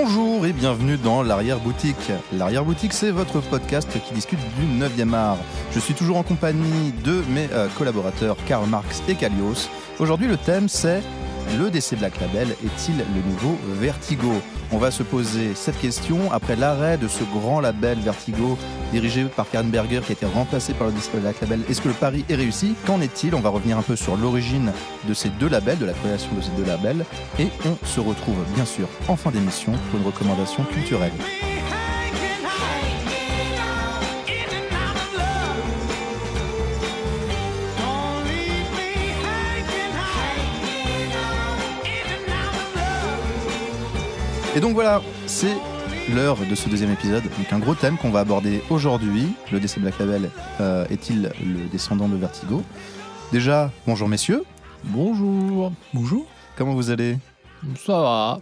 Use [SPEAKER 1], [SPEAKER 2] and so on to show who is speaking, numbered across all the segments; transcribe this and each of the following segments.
[SPEAKER 1] Bonjour et bienvenue dans l'arrière-boutique. L'arrière-boutique, c'est votre podcast qui discute du 9e art. Je suis toujours en compagnie de mes euh, collaborateurs Karl Marx et Kalios. Aujourd'hui, le thème, c'est le DC Black Label est-il le nouveau Vertigo? On va se poser cette question après l'arrêt de ce grand label Vertigo dirigé par Karen Berger qui a été remplacé par le DC Black Label. Est-ce que le pari est réussi? Qu'en est-il? On va revenir un peu sur l'origine de ces deux labels, de la création de ces deux labels. Et on se retrouve bien sûr en fin d'émission pour une recommandation culturelle. Et donc voilà, c'est l'heure de ce deuxième épisode. Donc un gros thème qu'on va aborder aujourd'hui. Le DC Black Label euh, est-il le descendant de Vertigo? Déjà, bonjour messieurs.
[SPEAKER 2] Bonjour.
[SPEAKER 3] Bonjour.
[SPEAKER 1] Comment vous allez?
[SPEAKER 2] Ça va.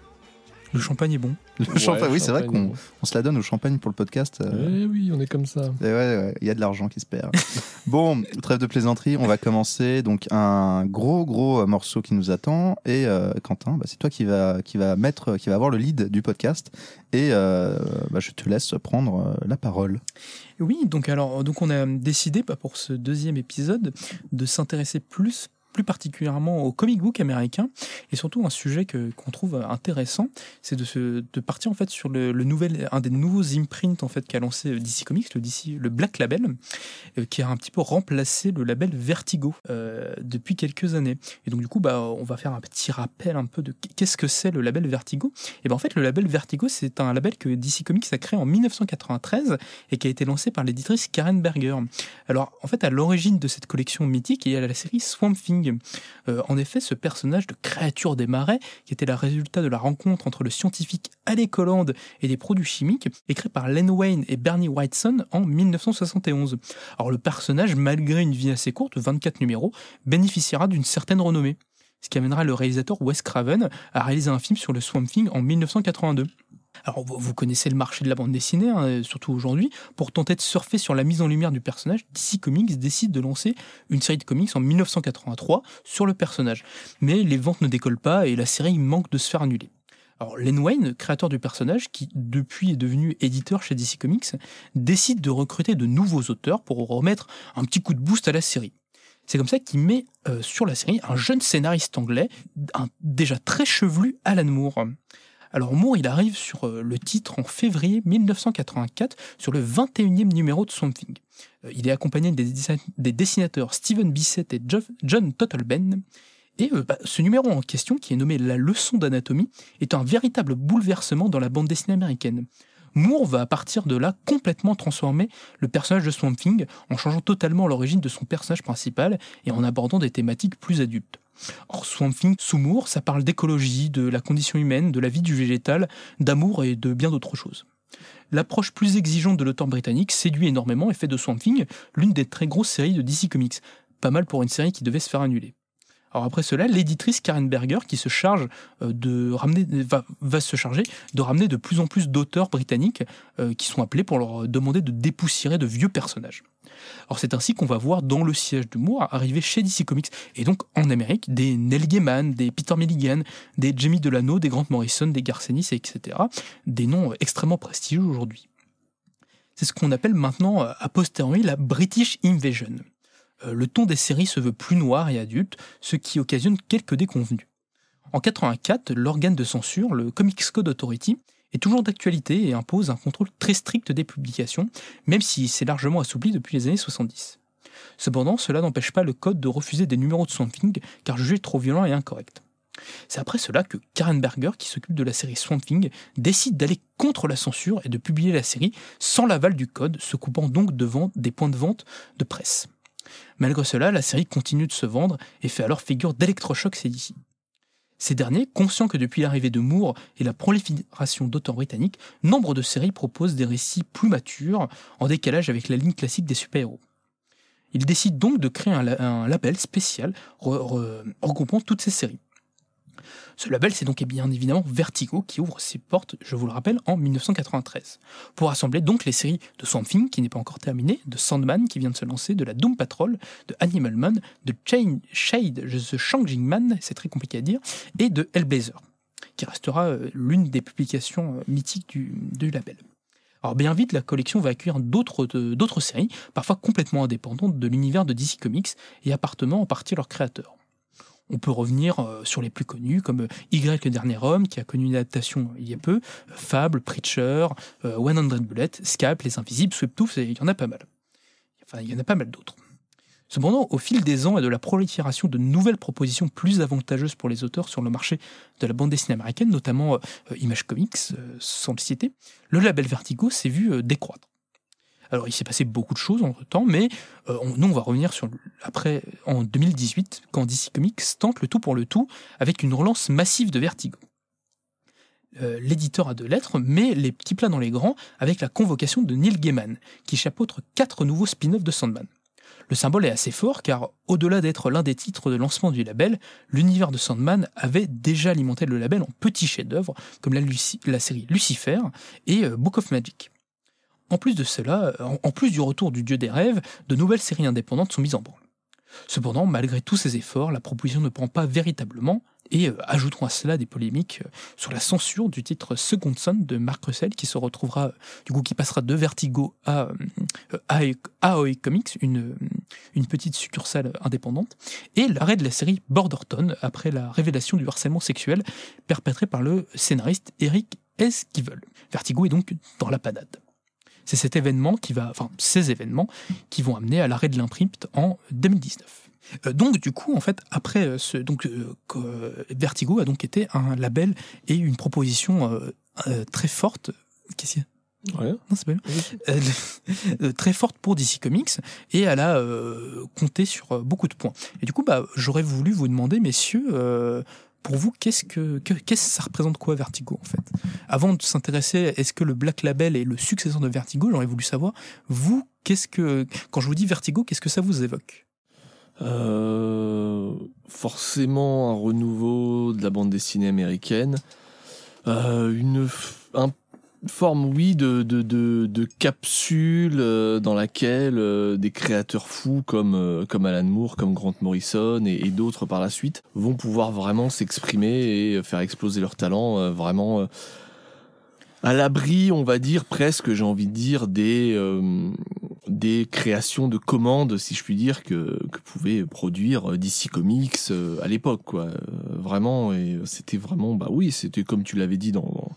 [SPEAKER 3] Le champagne est bon.
[SPEAKER 1] Le
[SPEAKER 2] Ouais,
[SPEAKER 1] champagne, oui, c'est vrai qu'on on se la donne au champagne pour le podcast. euh,
[SPEAKER 2] Eh oui, on est comme ça.
[SPEAKER 1] et ouais, ouais, il y a de l'argent qui se perd. bon, trêve de plaisanterie, on va commencer. Donc un gros, gros euh, morceau qui nous attend. Et euh, Quentin, bah, c'est toi qui va, qui va mettre, qui va avoir le lead du podcast. Et euh, bah, je te laisse prendre la parole.
[SPEAKER 3] Oui, donc alors donc on a décidé bah, pour ce deuxième épisode de s'intéresser plus plus particulièrement au comic book américain et surtout un sujet que qu'on trouve intéressant, c'est de se de partir en fait sur le, le nouvel un des nouveaux imprints en fait qu'a lancé DC Comics, le DC le Black Label, euh, qui a un petit peu remplacé le label Vertigo euh, depuis quelques années. Et donc du coup bah on va faire un petit rappel un peu de qu'est-ce que c'est le label Vertigo. Et ben en fait le label Vertigo c'est un label que DC Comics a créé en 1993 et qui a été lancé par l'éditrice Karen Berger. Alors, en fait, à l'origine de cette collection mythique, il y a la série Swamp Thing. Euh, en effet, ce personnage de créature des marais, qui était le résultat de la rencontre entre le scientifique Alec Holland et des produits chimiques, créé par Len Wayne et Bernie Whiteson en 1971. Alors, le personnage, malgré une vie assez courte, 24 numéros, bénéficiera d'une certaine renommée. Ce qui amènera le réalisateur Wes Craven à réaliser un film sur le Swamp Thing en 1982. Alors, vous, connaissez le marché de la bande dessinée, hein, surtout aujourd'hui. Pour tenter de surfer sur la mise en lumière du personnage, DC Comics décide de lancer une série de comics en 1983 sur le personnage. Mais les ventes ne décollent pas et la série manque de se faire annuler. Alors, Len Wayne, créateur du personnage, qui depuis est devenu éditeur chez DC Comics, décide de recruter de nouveaux auteurs pour remettre un petit coup de boost à la série. C'est comme ça qu'il met euh, sur la série un jeune scénariste anglais, déjà très chevelu, Alan Moore. Alors Moore, il arrive sur euh, le titre en février 1984 sur le 21e numéro de Swamp Thing. Euh, il est accompagné des, dessin- des dessinateurs Steven Bissett et John Tottleben. Et euh, bah, ce numéro en question, qui est nommé La leçon d'anatomie, est un véritable bouleversement dans la bande dessinée américaine. Moore va à partir de là complètement transformer le personnage de Swamp Thing en changeant totalement l'origine de son personnage principal et en abordant des thématiques plus adultes. Or, Swamp Thing sous Moore, ça parle d'écologie, de la condition humaine, de la vie du végétal, d'amour et de bien d'autres choses. L'approche plus exigeante de l'auteur britannique séduit énormément et fait de Swamp Thing l'une des très grosses séries de DC Comics. Pas mal pour une série qui devait se faire annuler. Alors après cela, l'éditrice Karen Berger, qui se charge euh, de ramener, va, va se charger de ramener de plus en plus d'auteurs britanniques euh, qui sont appelés pour leur demander de dépoussiérer de vieux personnages. Alors c'est ainsi qu'on va voir dans le siège Moore arriver chez DC Comics et donc en Amérique des Neil Gaiman, des Peter Milligan, des Jamie Delano, des Grant Morrison, des Garcenis, etc. Des noms extrêmement prestigieux aujourd'hui. C'est ce qu'on appelle maintenant euh, a posteriori la British Invasion. Euh, le ton des séries se veut plus noir et adulte, ce qui occasionne quelques déconvenus. En 84, l'organe de censure, le Comics Code Authority, est toujours d'actualité et impose un contrôle très strict des publications, même si c'est largement assoupli depuis les années 70. Cependant, cela n'empêche pas le code de refuser des numéros de Swamp Thing car jugé trop violent et incorrect. C'est après cela que Karen Berger, qui s'occupe de la série Swamp Thing, décide d'aller contre la censure et de publier la série sans l'aval du code, se coupant donc devant des points de vente de presse. Malgré cela, la série continue de se vendre et fait alors figure d'électrochoc CDC. Ces derniers, conscients que depuis l'arrivée de Moore et la prolifération d'auteurs britanniques, nombre de séries proposent des récits plus matures, en décalage avec la ligne classique des super-héros. Ils décident donc de créer un, un label spécial re- re- regroupant toutes ces séries. Ce label, c'est donc bien évidemment Vertigo qui ouvre ses portes, je vous le rappelle, en 1993. Pour rassembler donc les séries de Swamp Thing, qui n'est pas encore terminée, de Sandman, qui vient de se lancer, de la Doom Patrol, de Animal Man, de Chain, Shade, The Changing Man, c'est très compliqué à dire, et de Hellblazer. qui restera euh, l'une des publications euh, mythiques du, label. Alors bien vite, la collection va accueillir d'autres d'autres séries, parfois complètement indépendantes de l'univers de DC Comics et appartenant en partie à leurs créateurs. On peut revenir euh, sur les plus connus, comme euh, Y le dernier homme, qui a connu une adaptation il y a peu, euh, Fable, Preacher, euh, 100 Bullet, Skype, Les Invisibles, Sweeptooth, il y en a pas mal. Enfin, il y en a pas mal d'autres. Cependant, au fil des ans et de la prolifération de nouvelles propositions plus avantageuses pour les auteurs sur le marché de la bande dessinée américaine, notamment euh, Image Comics, euh, sans le le label Vertigo s'est vu euh, décroître. Alors, il s'est passé beaucoup de choses entre temps, mais euh, nous, on va revenir après, en 2018, quand DC Comics tente le tout pour le tout avec une relance massive de Vertigo. Euh, L'éditeur a deux lettres, mais les petits plats dans les grands, avec la convocation de Neil Gaiman, qui chapeautre quatre nouveaux spin-offs de Sandman. Le symbole est assez fort car, au-delà d'être l'un des titres de lancement du label, l'univers de Sandman avait déjà alimenté le label en petits chefs-d'œuvre comme la série Lucifer et euh, Book of Magic. En plus de cela, euh, en- plus du retour du dieu des rêves, de nouvelles séries indépendantes sont mises en branle. Cependant, malgré tous ces efforts, la proposition ne prend pas véritablement, et euh, à cela des polémiques euh, sur la censure du titre Second Son de Mark Russell, qui se retrouvera, euh, du coup, qui passera de Vertigo à, Aoi Comics, une, petite succursale indépendante, et l'arrêt de la série Borderton après la révélation du harcèlement sexuel perpétré par le scénariste Eric Esquivel. Vertigo est donc dans la panade. C'est cet événement qui va, enfin, ces événements qui vont amener à l'arrêt de l'imprint en 2019. Euh, donc du coup, en fait, après euh, ce, donc euh, Vertigo a donc été un label et une proposition euh, euh, très forte. Qu'est-ce qu'il y a?
[SPEAKER 2] Ouais.
[SPEAKER 3] Non, c'est pas très forte pour DC Comics et elle a compté sur beaucoup de points. Et du coup, bah, j'aurais voulu vous demander, messieurs, pour vous, qu'est-ce que, ça représente quoi Vertigo en fait? Avant de s'intéresser, est-ce que le Black Label est le successeur de Vertigo? J'aurais voulu savoir, vous, qu'est-ce que quand je vous dis Vertigo, qu'est-ce que ça vous évoque?
[SPEAKER 2] Euh, forcément un renouveau de la bande dessinée américaine. Euh, une un- forme, oui, de, de, de, de capsule euh, dans laquelle euh, des créateurs fous comme, euh, comme Alan Moore, comme Grant Morrison et, d'autres par la suite vont pouvoir vraiment s'exprimer et faire exploser leur talent vraiment à l'abri, on va dire presque, j'ai envie de dire, des, des créations de commandes, si je puis dire, que, que produire DC Comics à l'époque, quoi. Vraiment, et c'était vraiment, bah oui, c'était comme tu l'avais dit dans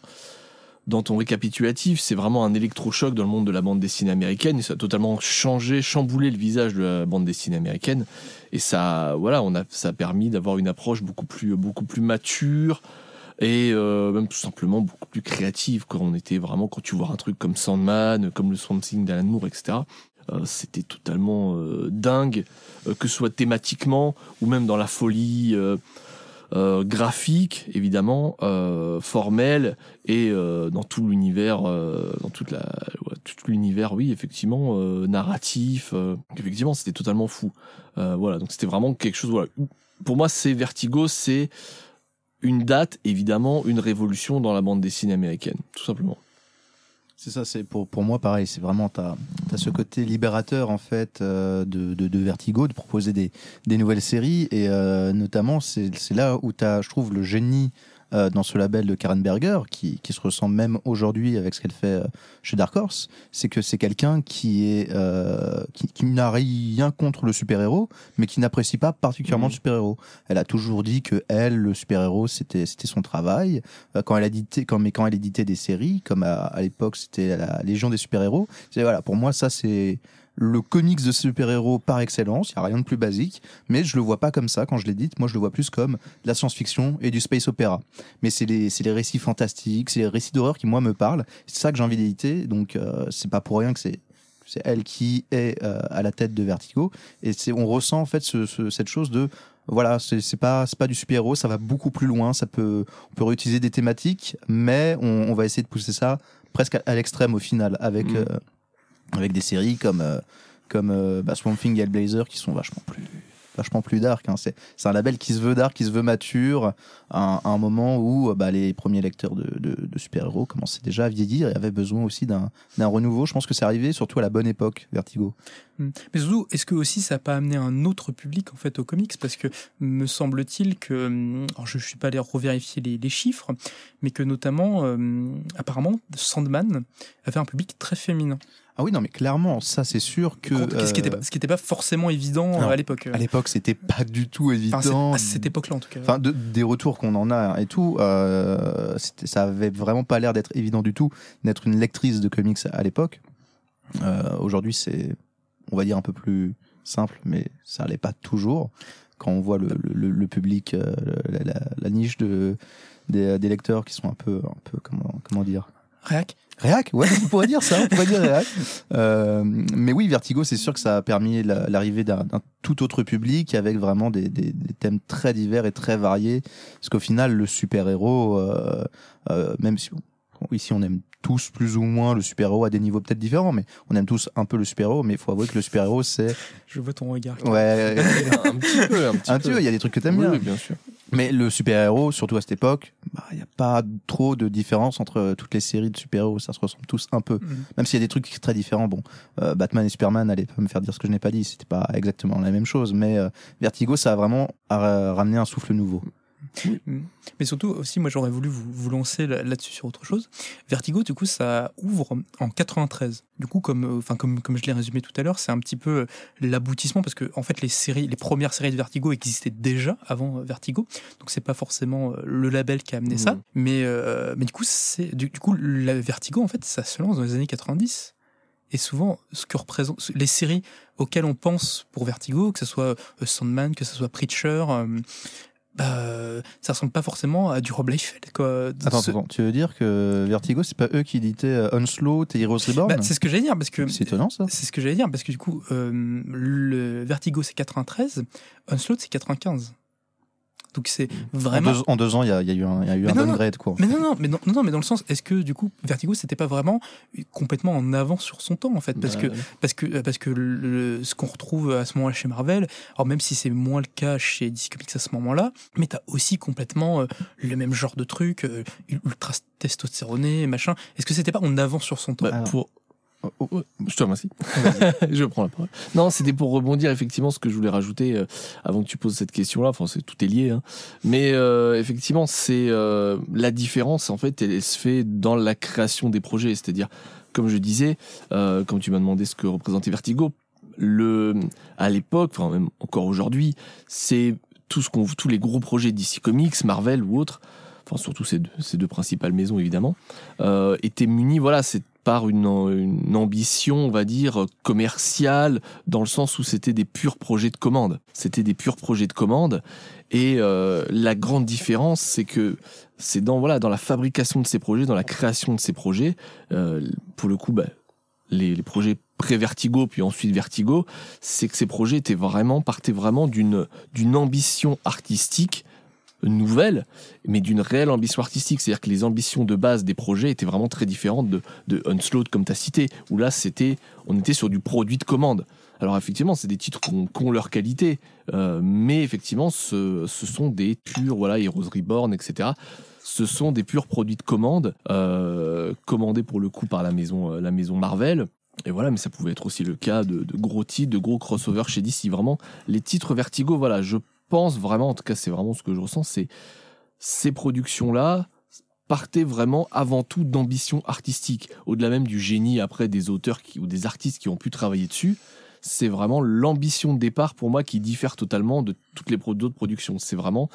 [SPEAKER 2] ton récapitulatif, c'est vraiment un électrochoc dans le monde de la bande dessinée américaine, et ça a totalement changé, chamboulé le visage de la bande dessinée américaine, et ça, voilà, on a, ça a permis d'avoir une approche beaucoup plus, beaucoup plus mature, et euh, même tout simplement beaucoup plus créative. Quand on était vraiment quand tu vois un truc comme Sandman comme le Swamp Thing d'Alan Moore etc euh, c'était totalement euh, dingue que ce soit thématiquement ou même dans la folie euh, graphique évidemment euh, formelle et euh, dans tout l'univers euh, dans toute la ouais, tout l'univers oui effectivement euh, narratif euh, effectivement c'était totalement fou voilà donc c'était vraiment quelque chose voilà pour moi c'est Vertigo c'est une date, évidemment, une révolution dans la bande dessinée américaine, tout simplement.
[SPEAKER 1] C'est ça, c'est pour, pour moi pareil, c'est vraiment, tu as, ce côté libérateur en fait euh, de, de, Vertigo, de proposer des, des nouvelles séries, et euh, notamment c'est là où tu as, je trouve, le génie euh, dans ce label de Karen Berger, qui, qui se ressent même aujourd'hui avec ce qu'elle fait euh, chez Dark Horse, c'est que c'est quelqu'un qui est euh, qui, qui n'a rien contre le super-héros, mais qui n'apprécie pas particulièrement le super-héros. Elle a toujours dit que elle, le super-héros, c'était c'était son travail. Euh, quand elle a édité, quand mais quand elle éditait des séries, comme à, à l'époque c'était la Légion des super-héros, c'est voilà, pour moi ça c'est le comics de super-héros par excellence, il n'y a rien de plus basique, mais je le vois pas comme ça. Quand je l'édite, moi je le vois plus comme de la science-fiction et du space opéra. Mais c'est les, c'est les récits fantastiques, c'est les récits d'horreur qui moi me parlent, c'est ça que j'ai envie d'éditer, donc euh, c'est pas pour rien que c'est c'est elle qui est euh, à la tête de Vertigo. Et c'est on ressent en fait ce, ce- cette chose de voilà c'est pas c'est pas du super héros ça va beaucoup plus loin. Ça peut on peut réutiliser des thématiques mais on, on va essayer de pousser ça presque à, à l'extrême au final avec
[SPEAKER 2] Mhm.
[SPEAKER 1] euh, avec des séries comme euh, comme euh, bah, Swamp Thing et Hellblazer qui sont vachement plus vachement plus dark. hein. C'est un label qui se veut dark, qui se veut mature, à un, moment où bah, les premiers lecteurs de, de, super-héros commençaient déjà à vieillir et avaient besoin aussi d'un renouveau. Je pense que c'est arrivé surtout à la bonne époque, Vertigo.
[SPEAKER 3] Mm. Mais surtout, est-ce que aussi ça n'a pas amené un autre public en fait aux comics? Parce que me semble-t-il que, alors je ne suis pas allé revérifier les, les chiffres, mais que notamment, euh, apparemment, Sandman avait un public très féminin.
[SPEAKER 1] Ah oui, non, mais clairement, ça c'est sûr que.
[SPEAKER 3] ce qui n'était
[SPEAKER 1] euh,
[SPEAKER 3] pas, ce qui était pas forcément évident
[SPEAKER 1] non.
[SPEAKER 3] à l'époque.
[SPEAKER 1] À l'époque, c'était pas du tout évident.
[SPEAKER 3] Enfin, à cette époque-là en tout cas.
[SPEAKER 1] Enfin, de- des retours qu'on en a et tout, euh, ça avait vraiment pas l'air d'être évident du tout d'être une lectrice de comics à l'époque. Euh, Aujourd'hui, c'est, on va dire, un peu plus simple, mais ça allait pas toujours. Quand on voit le, le, le public, euh, la, la- la niche de, des, des lecteurs qui sont un peu, un peu comment, comment dire
[SPEAKER 3] Réac?
[SPEAKER 1] Réac, ouais, on pourrait dire ça, on pourrait dire Réac. Euh, mais oui, Vertigo, c'est sûr que ça a permis la- l'arrivée d'un tout autre public avec vraiment des, des- des thèmes très divers et très variés. Parce qu'au final, le super-héros, euh, euh, même si on- ici on aime tous plus ou moins le super-héros à des niveaux peut-être différents, mais on aime tous un peu le super-héros, mais il faut avouer que le super-héros, c'est...
[SPEAKER 3] Je vois ton regard.
[SPEAKER 1] Ouais,
[SPEAKER 2] un petit peu, un petit
[SPEAKER 1] un peu, il y a des trucs que t'aimes
[SPEAKER 2] Oui,
[SPEAKER 1] bien.
[SPEAKER 2] oui, bien sûr.
[SPEAKER 1] Mais le super-héros, surtout à cette époque, bah, il n'y a pas trop de différence entre toutes les séries de super-héros. Ça se ressemble tous un peu.
[SPEAKER 3] Mhm.
[SPEAKER 1] Même s'il y a des trucs très différents. Bon, euh, Batman et Superman, allez pas me faire dire ce que je n'ai pas dit. C'était pas exactement la même chose. Mais euh, Vertigo, ça a vraiment euh, ramené un souffle nouveau.
[SPEAKER 3] Mm. Mais surtout aussi, moi j'aurais voulu vous, vous lancer là- là-dessus sur autre chose. Vertigo, du coup, ça ouvre en 93. Du coup, comme, euh, enfin comme comme je l'ai résumé tout à l'heure, c'est un petit peu euh, l'aboutissement parce que en fait les séries, les premières séries de Vertigo existaient déjà avant euh, Vertigo. Donc c'est pas forcément le label qui a amené ça,
[SPEAKER 2] Mhm.
[SPEAKER 3] mais euh, mais du coup c'est du, du coup la Vertigo en fait ça se lance dans les années 90. Et souvent, ce que représentent les séries auxquelles on pense pour Vertigo, que ce soit Sandman, que ce soit Preacher, bah, ça ressemble pas forcément à du Rob Liefeld. Quoi.
[SPEAKER 1] Attends,
[SPEAKER 3] Ce-
[SPEAKER 1] attends, tu veux dire que Vertigo, c'est pas eux qui éditaient euh, Onslaught et Heroes Reborn?
[SPEAKER 3] bah, c'est ce que j'allais dire parce que
[SPEAKER 1] C'est étonnant ça.
[SPEAKER 3] c'est ce que j'allais dire parce que du coup euh, le Vertigo c'est 93, Onslaught c'est 95. Donc c'est vraiment
[SPEAKER 1] En deux, en deux ans, il y a, il y a eu un, y a eu un
[SPEAKER 3] non,
[SPEAKER 1] downgrade, quoi.
[SPEAKER 3] Mais non, non, mais non, non, mais dans le sens, est-ce que du coup, Vertigo, c'était pas vraiment complètement en avance sur son temps, en fait, parce
[SPEAKER 2] Bah,
[SPEAKER 3] que parce que parce que le- ce qu'on retrouve à ce moment-là chez Marvel, alors même si c'est moins le cas chez DC Comics à ce moment-là, mais t'as aussi complètement euh, le même genre de truc, euh, ultra testostéroné, machin. Est-ce que c'était pas en avance sur son temps?
[SPEAKER 2] Bah,
[SPEAKER 1] Alors.
[SPEAKER 2] pour...
[SPEAKER 1] Oh, oh.
[SPEAKER 2] Je te remercie. je prends la parole. Non, c'était pour rebondir effectivement ce que je voulais rajouter euh, avant que tu poses cette question-là. Enfin, c'est tout est lié, hein. mais euh, effectivement, c'est euh, la différence en fait, elle, elle se fait dans la création des projets. C'est-à-dire, comme je disais, comme tu m'as demandé ce que représentait Vertigo, le à l'époque, enfin même encore aujourd'hui, c'est tout ce qu'on, tous les gros projets d'ici Comics, Marvel ou autres. Enfin, surtout ces deux, ces deux principales maisons évidemment, étaient munis, voilà, c'est par une, ambition, on va dire, commerciale, dans le sens où c'était des purs projets de commande. C'était des purs projets de commande. Et euh, la grande différence, c'est que c'est dans, voilà, dans la fabrication de ces projets, dans la création de ces projets, euh, pour le coup, bah, les, les projets pré-Vertigo, puis ensuite Vertigo, c'est que ces projets étaient vraiment, partaient vraiment d'une, d'une ambition artistique nouvelle, mais d'une réelle ambition artistique. C'est-à-dire que les ambitions de base des projets étaient vraiment très différentes de, de comme tu as cité, où là, c'était, on était sur du produit de commande. Alors effectivement, c'est des titres qui ont, qui ont leur qualité, euh, mais effectivement, ce, ce sont des purs, voilà, Heroes Reborn, etc. Ce sont des purs produits de commande, euh, commandés pour le coup par la maison, euh, la maison Marvel. Et voilà, mais ça pouvait être aussi le cas de, de gros titres, de gros crossovers chez DC. Vraiment, les titres Vertigo, voilà, je pense vraiment, en tout cas, c'est vraiment ce que je ressens, c'est ces productions-là partaient vraiment avant tout d'ambition artistique, au-delà même du génie après des auteurs ou des artistes qui ont pu travailler dessus. C'est vraiment l'ambition de départ pour moi qui diffère totalement de toutes les d'autres productions. C'est vraiment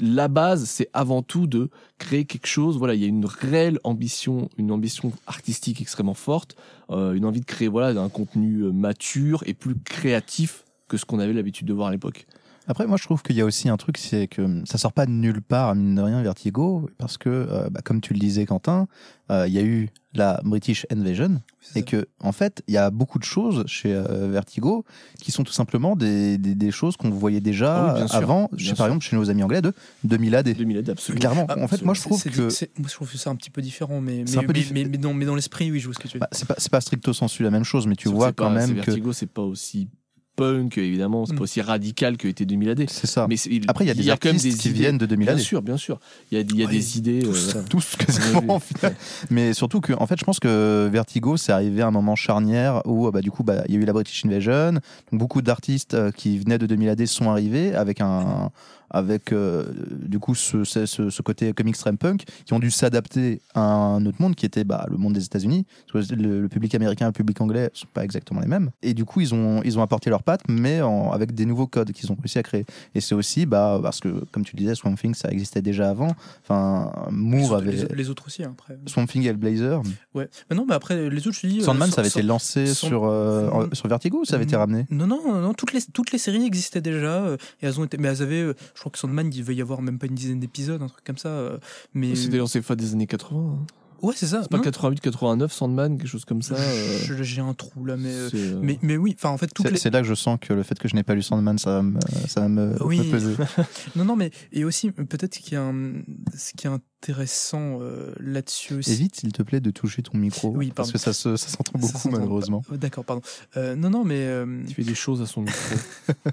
[SPEAKER 2] la base, c'est avant tout de créer quelque chose. Voilà, il y a une réelle ambition, une ambition artistique extrêmement forte, euh, une envie de créer voilà un contenu euh, mature et plus créatif que ce qu'on avait l'habitude de voir à l'époque.
[SPEAKER 1] Après, moi, je trouve qu'il y a aussi un truc, c'est que ça sort pas de nulle part, mine de rien, Vertigo, parce que, euh, bah, comme tu le disais, Quentin, euh, il y a eu la British Invasion, et que, en fait, il y a beaucoup de choses chez euh, Vertigo qui sont tout simplement des, des, des choses qu'on voyait déjà
[SPEAKER 2] Ah oui,
[SPEAKER 1] avant, chez,
[SPEAKER 2] sûr.
[SPEAKER 1] par exemple, chez nos amis anglais de 2000 AD.
[SPEAKER 2] 2000 AD, absolument.
[SPEAKER 1] Clairement,
[SPEAKER 3] Ah,
[SPEAKER 1] en fait, moi, je trouve que
[SPEAKER 3] c'est- moi, je trouve que c'est un petit peu différent, mais mais,
[SPEAKER 1] peu
[SPEAKER 3] mais, mais- mais dans, mais dans l'esprit, oui, je vois ce que tu veux dire.
[SPEAKER 1] bah, c'est pas, pas stricto sensu la même chose, mais tu vois quand même que
[SPEAKER 2] Vertigo, c'est pas aussi punk, évidemment, c'est
[SPEAKER 3] Mm.
[SPEAKER 2] pas aussi radical que était 2000 AD.
[SPEAKER 1] C'est ça.
[SPEAKER 2] Mais
[SPEAKER 1] Après, il y a des
[SPEAKER 2] même
[SPEAKER 1] artistes qui
[SPEAKER 2] idées.
[SPEAKER 1] viennent de 2000
[SPEAKER 2] Bien
[SPEAKER 1] AD.
[SPEAKER 2] sûr, bien sûr. Il y a, il y a
[SPEAKER 3] Ouais,
[SPEAKER 2] des idées. euh, voilà.
[SPEAKER 1] Tous quasiment, au final. Mais surtout que, en fait, je pense que Vertigo, c'est arrivé à un moment charnière où, bah, du coup, bah, il y a eu la British Invasion. Donc, beaucoup d'artistes euh, qui venaient de 2000 AD sont arrivés avec un, avec, euh, du coup, ce, ce, côté comic stream punk, qui ont dû s'adapter à un autre monde qui était, bah, le monde des États-Unis. Le, le public américain et le public anglais sont pas exactement les mêmes. Et du coup, ils ont, ils ont apporté leurs pattes, mais en- avec des nouveaux codes qu'ils ont réussi à créer. Et c'est aussi, bah, parce que, comme tu disais, Swamp Thing, ça existait déjà avant. Enfin,
[SPEAKER 3] Les
[SPEAKER 1] Moore
[SPEAKER 3] autres,
[SPEAKER 1] avait.
[SPEAKER 3] les, autres aussi, hein, après.
[SPEAKER 1] Swamp Thing et Blazer.
[SPEAKER 3] Ouais. Mais non, mais après, les autres, je dis. euh,
[SPEAKER 1] Sandman,
[SPEAKER 3] sans-
[SPEAKER 1] ça avait
[SPEAKER 3] sans-
[SPEAKER 1] été lancé
[SPEAKER 3] sans-
[SPEAKER 1] sur, euh, en- sur Vertigo ou ça avait été ramené
[SPEAKER 3] Non, non, non, toutes les, toutes les séries existaient déjà. euh, et elles ont été, mais elles avaient, euh, je crois que Sandman, il devait y avoir même pas une dizaine d'épisodes, un truc comme ça. euh, mais
[SPEAKER 2] C'était lancé fin des années 80. hein.
[SPEAKER 3] ouais, c'est ça.
[SPEAKER 2] C'est pas
[SPEAKER 3] non
[SPEAKER 2] 88, 89, Sandman, quelque chose comme ça. euh,
[SPEAKER 3] Je- J'ai un trou là, mais, euh,
[SPEAKER 2] c'est,
[SPEAKER 3] mais, mais oui. Enfin, en fait, toutes
[SPEAKER 1] C'est
[SPEAKER 3] les.
[SPEAKER 1] c'est là que je sens que le fait que je n'ai pas lu Sandman, ça va me, ça va me,
[SPEAKER 3] Oui.
[SPEAKER 1] me peser.
[SPEAKER 3] Non, non, mais et aussi peut-être qu'il y a un, ce qui est intéressant euh, là-dessus aussi.
[SPEAKER 1] Évite, s'il te plaît, de toucher ton micro.
[SPEAKER 3] Oui,
[SPEAKER 1] parce
[SPEAKER 3] pardon.
[SPEAKER 1] que ça se- ça s'entend
[SPEAKER 3] Ça
[SPEAKER 1] beaucoup,
[SPEAKER 3] s'entend
[SPEAKER 1] malheureusement.
[SPEAKER 3] pas. Oh, D'accord, pardon. Euh, non, non, mais euh,
[SPEAKER 2] Il fait des choses à son micro.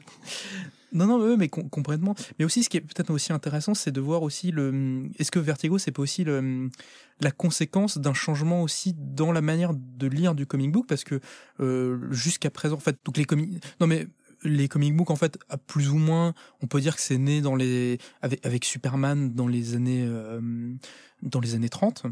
[SPEAKER 3] Non, non, mais com- complètement. Mais aussi, ce qui est peut-être aussi intéressant, c'est de voir aussi le. Est-ce que Vertigo, c'est pas aussi le, la conséquence d'un changement aussi dans la manière de lire du comic book? Parce que euh, jusqu'à présent, en fait, donc les comics. Non, mais les comic books, en fait, à plus ou moins, on peut dire que c'est né dans les avec, avec Superman dans les années euh, dans les années 30,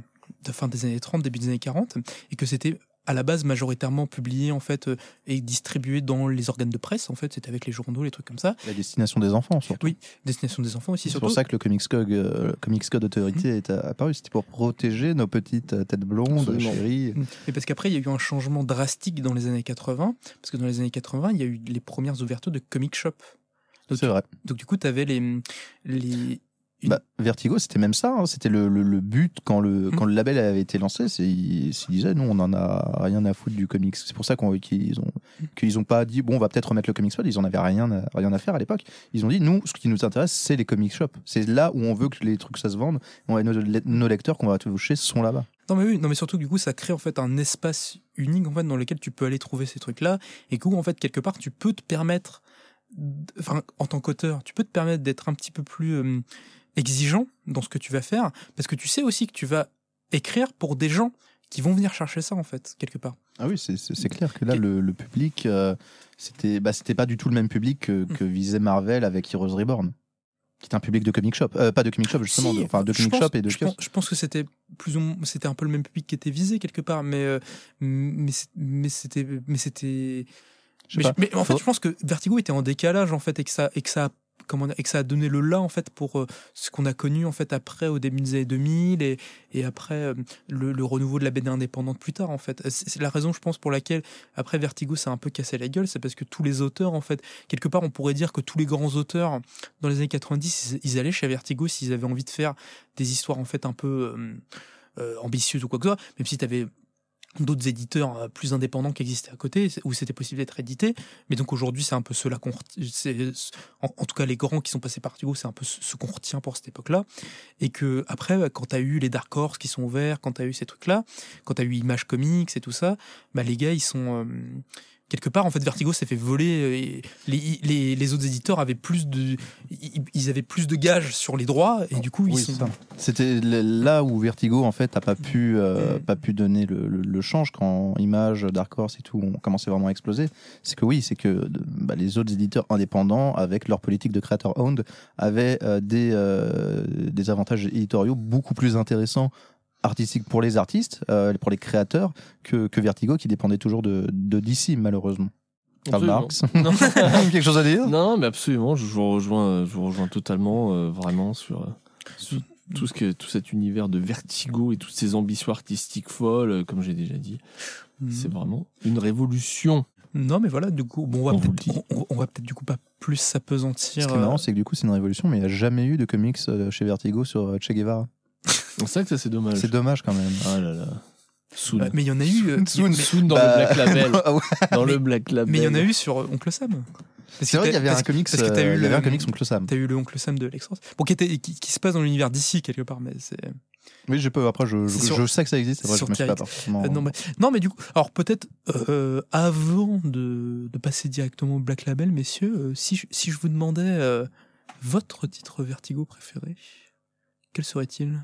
[SPEAKER 3] de fin des années 30, début des années 40, et que c'était à la base majoritairement publié en fait euh, et distribué dans les organes de presse en fait c'était avec les journaux les trucs comme ça
[SPEAKER 1] La destination des enfants, surtout.
[SPEAKER 3] Oui, destination des enfants aussi
[SPEAKER 1] C'est pour ça que le Comics Code, euh, Comics Code Authority est apparu. C'était pour protéger nos petites euh, têtes blondes,
[SPEAKER 2] Absolument.
[SPEAKER 1] chéries.
[SPEAKER 3] Et parce qu'après, il y a eu un changement drastique dans les années 80, parce que dans les années 80, il y a eu les premières ouvertures de comic shop. Donc,
[SPEAKER 1] C'est vrai.
[SPEAKER 3] donc du coup, tu avais les, les...
[SPEAKER 1] Bah, Vertigo, c'était même ça. hein. C'était le, le- le but quand le,
[SPEAKER 3] Mm.
[SPEAKER 1] quand le label avait été lancé. C'est, ils, ils disaient, nous, on n'en a rien à foutre du comics. C'est pour ça qu'on, qu'ils ont, qu'ils ont pas dit, bon, on va peut-être remettre le comics pod. Ils en avaient rien à, rien à faire à l'époque. Ils ont dit, nous, ce qui nous intéresse, c'est les comic shops. C'est là où on veut que les trucs ça se vendent. On, nos, nos lecteurs qu'on va toucher sont là-bas.
[SPEAKER 3] Non mais oui, non mais surtout du coup, ça crée en fait un espace unique en fait dans lequel tu peux aller trouver ces trucs-là, et que en fait quelque part, tu peux te permettre, enfin en tant qu'auteur, tu peux te permettre d'être un petit peu plus euh, exigeant dans ce que tu vas faire, parce que tu sais aussi que tu vas écrire pour des gens qui vont venir chercher ça en fait quelque part.
[SPEAKER 1] Ah oui, c'est, clair que là, le, le public, euh, c'était, bah, c'était pas du tout le même public que, que visait Marvel avec Heroes Reborn. Qui est un public de comic shop. Euh, pas de comic shop, justement.
[SPEAKER 3] Si,
[SPEAKER 1] de- enfin, de comic
[SPEAKER 3] pense-
[SPEAKER 1] shop et de
[SPEAKER 3] je pense, je pense que c'était plus ou moins, c'était un peu le même public qui était visé quelque part, mais euh, mais c'était mais c'était mais, en fait je pense que Vertigo était en décalage en fait et que ça et que ça a- et que ça a donné le là en fait pour euh, ce qu'on a connu en fait après au début des années 2000 et et après euh, le, renouveau de la BD indépendante plus tard en fait. C'est c'est la raison je pense pour laquelle après Vertigo s'est un peu cassé la gueule c'est parce que tous les auteurs en fait quelque part on pourrait dire que tous les grands auteurs dans les années 90 ils, allaient chez Vertigo s'ils avaient envie de faire des histoires en fait un peu euh, euh, ambitieuses ou quoi que ce soit même si tu avais d'autres éditeurs euh, plus indépendants qui existaient à côté où c'était possible d'être édité. Mais donc aujourd'hui c'est un peu ceux-là qu'on reti- c'est en, tout cas les grands qui sont passés par Vertigo c'est un peu ce qu'on retient pour cette époque là et que après bah, quand tu as eu les Dark Horse qui sont ouverts quand tu as eu ces trucs là quand tu as eu Image Comics et tout ça bah les gars ils sont euh, quelque part en fait Vertigo s'est fait voler euh, et les, les, les autres éditeurs avaient plus de ils, avaient plus de gages sur les droits et du coup ils sont.
[SPEAKER 1] C'était là où Vertigo en fait a pas pu euh, pas pu donner le, le- le change quand Image, Dark Horse et tout ont commencé vraiment à exploser. C'est que oui, c'est que bah, les autres éditeurs indépendants avec leur politique de creator owned avaient euh, des euh, des avantages éditoriaux beaucoup plus intéressants artistiques pour les artistes, euh, pour les créateurs que, que Vertigo qui dépendait toujours de, de DC malheureusement. Karl. Marx.
[SPEAKER 2] Non.
[SPEAKER 1] Quelque chose à dire?
[SPEAKER 2] Non, mais absolument, je vous rejoins, je vous rejoins totalement, euh, vraiment sur, euh, sur tout ce que tout cet univers de Vertigo et toutes ces ambitions artistiques folles, comme j'ai déjà dit.
[SPEAKER 3] Mhm.
[SPEAKER 2] C'est vraiment une révolution.
[SPEAKER 3] non mais voilà du coup bon on va peut-être on, on du coup pas plus s'apesantir
[SPEAKER 1] Ce qui est marrant, c'est que du coup, c'est une révolution, mais il n'y a jamais eu de comics chez Vertigo sur Che Guevara.
[SPEAKER 2] C'est ça que ça c'est dommage.
[SPEAKER 1] C'est dommage quand même.
[SPEAKER 2] Ah là là. Soon.
[SPEAKER 3] Bah, mais il y en a eu. euh,
[SPEAKER 1] Soon.
[SPEAKER 3] mais-
[SPEAKER 2] Soon dans
[SPEAKER 1] Bah,
[SPEAKER 2] le Black Label. Dans le Black Label.
[SPEAKER 3] Mais il y en a eu sur euh, Oncle Sam.
[SPEAKER 1] C'est vrai qu'il y avait un comics,
[SPEAKER 3] parce que t'as
[SPEAKER 1] euh,
[SPEAKER 3] eu
[SPEAKER 1] il y avait
[SPEAKER 3] le-
[SPEAKER 1] un comics Oncle Sam.
[SPEAKER 3] T'as eu le Oncle Sam de l'Extra. Bon, qui, était, qui, qui se passe dans l'univers d'ici quelque part, mais c'est.
[SPEAKER 1] Oui, je peux. Après, je, je,
[SPEAKER 3] C'est sur-
[SPEAKER 1] je sais que ça existe. Après, je me
[SPEAKER 3] sur
[SPEAKER 1] suis pas forcément.
[SPEAKER 3] Euh, non, mais, non, mais du coup, alors peut-être euh, avant de, de passer directement au Black Label, messieurs, euh, si, je, si je vous demandais euh, votre titre Vertigo préféré, quel serait-il?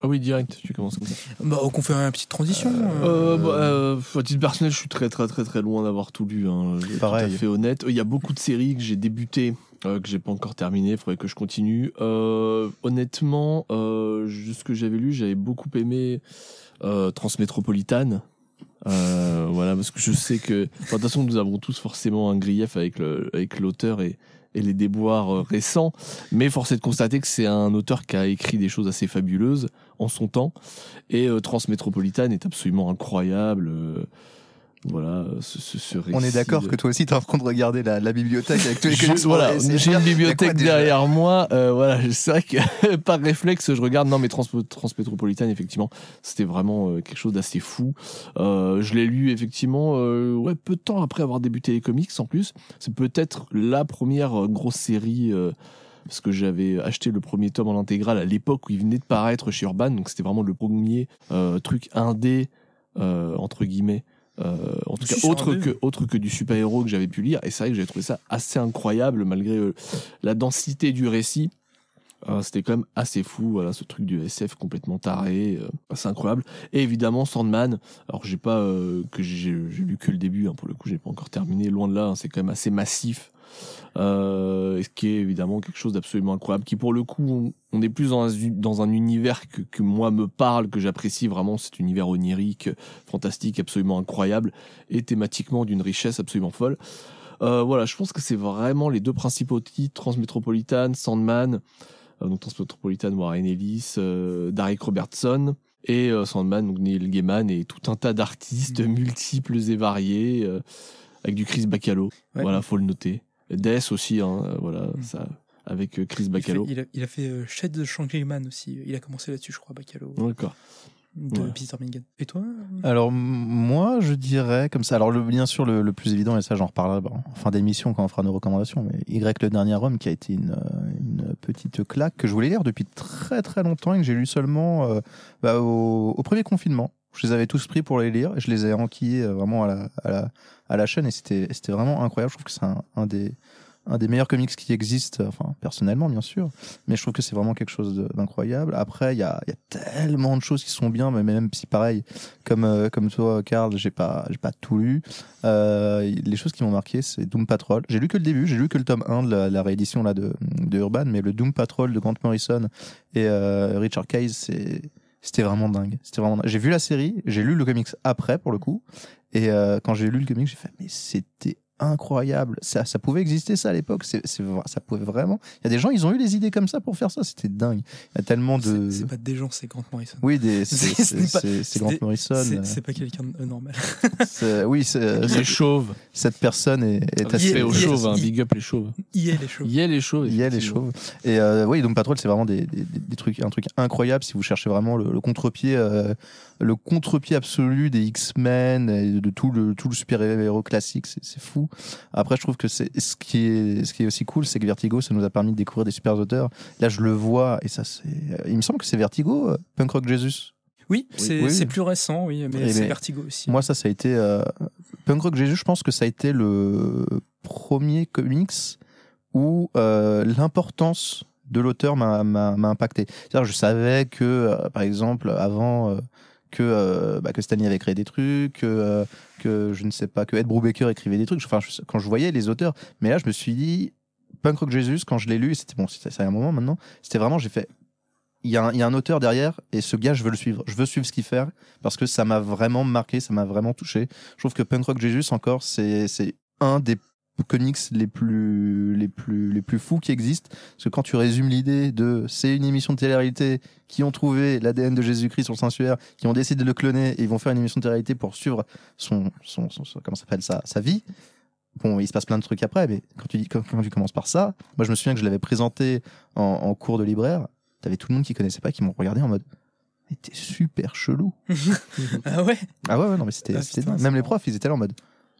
[SPEAKER 2] Ah oui, direct, tu commences comme ça.
[SPEAKER 3] bah, Qu'on fait une petite transition.
[SPEAKER 2] Euh, bah, euh, à titre personnel, je suis très très très très loin d'avoir tout lu. Hein.
[SPEAKER 1] Pareil.
[SPEAKER 2] Tout à fait honnête. Il y a beaucoup de séries que j'ai débutées, euh, que j'ai pas encore terminées. Il faudrait que je continue. Euh, honnêtement, euh, ce que j'avais lu, j'avais beaucoup aimé euh, Transmétropolitane. Euh, voilà, parce que je sais que, enfin, de toute façon, nous avons tous forcément un grief avec le, avec l'auteur et, et les déboires euh, récents. Mais force est de constater que c'est un auteur qui a écrit des choses assez fabuleuses en son temps. Et euh, Transmétropolitane est absolument incroyable. Voilà, ce, ce, ce
[SPEAKER 1] On est
[SPEAKER 2] récit
[SPEAKER 1] d'accord que toi aussi, t'es en train de regarder la, la bibliothèque avec tous les
[SPEAKER 2] Je- voilà, j'ai une bibliothèque derrière moi. euh, voilà, c'est vrai que par réflexe, je regarde. Non, mais Trans effectivement, c'était vraiment euh, quelque chose d'assez fou. Euh, je l'ai lu effectivement, euh, ouais, peu de temps après avoir débuté les comics. En plus, c'est peut-être la première euh, grosse série. euh, parce que j'avais acheté le premier tome en intégrale à l'époque où il venait de paraître chez Urban, donc c'était vraiment le premier euh, truc indé euh, entre guillemets. Euh, en tout cas,
[SPEAKER 3] c'est
[SPEAKER 2] autre que, autre que du super-héros que j'avais pu lire. Et c'est vrai que j'ai trouvé ça assez incroyable malgré euh, la densité du récit. Euh, C'était quand même assez fou, voilà, ce truc du SF complètement taré, euh, assez incroyable. Et évidemment, Sandman. Alors, j'ai pas euh, que j'ai j'ai lu que le début, hein, pour le coup, j'ai pas encore terminé. Loin de là, hein, c'est quand même assez massif. Euh, et ce qui est évidemment quelque chose d'absolument incroyable, qui pour le coup, on, est plus dans un, dans un univers que, que moi me parle, que j'apprécie vraiment, cet univers onirique, fantastique, absolument incroyable, et thématiquement d'une richesse absolument folle. Euh, voilà, je pense que c'est vraiment les deux principaux titres, Transmétropolitane, Sandman, euh, donc Transmétropolitane, Warren Ellis, euh, Derek Robertson, et euh, Sandman, donc Neil Gaiman, et tout un tas d'artistes
[SPEAKER 3] Mhm.
[SPEAKER 2] multiples et variés, avec du Chris Bacalo,
[SPEAKER 3] Ouais.
[SPEAKER 2] voilà, faut le noter. Death aussi, hein, euh, voilà,
[SPEAKER 3] Mhm.
[SPEAKER 2] ça, avec euh, Chris Bacalo.
[SPEAKER 3] il a, il a fait euh, Shade de Shangri-Man aussi. Il a commencé là-dessus, je crois, Bacalo,
[SPEAKER 2] D'accord.
[SPEAKER 3] de
[SPEAKER 2] Ouais.
[SPEAKER 3] Peter Mingan. Et toi
[SPEAKER 1] Alors, moi, je dirais comme ça. Alors, le, bien sûr, le, le plus évident, et ça, j'en reparlerai bon, en fin d'émission quand on fera nos recommandations, mais Y, le dernier homme, qui a été une, une petite claque que je voulais lire depuis très très longtemps et que j'ai lu seulement euh, bah, au, au premier confinement. Je les avais tous pris pour les lire et je les ai enquillés euh, vraiment à la, à la, à la chaîne et c'était vraiment incroyable. Je trouve que c'est un, des un des meilleurs comics qui existent, enfin personnellement bien sûr, mais je trouve que c'est vraiment quelque chose d'incroyable. Après, il y a, y a tellement de choses qui sont bien, mais même si pareil, comme euh, comme toi, Karl, j'ai pas pas tout lu. Euh, les choses qui m'ont marqué, c'est Doom Patrol. J'ai lu que le début, j'ai lu que le tome 1 de la, réédition là de, de Urban, mais le Doom Patrol de Grant Morrison et Richard Case, c'est c'était vraiment dingue. C'était vraiment. J'ai vu la série, j'ai lu le comics après pour le coup, et euh, quand j'ai lu le comics, j'ai fait mais c'était incroyable. Ça, ça pouvait exister ça à l'époque. C'est, c'est, ça pouvait vraiment. Il y a des gens, ils ont eu des idées comme ça pour faire ça. C'était dingue. Il y a tellement de.
[SPEAKER 3] C'est pas des gens, c'est Grant Morrison.
[SPEAKER 1] Oui, des, c'est, Grant Morrison.
[SPEAKER 3] C'est
[SPEAKER 1] euh,
[SPEAKER 3] pas quelqu'un de euh, normal.
[SPEAKER 1] oui, c'est,
[SPEAKER 2] Les
[SPEAKER 1] c'est-
[SPEAKER 2] chauves.
[SPEAKER 1] cette personne est, est
[SPEAKER 3] est-
[SPEAKER 2] aux
[SPEAKER 3] il est-
[SPEAKER 2] chauves, hein, big up les chauves.
[SPEAKER 3] Il est les choses.
[SPEAKER 2] Il y a les chauves.
[SPEAKER 1] Il y a les chauves. Et euh, oui, Doom Patrol, c'est vraiment des, des, des- des trucs, un truc incroyable si vous cherchez vraiment le, le contre-pied, euh, le contre-pied absolu des X-Men et de tout le tout le super-héros classique. C'est, fou. Après, je trouve que c'est ce qui est ce qui est aussi cool, c'est que Vertigo, ça nous a permis de découvrir des super auteurs. Là, je le vois et ça, c'est. Il me semble que c'est Vertigo, euh, Punk Rock Jesus.
[SPEAKER 3] Oui, c'est
[SPEAKER 1] oui.
[SPEAKER 3] plus récent, oui, mais
[SPEAKER 1] Eh
[SPEAKER 3] c'est
[SPEAKER 1] ben,
[SPEAKER 3] Vertigo aussi.
[SPEAKER 1] Moi, ça, ça a été euh, Punk Rock Jesus. Je pense que ça a été le premier comics où euh, l'importance de l'auteur m'a impacté. C'est-à-dire, je savais que, euh, par exemple, avant euh, que euh, bah, que Stanley avait créé des trucs, que, euh, que je ne sais pas, que Ed Brubaker écrivait des trucs. Enfin, quand je voyais les auteurs, mais là, je me suis dit Punk Rock Jesus quand je l'ai lu. C'était bon, c'est un moment maintenant. C'était vraiment, j'ai fait. Il y, a un, il y a un auteur derrière et ce gars, je veux le suivre. Je veux suivre ce qu'il fait parce que ça m'a vraiment marqué, ça m'a vraiment touché. Je trouve que Punk Rock Jesus encore, c'est un des comics les plus les plus les plus fous qui existent. Parce que quand tu résumes l'idée de c'est une émission de télé-réalité qui ont trouvé l'ADN de Jésus-Christ sur le sanctuaire qui ont décidé de le cloner et ils vont faire une émission de télé-réalité pour suivre son son, son, son- comment ça s'appelle sa sa vie. Bon il se passe plein de trucs après mais quand tu dis quand, quand tu commences par ça moi je me souviens que je l'avais présenté en, en cours de libraire. T'avais tout le monde qui connaissait pas qui m'ont regardé en mode était super chelou.
[SPEAKER 3] ah ouais?
[SPEAKER 1] Ah ouais, ouais non, mais c'était
[SPEAKER 3] Ah,
[SPEAKER 1] Même les profs, ils étaient là en mode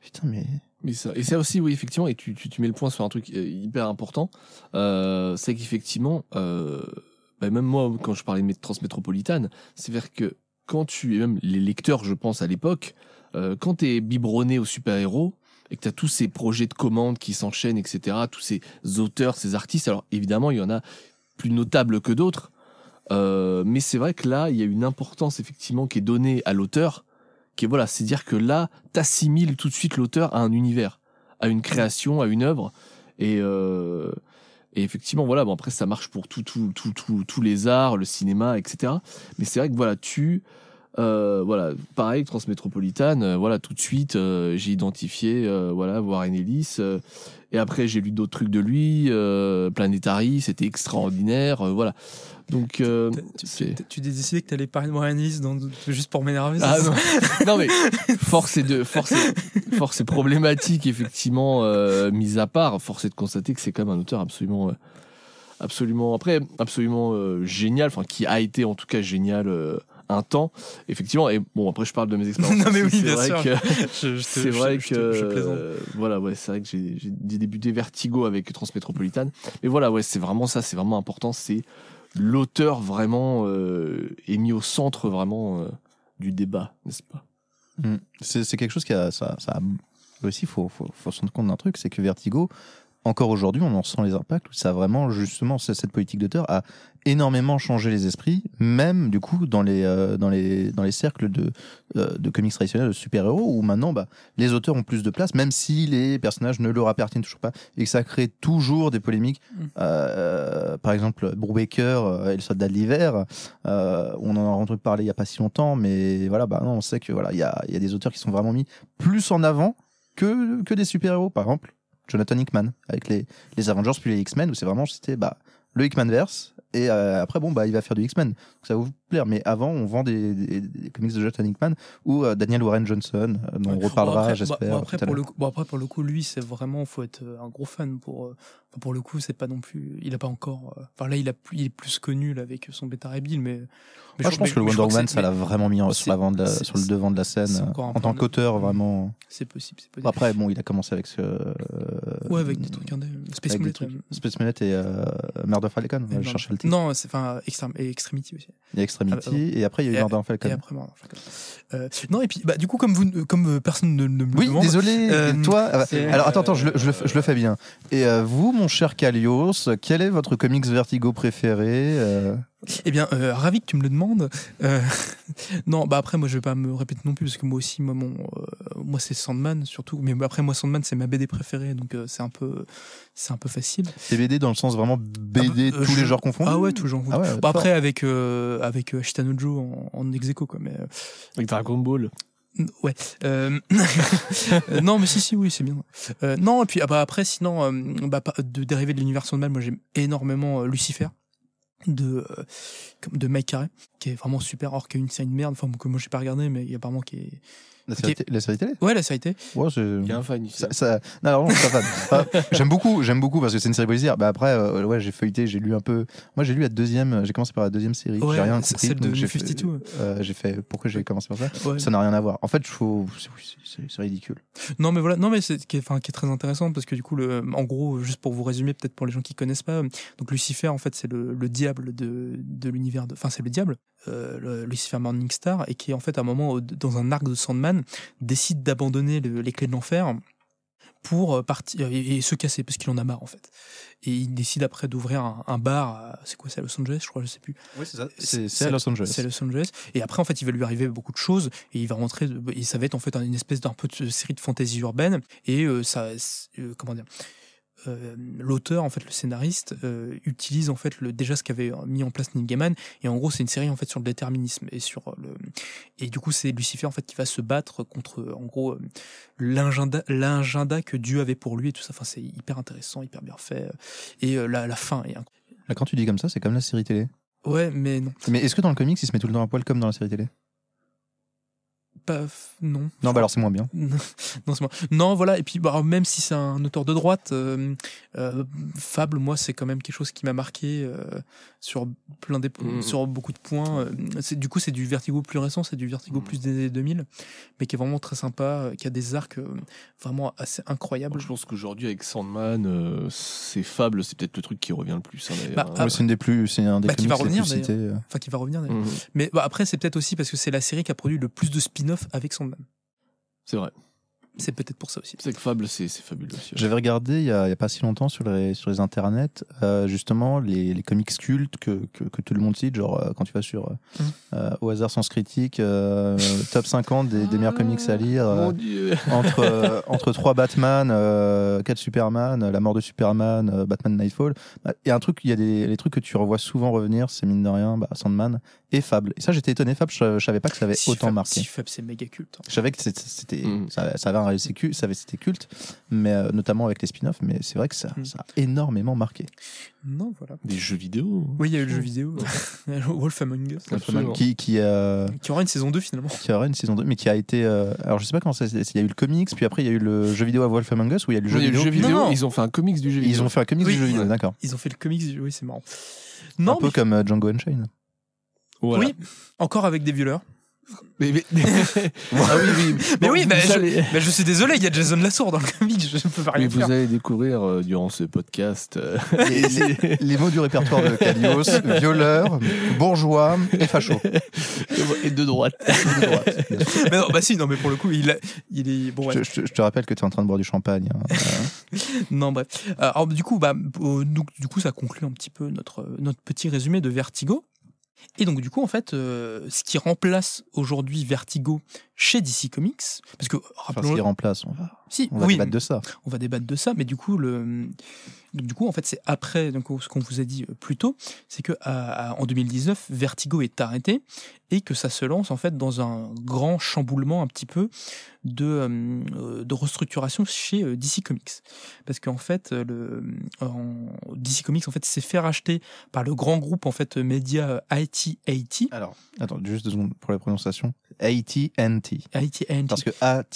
[SPEAKER 1] putain, mais.
[SPEAKER 2] Mais ça, et ça aussi, oui, effectivement, et tu, tu, tu mets le point sur un truc euh, hyper important, euh, c'est qu'effectivement, euh, bah, même moi, quand je parlais de mé- transmétropolitane, c'est-à-dire que quand tu, et même les lecteurs, je pense, à l'époque, euh, quand tu es biberonné aux super-héros, et que tu as tous ces projets de commandes qui s'enchaînent, etc., tous ces auteurs, ces artistes, alors évidemment, il y en a plus notables que d'autres, euh, mais c'est vrai que là, il y a une importance, effectivement, qui est donnée à l'auteur, qui voilà, c'est dire que là, t'assimiles tout de suite l'auteur à un univers, à une création, à une œuvre, et, euh, effectivement, voilà, bon après ça marche pour tout, tout, tout, tout- tous les arts, le cinéma, etc. Mais c'est vrai que voilà, tu, euh, voilà, pareil, Transmétropolitane, euh, voilà, tout de suite, euh, j'ai identifié, euh, voilà, Warren Ellis, euh, et après j'ai lu d'autres trucs de lui, euh, Planetary, c'était extraordinaire, euh, voilà. Donc, euh,
[SPEAKER 3] tu, tu, tu décidé que t'allais parler de Warren Ellis dans, juste pour m'énerver
[SPEAKER 2] Ah non. non mais force est de force est, force est problématique effectivement euh, mise à part force est de constater que c'est quand même un auteur absolument euh, absolument après absolument euh, génial enfin qui a été en tout cas génial euh, un temps effectivement et bon après je parle de mes expériences
[SPEAKER 3] Non, mais oui,
[SPEAKER 2] c'est
[SPEAKER 3] bien sûr.
[SPEAKER 2] c'est vrai
[SPEAKER 3] je
[SPEAKER 2] que
[SPEAKER 3] je plaisante.
[SPEAKER 2] euh, voilà ouais c'est vrai que j'ai débuté Vertigo avec Transmétropolitane mais voilà ouais c'est vraiment ça c'est vraiment important c'est l'auteur vraiment euh, est mis au centre vraiment euh, du débat n'est-ce pas?
[SPEAKER 1] Mm. C'est c'est quelque chose qui a. Ça, ça a- aussi, il faut, faut, faut se rendre compte d'un truc c'est que Vertigo, encore aujourd'hui, on en sent les impacts. Ça a vraiment, justement, cette politique d'auteur a énormément changé les esprits, même du coup dans les, euh, dans les, dans les cercles de, euh, de comics traditionnels de super-héros, où maintenant bah, les auteurs ont plus de place, même si les personnages ne leur appartiennent toujours pas, et que ça crée toujours des polémiques.
[SPEAKER 3] Mm.
[SPEAKER 1] Euh, par exemple, Brubaker et le soldat de l'hiver, on en a entendu parler il y a pas si longtemps, mais voilà, bah non, on sait que voilà, il y a, il y a des auteurs qui sont vraiment mis plus en avant que, que des super-héros. Par exemple, Jonathan Hickman avec les, les Avengers puis les X-Men, où c'est vraiment c'était bah, le Hickman-verse, et euh, après, bon, bah, il va faire du X-Men. Ça vous plaire. Mais avant, on vend des, des, des comics de Jonathan Hickman ou euh, Daniel Warren Johnson, euh, dont on reparlera,
[SPEAKER 3] Bon, après,
[SPEAKER 1] j'espère.
[SPEAKER 3] bon, après, bon, après, pour le coup, lui, c'est vraiment, faut être euh, un gros fan pour, euh, enfin, pour le coup, c'est pas non plus, il a pas encore, euh, enfin là, il a plus, il est plus connu là, avec son Beta Ray Bill, mais, mais
[SPEAKER 1] Moi, je pense
[SPEAKER 3] mais-
[SPEAKER 1] que le Wonder Woman, ça l'a vraiment mis en- sur, de la-
[SPEAKER 3] c'est-
[SPEAKER 1] sur le devant de la scène. En tant qu'auteur, vraiment.
[SPEAKER 3] C'est possible, c'est possible.
[SPEAKER 1] Après, bon, il a commencé avec ce.
[SPEAKER 3] ouais, avec des trucs indés. Space euh,
[SPEAKER 1] Space Mullet et Murder Falcon. je
[SPEAKER 3] non,
[SPEAKER 1] cherche le titre.
[SPEAKER 3] Non, c'est enfin Extremity aussi.
[SPEAKER 1] Extremity,
[SPEAKER 3] Ah,
[SPEAKER 1] et après, il y a eu Murder Falcon.
[SPEAKER 3] Et après, Murder Falcon. Euh, non, et puis, bah, du coup, comme vous, comme euh, personne ne, ne me
[SPEAKER 1] Oui,
[SPEAKER 3] demande.
[SPEAKER 1] désolé,
[SPEAKER 3] Euh,
[SPEAKER 1] toi. alors attends, attends, je le, je, le, je le fais bien. Et vous, mon cher Kalios, quel est votre comics Vertigo préféré
[SPEAKER 3] Eh bien, euh, ravi que tu me le demandes. Euh, non, bah après, moi, je vais pas me répéter non plus parce que moi aussi, moi, mon, euh, moi, c'est Sandman surtout. Mais après, moi, Sandman, c'est ma BD préférée, donc euh, c'est un peu, c'est un peu facile.
[SPEAKER 1] C'est BD dans le sens vraiment BD,
[SPEAKER 3] Ah bah, euh,
[SPEAKER 1] tous les genres confondus
[SPEAKER 3] Ah ouais, tout genre.
[SPEAKER 1] Ah ouais,
[SPEAKER 3] Bon,
[SPEAKER 1] fort.
[SPEAKER 3] après, avec euh, avec euh, Ashitanojo en, en ex aequo, quoi. Mais euh,
[SPEAKER 2] avec Dragon Ball
[SPEAKER 3] ouais. Euh, non, mais si, si, oui, c'est bien. Euh, non, et puis ah bah, après, sinon, euh, bah, de dériver de l'univers Sandman, moi, j'aime énormément euh, Lucifer de euh, de Mike Carey qui est vraiment super or qu'il y a une de merde enfin que moi j'ai pas regardé mais il y a apparemment qui est
[SPEAKER 1] La série,
[SPEAKER 3] Ok.
[SPEAKER 1] té- la série télé?
[SPEAKER 3] Ouais la série télé
[SPEAKER 1] Ouais, c'est-
[SPEAKER 2] il y a un fan ici
[SPEAKER 1] Ça, ça- Non, alors non, je suis pas fan. Ah, j'aime beaucoup, j'aime beaucoup parce que c'est une série policière. Bah après, euh, ouais, j'ai feuilleté, j'ai lu un peu. Moi, j'ai lu la deuxième. J'ai commencé par la deuxième série.
[SPEAKER 3] Ouais,
[SPEAKER 1] j'ai rien
[SPEAKER 3] c'est
[SPEAKER 1] compris.
[SPEAKER 3] celle de
[SPEAKER 1] j'ai fait-
[SPEAKER 3] 52.
[SPEAKER 1] euh, j'ai fait. Pourquoi j'ai commencé par ça?
[SPEAKER 3] Ouais.
[SPEAKER 1] Ça n'a rien à voir. En fait, je faut. C'est ridicule.
[SPEAKER 3] non mais voilà non mais c'est qui est enfin qui est très intéressant parce que du coup le en gros juste pour vous résumer peut-être pour les gens qui connaissent pas donc Lucifer en fait c'est le, le diable de de l'univers de enfin c'est le diable euh, Lucifer Morningstar et qui en fait à un moment dans un arc de Sandman décide d'abandonner le- les clés de l'enfer pour partir et, et se casser parce qu'il en a marre en fait et il décide après d'ouvrir un, un bar c'est quoi c'est à Los Angeles je crois je sais plus
[SPEAKER 1] Oui, c'est ça.
[SPEAKER 3] C'est-
[SPEAKER 1] C'est à Los Angeles.
[SPEAKER 3] c'est Los Angeles. Et après, en fait, il va lui arriver beaucoup de choses et il va rentrer. Et ça va être en fait une espèce d'un peu de série de fantaisie urbaine. Et euh, ça, euh, comment dire. Euh, l'auteur en fait le scénariste euh, utilise en fait le déjà ce qu'avait mis en place Neil Gaiman et en gros c'est une série en fait sur le déterminisme et sur le et du coup c'est Lucifer en fait qui va se battre contre en gros euh, l'agenda l'agenda que Dieu avait pour lui et tout ça enfin c'est hyper intéressant hyper bien fait et euh, la, la fin est incroyable.
[SPEAKER 1] Quand tu dis comme ça, c'est comme la série télé.
[SPEAKER 3] ouais mais non
[SPEAKER 1] Mais est-ce que dans le comics, il se met tout le temps à poil comme dans la série télé?
[SPEAKER 3] Pas, non.
[SPEAKER 1] Non, bah alors c'est moins bien.
[SPEAKER 3] non, c'est moi. Non, voilà. Et puis, bah, même si c'est un auteur de droite, euh, euh, Fable, moi, c'est quand même quelque chose qui m'a marqué euh, sur plein des,
[SPEAKER 2] Mhm.
[SPEAKER 3] sur beaucoup de points. C'est du coup, c'est du Vertigo plus récent, c'est du Vertigo
[SPEAKER 2] Mhm.
[SPEAKER 3] plus des années 2000, mais qui est vraiment très sympa, qui a des arcs vraiment assez incroyables.
[SPEAKER 2] Je pense qu'aujourd'hui, avec Sandman, euh, c'est Fable, c'est peut-être le truc qui revient le plus. hein, d'ailleurs.
[SPEAKER 3] Bah,
[SPEAKER 1] Ouais, c'est une des plus, c'est un des
[SPEAKER 3] Bah, qui va revenir,
[SPEAKER 1] plus cités.
[SPEAKER 3] Enfin, qui va revenir. d'ailleurs.
[SPEAKER 2] Mhm.
[SPEAKER 3] Mais bah, après, c'est peut-être aussi parce que c'est la série qui a produit le plus de spin-off avec Sandman.
[SPEAKER 2] C'est vrai.
[SPEAKER 3] C'est peut-être pour ça aussi.
[SPEAKER 2] C'est que Fable, c'est fabuleux aussi. ouais.
[SPEAKER 1] J'avais regardé il y, a, il y a pas si longtemps sur les, sur les internets, euh, justement, les, les comics cultes que, que, que tout le monde cite, genre euh, quand tu vas sur euh,
[SPEAKER 3] Mhm.
[SPEAKER 1] euh, au hasard sans critique, euh, top 50 des, des meilleurs comics à lire, euh,
[SPEAKER 2] Mon Dieu.
[SPEAKER 1] entre, euh, entre trois Batman, euh, quatre Superman, la mort de Superman, euh, Batman Nightfall. Bah, Il y a un truc, il y a des les trucs que tu revois souvent revenir, c'est mine de rien, bah, Sandman et Fable. Et ça, j'étais étonné, Fable, je, je savais pas que ça avait
[SPEAKER 3] Si
[SPEAKER 1] autant
[SPEAKER 3] Fab-
[SPEAKER 1] marqué.
[SPEAKER 3] si Fab, c'est méga culte. hein.
[SPEAKER 1] Je savais que c'était, c'était-
[SPEAKER 2] Mm.
[SPEAKER 1] ça, ça avait un avait- c'était culte, mais euh, notamment avec les spin-offs, mais c'est vrai que ça,
[SPEAKER 3] Mm.
[SPEAKER 1] ça a énormément marqué.
[SPEAKER 3] Non, voilà.
[SPEAKER 2] Des jeux vidéo.
[SPEAKER 3] Oui, il y a eu le jeu vidéo, Wolf Among Us.
[SPEAKER 1] Qui, qui, euh,
[SPEAKER 3] qui aura une saison 2 finalement.
[SPEAKER 1] qui aura une saison 2, mais qui a été. euh, alors je sais pas comment ça. Il y a eu le comics, puis après il y a eu le jeu vidéo à Wolf Among Us, où il y a eu le jeu
[SPEAKER 2] Il y a eu le
[SPEAKER 1] vidéo.
[SPEAKER 2] jeu vidéo,
[SPEAKER 3] Non, non.
[SPEAKER 2] ils ont fait un comics du jeu vidéo.
[SPEAKER 1] Ils ont fait un comics
[SPEAKER 3] Oui.
[SPEAKER 1] du jeu vidéo,
[SPEAKER 2] Ouais.
[SPEAKER 1] d'accord.
[SPEAKER 3] Ils ont fait le comics, du- oui, c'est marrant.
[SPEAKER 1] Un
[SPEAKER 3] Non,
[SPEAKER 1] peu
[SPEAKER 3] mais,
[SPEAKER 1] comme euh, Django Unchained.
[SPEAKER 2] Voilà.
[SPEAKER 3] oui, encore avec des violeurs.
[SPEAKER 2] Mais, mais- ah oui, oui.
[SPEAKER 3] Mais
[SPEAKER 2] Bon,
[SPEAKER 3] oui,
[SPEAKER 2] vous
[SPEAKER 3] bah, je, bah, suis désolé, il y a Jason Lassour dans le comic, je ne peux pas
[SPEAKER 2] Mais
[SPEAKER 3] rien
[SPEAKER 2] vous
[SPEAKER 3] faire.
[SPEAKER 2] allez découvrir euh, durant ce podcast euh,
[SPEAKER 1] Les, les- les mots du répertoire de Kalios violeur, bourgeois et facho.
[SPEAKER 2] et de droite.
[SPEAKER 1] De droite.
[SPEAKER 3] Mais non, bah si, non, mais pour le coup, il, a- il est bon.
[SPEAKER 1] Je,
[SPEAKER 3] ouais.
[SPEAKER 1] je- je te rappelle que tu es en train de boire du champagne. hein. Euh,
[SPEAKER 3] Non, bref. Euh, Alors, du coup, bah, euh, donc, du coup, ça conclut un petit peu notre, notre petit résumé de Vertigo. Et donc, du coup, en fait, euh, ce qui remplace aujourd'hui Vertigo chez DC Comics, parce que,
[SPEAKER 1] Enfin, ce
[SPEAKER 3] rappelons
[SPEAKER 1] qui remplace, on va,
[SPEAKER 3] si,
[SPEAKER 1] on va
[SPEAKER 3] oui,
[SPEAKER 1] débattre de ça.
[SPEAKER 3] on va débattre de ça, mais du coup, le, du coup, en fait, c'est après donc, ce qu'on vous a dit euh, plus tôt, c'est que à- à- en 2019, Vertigo est arrêté et que ça se lance en fait dans un grand chamboulement un petit peu de, euh, de restructuration chez euh, DC Comics, parce qu'en fait, le en- DC Comics en fait s'est fait racheter par le grand groupe en fait média IT80,
[SPEAKER 1] Alors, attends, juste deux secondes pour la prononciation. AT&T.
[SPEAKER 3] IT&T.
[SPEAKER 1] Parce que AT,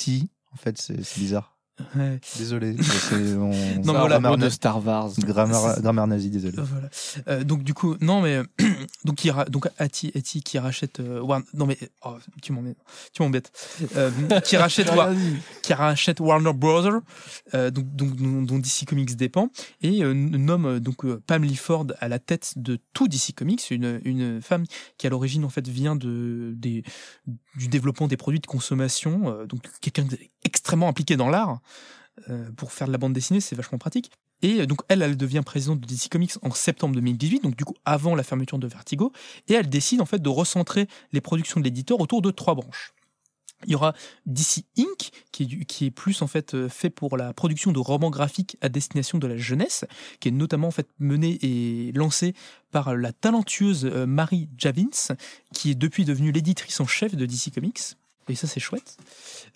[SPEAKER 1] en fait, c'est bizarre.
[SPEAKER 3] Ouais.
[SPEAKER 1] Désolé. c'est mon
[SPEAKER 3] Non,
[SPEAKER 2] C'est
[SPEAKER 3] mais
[SPEAKER 2] un
[SPEAKER 3] voilà,
[SPEAKER 2] de Star Wars.
[SPEAKER 1] grammaire, grammaire nazie, désolé.
[SPEAKER 3] Euh, Voilà. Euh, donc du coup, non mais donc il ra- donc Ati Ati qui rachète euh, Warner- non mais oh, tu m'embêtes, tu m'embêtes, Euh, qui rachète Wa- qui rachète Warner Brothers, euh, donc, donc dont, dont DC Comics dépend et euh, nomme donc euh, Pam Lee Ford à la tête de tout DC Comics, une une femme qui à l'origine en fait vient de des du développement des produits de consommation, euh, donc quelqu'un extrêmement impliqué dans l'art euh, pour faire de la bande dessinée, c'est vachement pratique. Et euh, donc elle, elle devient présidente de DC Comics en septembre 2018, donc du coup avant la fermeture de Vertigo, et elle décide en fait de recentrer les productions de l'éditeur autour de trois branches. Il y aura DC Inc. qui est, qui est plus en fait euh, fait pour la production de romans graphiques à destination de la jeunesse, qui est notamment en fait menée et lancée par la talentueuse euh, Marie Javins, qui est depuis devenue l'éditrice en chef de DC Comics. Et ça c'est chouette.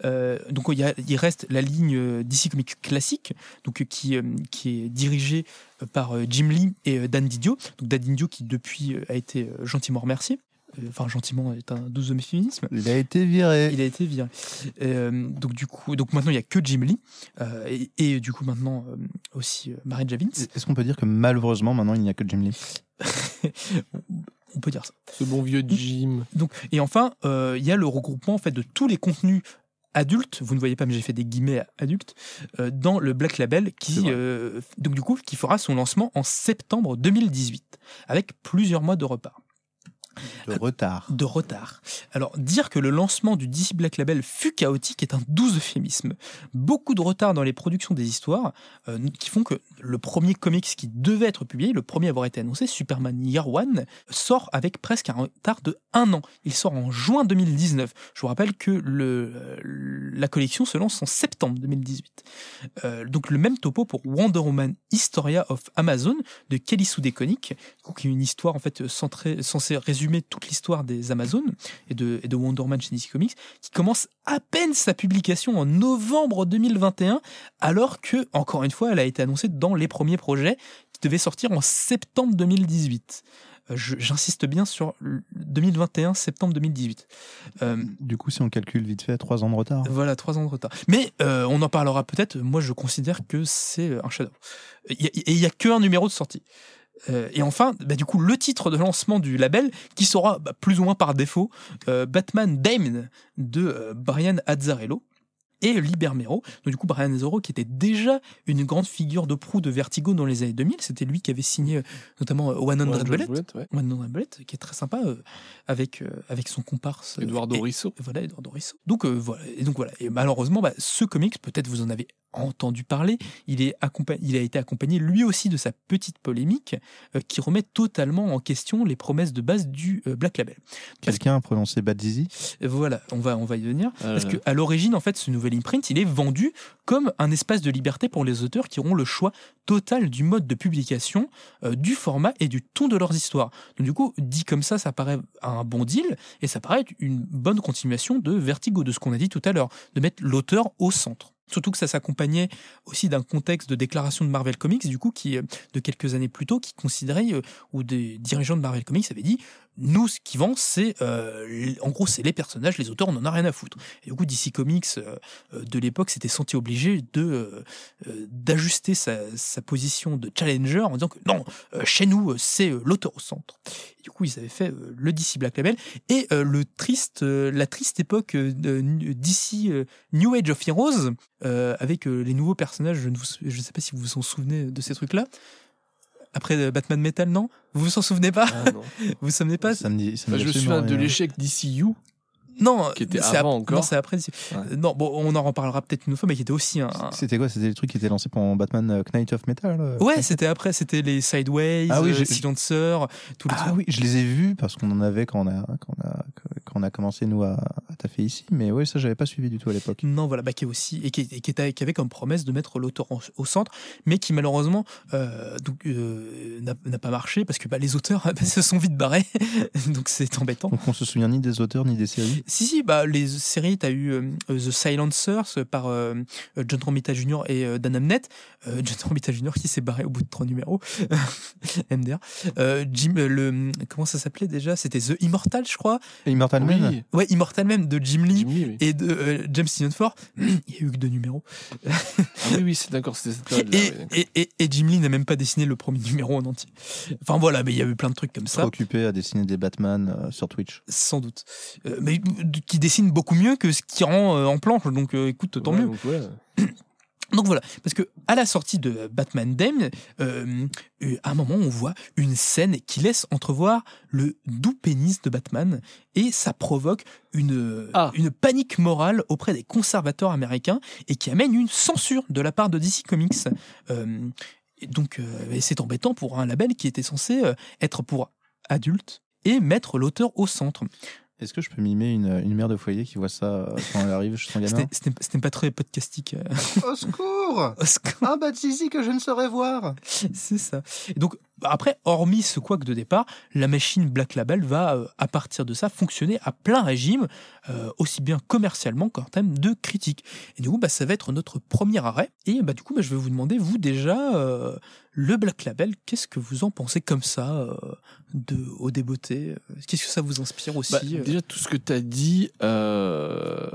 [SPEAKER 3] Euh, donc il, y a- il reste la ligne euh, DC Comics classique, donc euh, qui, qui est dirigée par Jim Lee et Dan Didio. Donc Dan Didio qui depuis a été gentiment remercié. Enfin gentiment est un doux euphémisme.
[SPEAKER 1] Il a été viré.
[SPEAKER 3] Il a été viré. Euh, donc du coup, donc maintenant il y a que Jim Lee euh, et, et du coup maintenant euh, aussi Mary Javins.
[SPEAKER 1] Est-ce qu'on peut dire que malheureusement, maintenant, il n'y a que Jim Lee?
[SPEAKER 3] On peut dire ça.
[SPEAKER 2] Ce bon vieux Jim.
[SPEAKER 3] Donc et enfin euh, il y a le regroupement en fait de tous les contenus adultes, vous ne voyez pas mais j'ai fait des guillemets adultes, euh, dans le Black Label qui euh, donc du coup qui fera son lancement en septembre 2018 avec plusieurs mois de retard.
[SPEAKER 1] De retard.
[SPEAKER 3] de retard. Alors, dire que le lancement du DC Black Label fut chaotique est un doux euphémisme. Beaucoup de retard dans les productions des histoires euh, qui font que le premier comics qui devait être publié, le premier à avoir été annoncé, Superman Year One, sort avec presque un retard de un an. Il sort en juin 2019. Je vous rappelle que le, euh, la collection se lance en septembre 2018. Euh, donc le même topo pour Wonder Woman Historia of Amazon de Kelly Sue DeConnick, qui est une histoire en fait centrée, censée résumer toute l'histoire des Amazones et de, et de Wonder Woman chez DC Comics, qui commence à peine sa publication en novembre 2021, alors que, encore une fois, elle a été annoncée dans les premiers projets qui devaient sortir en septembre 2018. Euh, J'insiste bien sur le 2021, septembre 2018. Euh,
[SPEAKER 1] Du coup, si on calcule vite fait, trois ans de retard.
[SPEAKER 3] voilà, trois ans de retard. Mais euh, on en parlera peut-être. Moi, je considère que c'est un a- Et il n'y a qu'un numéro de sortie. Euh, et enfin, bah, du coup, le titre de lancement du label, qui sera bah, plus ou moins par défaut euh, Batman Damned de euh, Brian Azzarello et Libermero. Donc du coup, Brian Azzarello qui était déjà une grande figure de proue de Vertigo dans les années 2000. C'était lui qui avait signé notamment 100
[SPEAKER 2] Ouais,
[SPEAKER 3] Bullet.
[SPEAKER 2] Bullet, ouais.
[SPEAKER 3] 100 Bullet, qui est très sympa avec, avec son comparse.
[SPEAKER 2] Eduardo
[SPEAKER 3] et-
[SPEAKER 2] Risso.
[SPEAKER 3] voilà, Eduardo Risso. Donc voilà, et donc voilà. Et malheureusement, bah, ce comics, peut-être vous en avez entendu parler, il, est il a été accompagné lui aussi de sa petite polémique euh, qui remet totalement en question les promesses de base du euh, Black Label.
[SPEAKER 1] Quelqu'un a prononcé Bad Zizi?
[SPEAKER 3] Et voilà, on va, on va y venir.
[SPEAKER 2] Ah,
[SPEAKER 3] Parce qu'à l'origine, en fait, ce nouvel imprint, il est vendu comme un espace de liberté pour les auteurs qui auront le choix total du mode de publication, euh, du format et du ton de leurs histoires. Donc, du coup, dit comme ça, ça paraît un bon deal et ça paraît être une bonne continuation de Vertigo, de ce qu'on a dit tout à l'heure, de mettre l'auteur au centre. Surtout que ça s'accompagnait aussi d'un contexte de déclaration de Marvel Comics, du coup, qui, euh, de quelques années plus tôt, qui considérait, euh, ou des dirigeants de Marvel Comics avaient dit, nous, ce qui vend, c'est, euh, en gros, c'est les personnages, les auteurs, on en a rien à foutre. Et du coup, DC Comics euh, euh, de l'époque s'était senti obligé de euh, euh, d'ajuster sa, sa position de challenger en disant que non, euh, chez nous, c'est l'auteur au centre. Du coup, ils avaient fait le DC Black Label et le triste, la triste époque euh, New Age of Heroes avec les nouveaux personnages. Je ne vous- je sais pas si vous vous en souvenez de ces trucs-là. Après euh, Batman Metal, non? Vous vous en souvenez pas?
[SPEAKER 2] Ah, non.
[SPEAKER 3] Vous vous souvenez pas?
[SPEAKER 1] Ça me dit, ça me
[SPEAKER 2] Bah,
[SPEAKER 1] dit
[SPEAKER 2] je me souviens de l'échec d'ICU.
[SPEAKER 3] Non,
[SPEAKER 2] Qui était
[SPEAKER 3] c'est
[SPEAKER 2] avant
[SPEAKER 3] ap-
[SPEAKER 2] encore.
[SPEAKER 3] Non, c'est après.
[SPEAKER 2] Ouais.
[SPEAKER 3] Non, bon, on en reparlera peut-être une autre fois, mais qui était aussi un.
[SPEAKER 1] C'était quoi? C'était les trucs qui étaient lancés pendant Batman euh, Knight of Metal euh?
[SPEAKER 3] Ouais, c'était après, c'était les Sideways,
[SPEAKER 1] Ah oui,
[SPEAKER 3] euh, Silencer, tous les
[SPEAKER 1] Ah
[SPEAKER 3] trucs.
[SPEAKER 1] oui, je les ai vus parce qu'on en avait quand on a, quand on a, quand on a commencé nous à, à taffer ici. Mais oui, ça j'avais pas suivi du tout à l'époque.
[SPEAKER 3] Non, voilà, bah, qui est aussi et qui, et qui, était- qui avait comme promesse de mettre l'auteur au centre, mais qui malheureusement euh, donc, euh, n'a n'a pas marché parce que bah, les auteurs bah, se sont vite barrés, donc c'est embêtant.
[SPEAKER 1] Donc on se souvient ni des auteurs ni des séries.
[SPEAKER 3] Si, si, bah, les séries, tu as eu euh, The Silencers par euh, John Romita Jr. et euh, Dan Amnett. Euh, John Romita Jr. qui s'est barré au bout de trois numéros. MDR. Euh, Jim, euh, le, comment ça s'appelait déjà? C'était The Immortal, je crois.
[SPEAKER 1] Immortal
[SPEAKER 2] Oui,
[SPEAKER 3] Ouais, Immortal même de Jim Lee.
[SPEAKER 2] Jim Lee, oui.
[SPEAKER 3] Et de euh, James Tynion Ford, il y a eu que deux numéros.
[SPEAKER 2] Ah oui, oui, c'est d'accord, c'était cette
[SPEAKER 3] Et, et, et, et- Jim Lee n'a même pas dessiné le premier numéro en entier. Enfin voilà, mais il y a eu plein de trucs comme
[SPEAKER 1] Trop
[SPEAKER 3] ça.
[SPEAKER 1] occupé à dessiner des Batman euh, sur Twitch.
[SPEAKER 3] Sans doute. Euh, mais qui dessine beaucoup mieux que ce qui rend euh, en planche. Donc euh, écoute, tant
[SPEAKER 2] Ouais,
[SPEAKER 3] mieux.
[SPEAKER 2] donc voilà.
[SPEAKER 3] Donc voilà, parce que à la sortie de Batman Dame, euh, à un moment on voit une scène qui laisse entrevoir le doux pénis de Batman et ça provoque une,
[SPEAKER 2] Ah.
[SPEAKER 3] une panique morale auprès des conservateurs américains et qui amène une censure de la part de DC Comics. Euh, et donc euh, et c'est embêtant pour un label qui était censé euh, être pour adultes et mettre l'auteur au centre.
[SPEAKER 1] Est-ce que je peux mimer une, une mère de foyer qui voit ça euh, quand elle arrive chez son gamin
[SPEAKER 3] C'était- pas très podcastique. euh,
[SPEAKER 1] Au secours
[SPEAKER 3] au secours.
[SPEAKER 1] Un Bad Zizi que je ne saurais voir
[SPEAKER 3] C'est ça. Et donc, après, hormis ce couac de départ, la machine Black Label va, euh, à partir de ça, fonctionner à plein régime, euh, aussi bien commercialement qu'en termes de critique. Et du coup, bah, ça va être notre premier arrêt. Et bah, du coup, bah, je vais vous demander, vous déjà, euh, le Black Label, qu'est-ce que vous en pensez comme ça, de, au débeauté Qu'est-ce que ça vous inspire aussi
[SPEAKER 2] Bah, déjà, tout ce que tu as dit, euh,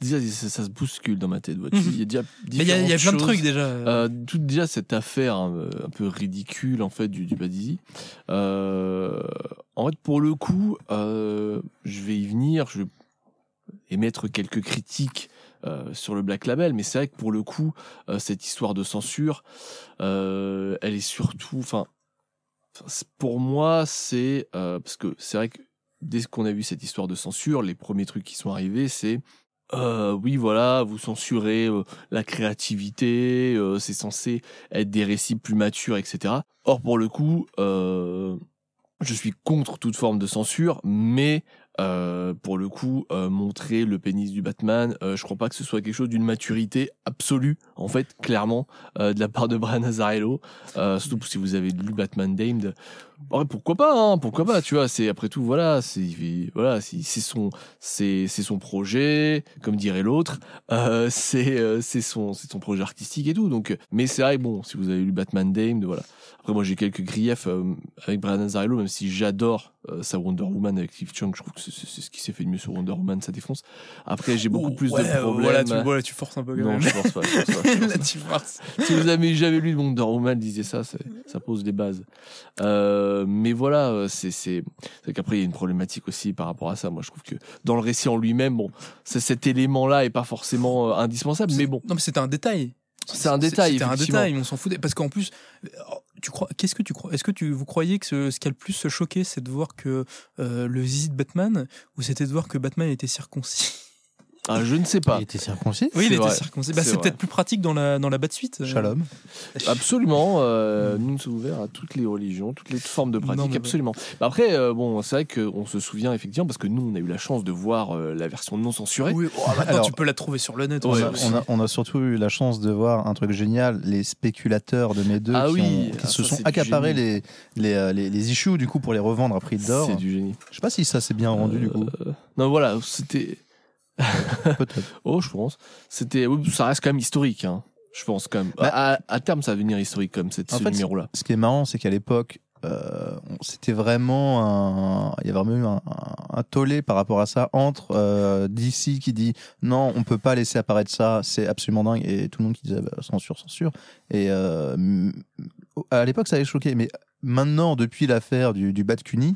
[SPEAKER 2] déjà, ça, ça se bouscule dans ma tête.
[SPEAKER 3] Mhm.
[SPEAKER 2] Il y a déjà
[SPEAKER 3] Mais Il y, a- y a plein de trucs déjà.
[SPEAKER 2] Euh, tout déjà cette affaire hein, un peu ridicule en fait du, du Badizi. Euh, en fait, pour le coup, euh, je vais y venir. Je vais émettre quelques critiques euh, sur le Black Label, mais c'est vrai que pour le coup, euh, cette histoire de censure, euh, elle est surtout, enfin, pour moi, c'est euh, parce que c'est vrai que dès qu'on a vu cette histoire de censure, les premiers trucs qui sont arrivés, c'est euh, oui, voilà, vous censurez euh, la créativité, euh, c'est censé être des récits plus matures, etc. Or, pour le coup, euh, je suis contre toute forme de censure, mais euh, pour le coup, montrer le pénis du Batman, je crois pas que ce soit quelque chose d'une maturité absolue, en fait, clairement, de la part de Brian Azzarello. Euh, surtout si vous avez lu Batman Damned, Ouais, pourquoi pas hein, pourquoi pas tu vois c'est après tout voilà c'est voilà c'est son c'est c'est son projet comme dirait l'autre euh, c'est euh, c'est son c'est son projet artistique et tout donc mais c'est vrai bon si vous avez lu Batman Dame voilà après moi j'ai quelques griefs euh, avec Brian Azzarello même si j'adore euh, sa Wonder Woman avec Steve Chung je trouve que c'est ce qui s'est fait de mieux sur Wonder Woman ça défonce après j'ai beaucoup
[SPEAKER 3] Oh,
[SPEAKER 2] plus
[SPEAKER 3] ouais,
[SPEAKER 2] de problèmes
[SPEAKER 3] Voilà, tu, voilà, tu forces un peu quand
[SPEAKER 2] non
[SPEAKER 3] même.
[SPEAKER 2] je pense pas, je pas, je pense
[SPEAKER 3] Là,
[SPEAKER 2] pas.
[SPEAKER 3] tu forces.
[SPEAKER 2] si vous avez jamais lu Wonder Woman disait ça ça pose des bases euh, mais voilà, euh, c'est c'est c'est qu'après il y a une problématique aussi par rapport à ça. Moi, je trouve que dans le récit en lui-même, bon, c'est- cet élément-là est pas forcément euh, indispensable, mais bon,
[SPEAKER 3] Non, mais c'était un détail.
[SPEAKER 2] c'est un détail.
[SPEAKER 3] C'était un détail, on s'en foutait. Parce qu'en plus, euh, tu crois, qu'est-ce que tu crois Est-ce que tu, vous croyez que ce, ce qui a le plus choqué, c'est de voir que euh, le zizi de Batman, ou c'était de voir que Batman était circoncis?
[SPEAKER 2] Ah, je ne sais pas.
[SPEAKER 1] Il était circoncis
[SPEAKER 3] Oui, il était
[SPEAKER 2] vrai.
[SPEAKER 3] circoncis. Bah,
[SPEAKER 2] C'est
[SPEAKER 3] peut-être plus pratique dans la, dans la suite.
[SPEAKER 1] Shalom.
[SPEAKER 2] Absolument, euh, nous nous sommes ouverts à toutes les religions, toutes les formes de pratiques, absolument. Bah après, euh, bon, c'est vrai qu'on se souvient effectivement parce que nous, on a eu la chance de voir euh, la version non censurée.
[SPEAKER 3] Oui, oh, maintenant
[SPEAKER 1] Alors-
[SPEAKER 3] tu peux la trouver sur le net.
[SPEAKER 1] On,
[SPEAKER 2] Ouais,
[SPEAKER 1] on a- on a surtout eu la chance de voir un truc génial, les spéculateurs de mes deux
[SPEAKER 2] Ah
[SPEAKER 1] qui,
[SPEAKER 2] oui,
[SPEAKER 1] ont- qui
[SPEAKER 2] ah,
[SPEAKER 1] se
[SPEAKER 2] ça,
[SPEAKER 1] sont accaparés les, les, euh, les, les issues du coup pour les revendre à prix d'or.
[SPEAKER 2] C'est du génie.
[SPEAKER 1] Je sais pas si ça s'est bien rendu du coup.
[SPEAKER 2] Euh, non, voilà, c'était.
[SPEAKER 1] Peut-être.
[SPEAKER 2] Oh, je pense. C'était, ça reste quand même historique, hein. Je pense quand même.
[SPEAKER 1] Bah-
[SPEAKER 2] à, à terme, ça va devenir historique comme cette, ce numéro-là.
[SPEAKER 1] Ce qui est marrant, c'est qu'à l'époque, euh, c'était vraiment un, il y a vraiment eu un, un, un tollé par rapport à ça entre euh, DC qui dit non, on peut pas laisser apparaître ça, c'est absolument dingue, et tout le monde qui disait bah, censure, censure. Et euh, à l'époque, ça avait choqué, mais maintenant, depuis l'affaire du, du Bat Cuni,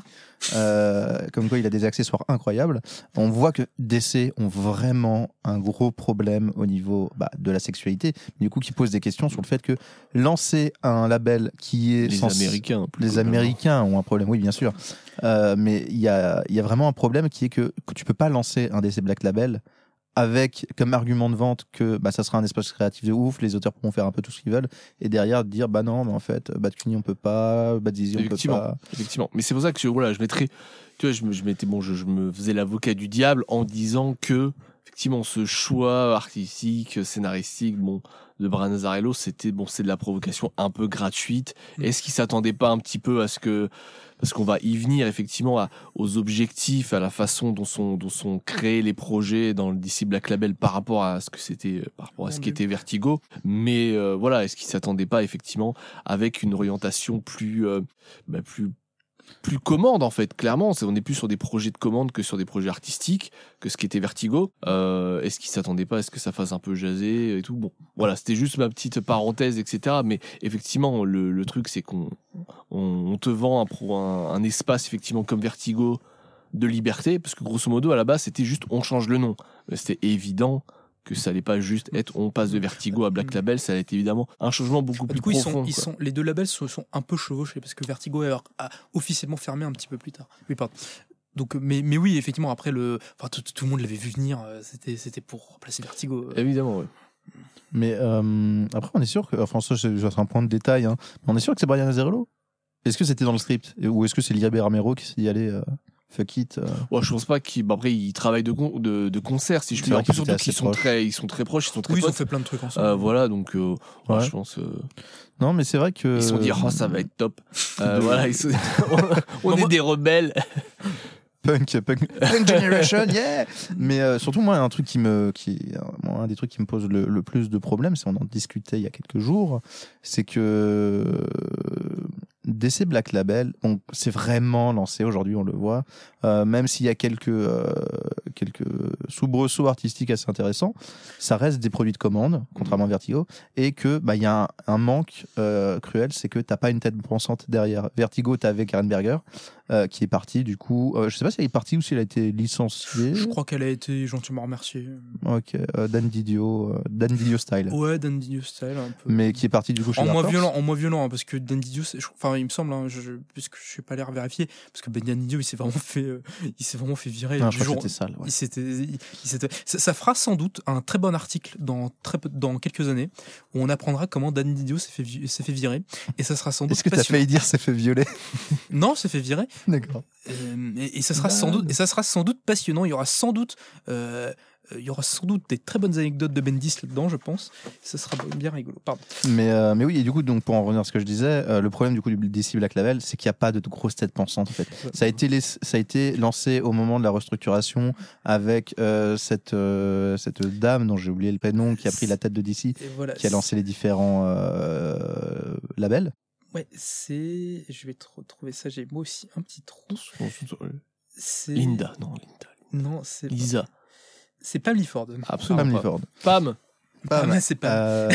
[SPEAKER 1] euh, comme quoi il a des accessoires incroyables, on voit que DC ont vraiment un gros problème au niveau bah, de la sexualité, du coup qui pose des questions sur le fait que lancer un label qui est
[SPEAKER 2] Les Américains. plus
[SPEAKER 1] les. Américains ont un problème, oui, bien sûr. Euh, mais il y a, y a vraiment un problème qui est que, que tu peux pas lancer un DC Black Label avec comme argument de vente que bah, ça sera un espace créatif de ouf, les auteurs pourront faire un peu tout ce qu'ils veulent, et derrière dire bah non, mais en fait, Bad Cuny on peut pas, Bad Zizi on peut
[SPEAKER 2] Effectivement.
[SPEAKER 1] pas.
[SPEAKER 2] Effectivement. Mais c'est pour ça que je, voilà, je mettrais, tu vois, je me, je mettais, bon, je, je me faisais l'avocat du diable en disant que, effectivement, ce choix artistique, scénaristique, bon, de Brian Azzarello, c'était, bon, c'est de la provocation un peu gratuite.
[SPEAKER 3] Mm.
[SPEAKER 2] Est-ce qu'il s'attendait pas un petit peu à ce que, parce qu'on va y venir, effectivement, à, aux objectifs, à la façon dont sont, dont sont créés les projets dans le DC Black Label par rapport à ce que c'était, euh, par rapport à ce qu'était Vertigo. Mais, euh, voilà, est-ce qu'il s'attendait pas, effectivement, avec une orientation plus, euh, bah, plus, plus commande en fait clairement. On est plus sur des projets de commande que sur des projets artistiques que ce qui était Vertigo. Euh, est-ce qu'ils s'attendaient pas à ce que ça fasse un peu jaser et tout? Bon voilà c'était juste ma petite parenthèse etc mais effectivement le, le truc c'est qu'on on, te vend un, un, un espace effectivement comme Vertigo de liberté parce que grosso modo à la base c'était juste on change le nom. C'était évident que ça allait pas juste être on passe de Vertigo à Black Label ça allait être évidemment un changement beaucoup
[SPEAKER 3] Bah,
[SPEAKER 2] plus
[SPEAKER 3] du coup, ils
[SPEAKER 2] profond
[SPEAKER 3] sont, ils
[SPEAKER 2] quoi.
[SPEAKER 3] sont, les deux labels se sont un peu chevauchés parce que Vertigo a, a officiellement fermé un petit peu plus tard. Oui, pardon. Donc, mais, mais oui, effectivement, après le, enfin, tout, tout le monde l'avait vu venir. euh, C'était, c'était pour remplacer Vertigo. euh.
[SPEAKER 2] évidemment ouais.
[SPEAKER 1] Mais euh, après, on est sûr que, enfin, ça, c'est un point de détail, hein, mais on est sûr que c'est Brian Azzarello? Est-ce que c'était dans le script? Ou est-ce que c'est Liabe Ramero qui s'est dit, allez, euh, fuck it euh,
[SPEAKER 2] Ouais, je pense pas qu'ils. bah, après, ils travaillent de, con- de, de concert, si je puis dire. Surtout qu'ils sont très, ils sont très proches, ils sont très
[SPEAKER 3] Oui, ils ont
[SPEAKER 2] potes.
[SPEAKER 3] fait plein de trucs ensemble.
[SPEAKER 2] Euh, voilà, donc euh, ouais,
[SPEAKER 1] Ouais.
[SPEAKER 2] je pense. euh,
[SPEAKER 1] Non, mais c'est vrai que.
[SPEAKER 2] ils se sont dit, oh, ça va être top. Euh, voilà, ils se- on
[SPEAKER 3] Non,
[SPEAKER 2] est
[SPEAKER 3] moi-
[SPEAKER 2] des rebelles.
[SPEAKER 1] punk, punk, punk generation, yeah. Mais euh, surtout moi, un truc qui me, qui, euh, moi, un des trucs qui me pose le, le plus de problèmes, c'est on en discutait il y a quelques jours, c'est que euh, DC Black Label, bon, c'est vraiment lancé aujourd'hui, on le voit, euh, même s'il y a quelques euh, quelques soubresauts artistiques assez intéressants, ça reste des produits de commande, contrairement à Vertigo, et que bah il y a un, un manque euh, cruel, c'est que t'as pas une tête pensante derrière. Vertigo, t'avais Karen Berger, euh, qui est partie du coup. euh, je sais pas si elle est partie ou si elle a été licenciée.
[SPEAKER 3] Je crois qu'elle a été gentiment remerciée.
[SPEAKER 1] Ok, euh, Dan Didio, euh, Dan Didio style.
[SPEAKER 3] Ouais, Dan Didio style, un peu.
[SPEAKER 1] Mais qui est parti du coup chez
[SPEAKER 3] en moins violent, en moins violent, hein, parce que Dan Didio, enfin, il me semble, hein, je, je- puisque je suis pas l'air vérifier, parce que Ben Dan Didio, il s'est vraiment fait, euh, il s'est vraiment fait virer. Du
[SPEAKER 1] je crois
[SPEAKER 3] jour-
[SPEAKER 1] que sale. ouais.
[SPEAKER 3] Il s'était, il- il s'était- ça, ça fera sans doute un très bon article dans très peu, dans quelques années où on apprendra comment Dan Didio s'est fait, s'est fait virer et ça sera sans doute
[SPEAKER 1] Est-ce que t'as failli dire c'est fait violer?
[SPEAKER 3] Non, s'est fait virer
[SPEAKER 1] D'accord.
[SPEAKER 3] euh, et, et ça sera
[SPEAKER 1] Bah,
[SPEAKER 3] sans doute et ça sera sans doute passionnant. Il y aura sans doute euh, Euh, Il y aura sans doute des très bonnes anecdotes de Bendis là-dedans, je pense. Ça sera bien rigolo. Pardon.
[SPEAKER 1] Mais, euh, mais oui, et du coup, donc, pour en revenir à ce que je disais, euh, le problème du coup du DC Black Label, c'est qu'il n'y a pas de grosses têtes pensantes en fait. Ça a été, les- ça a été lancé au moment de la restructuration avec euh, cette, cette dame dont j'ai oublié le prénom qui a pris la tête de DC,
[SPEAKER 3] voilà.
[SPEAKER 1] qui a lancé les différents labels.
[SPEAKER 3] Ouais, c'est. Je vais te retrouver ça. J'ai moi aussi un petit trou. C'est.
[SPEAKER 2] Linda, non, Linda.
[SPEAKER 3] Non, c'est.
[SPEAKER 2] Lisa.
[SPEAKER 3] C'est Pam Lifford.
[SPEAKER 2] Absolument
[SPEAKER 1] Pam
[SPEAKER 2] pas.
[SPEAKER 1] Lifford.
[SPEAKER 2] Pam.
[SPEAKER 1] Pam.
[SPEAKER 3] Ah, c'est pas.
[SPEAKER 1] Euh,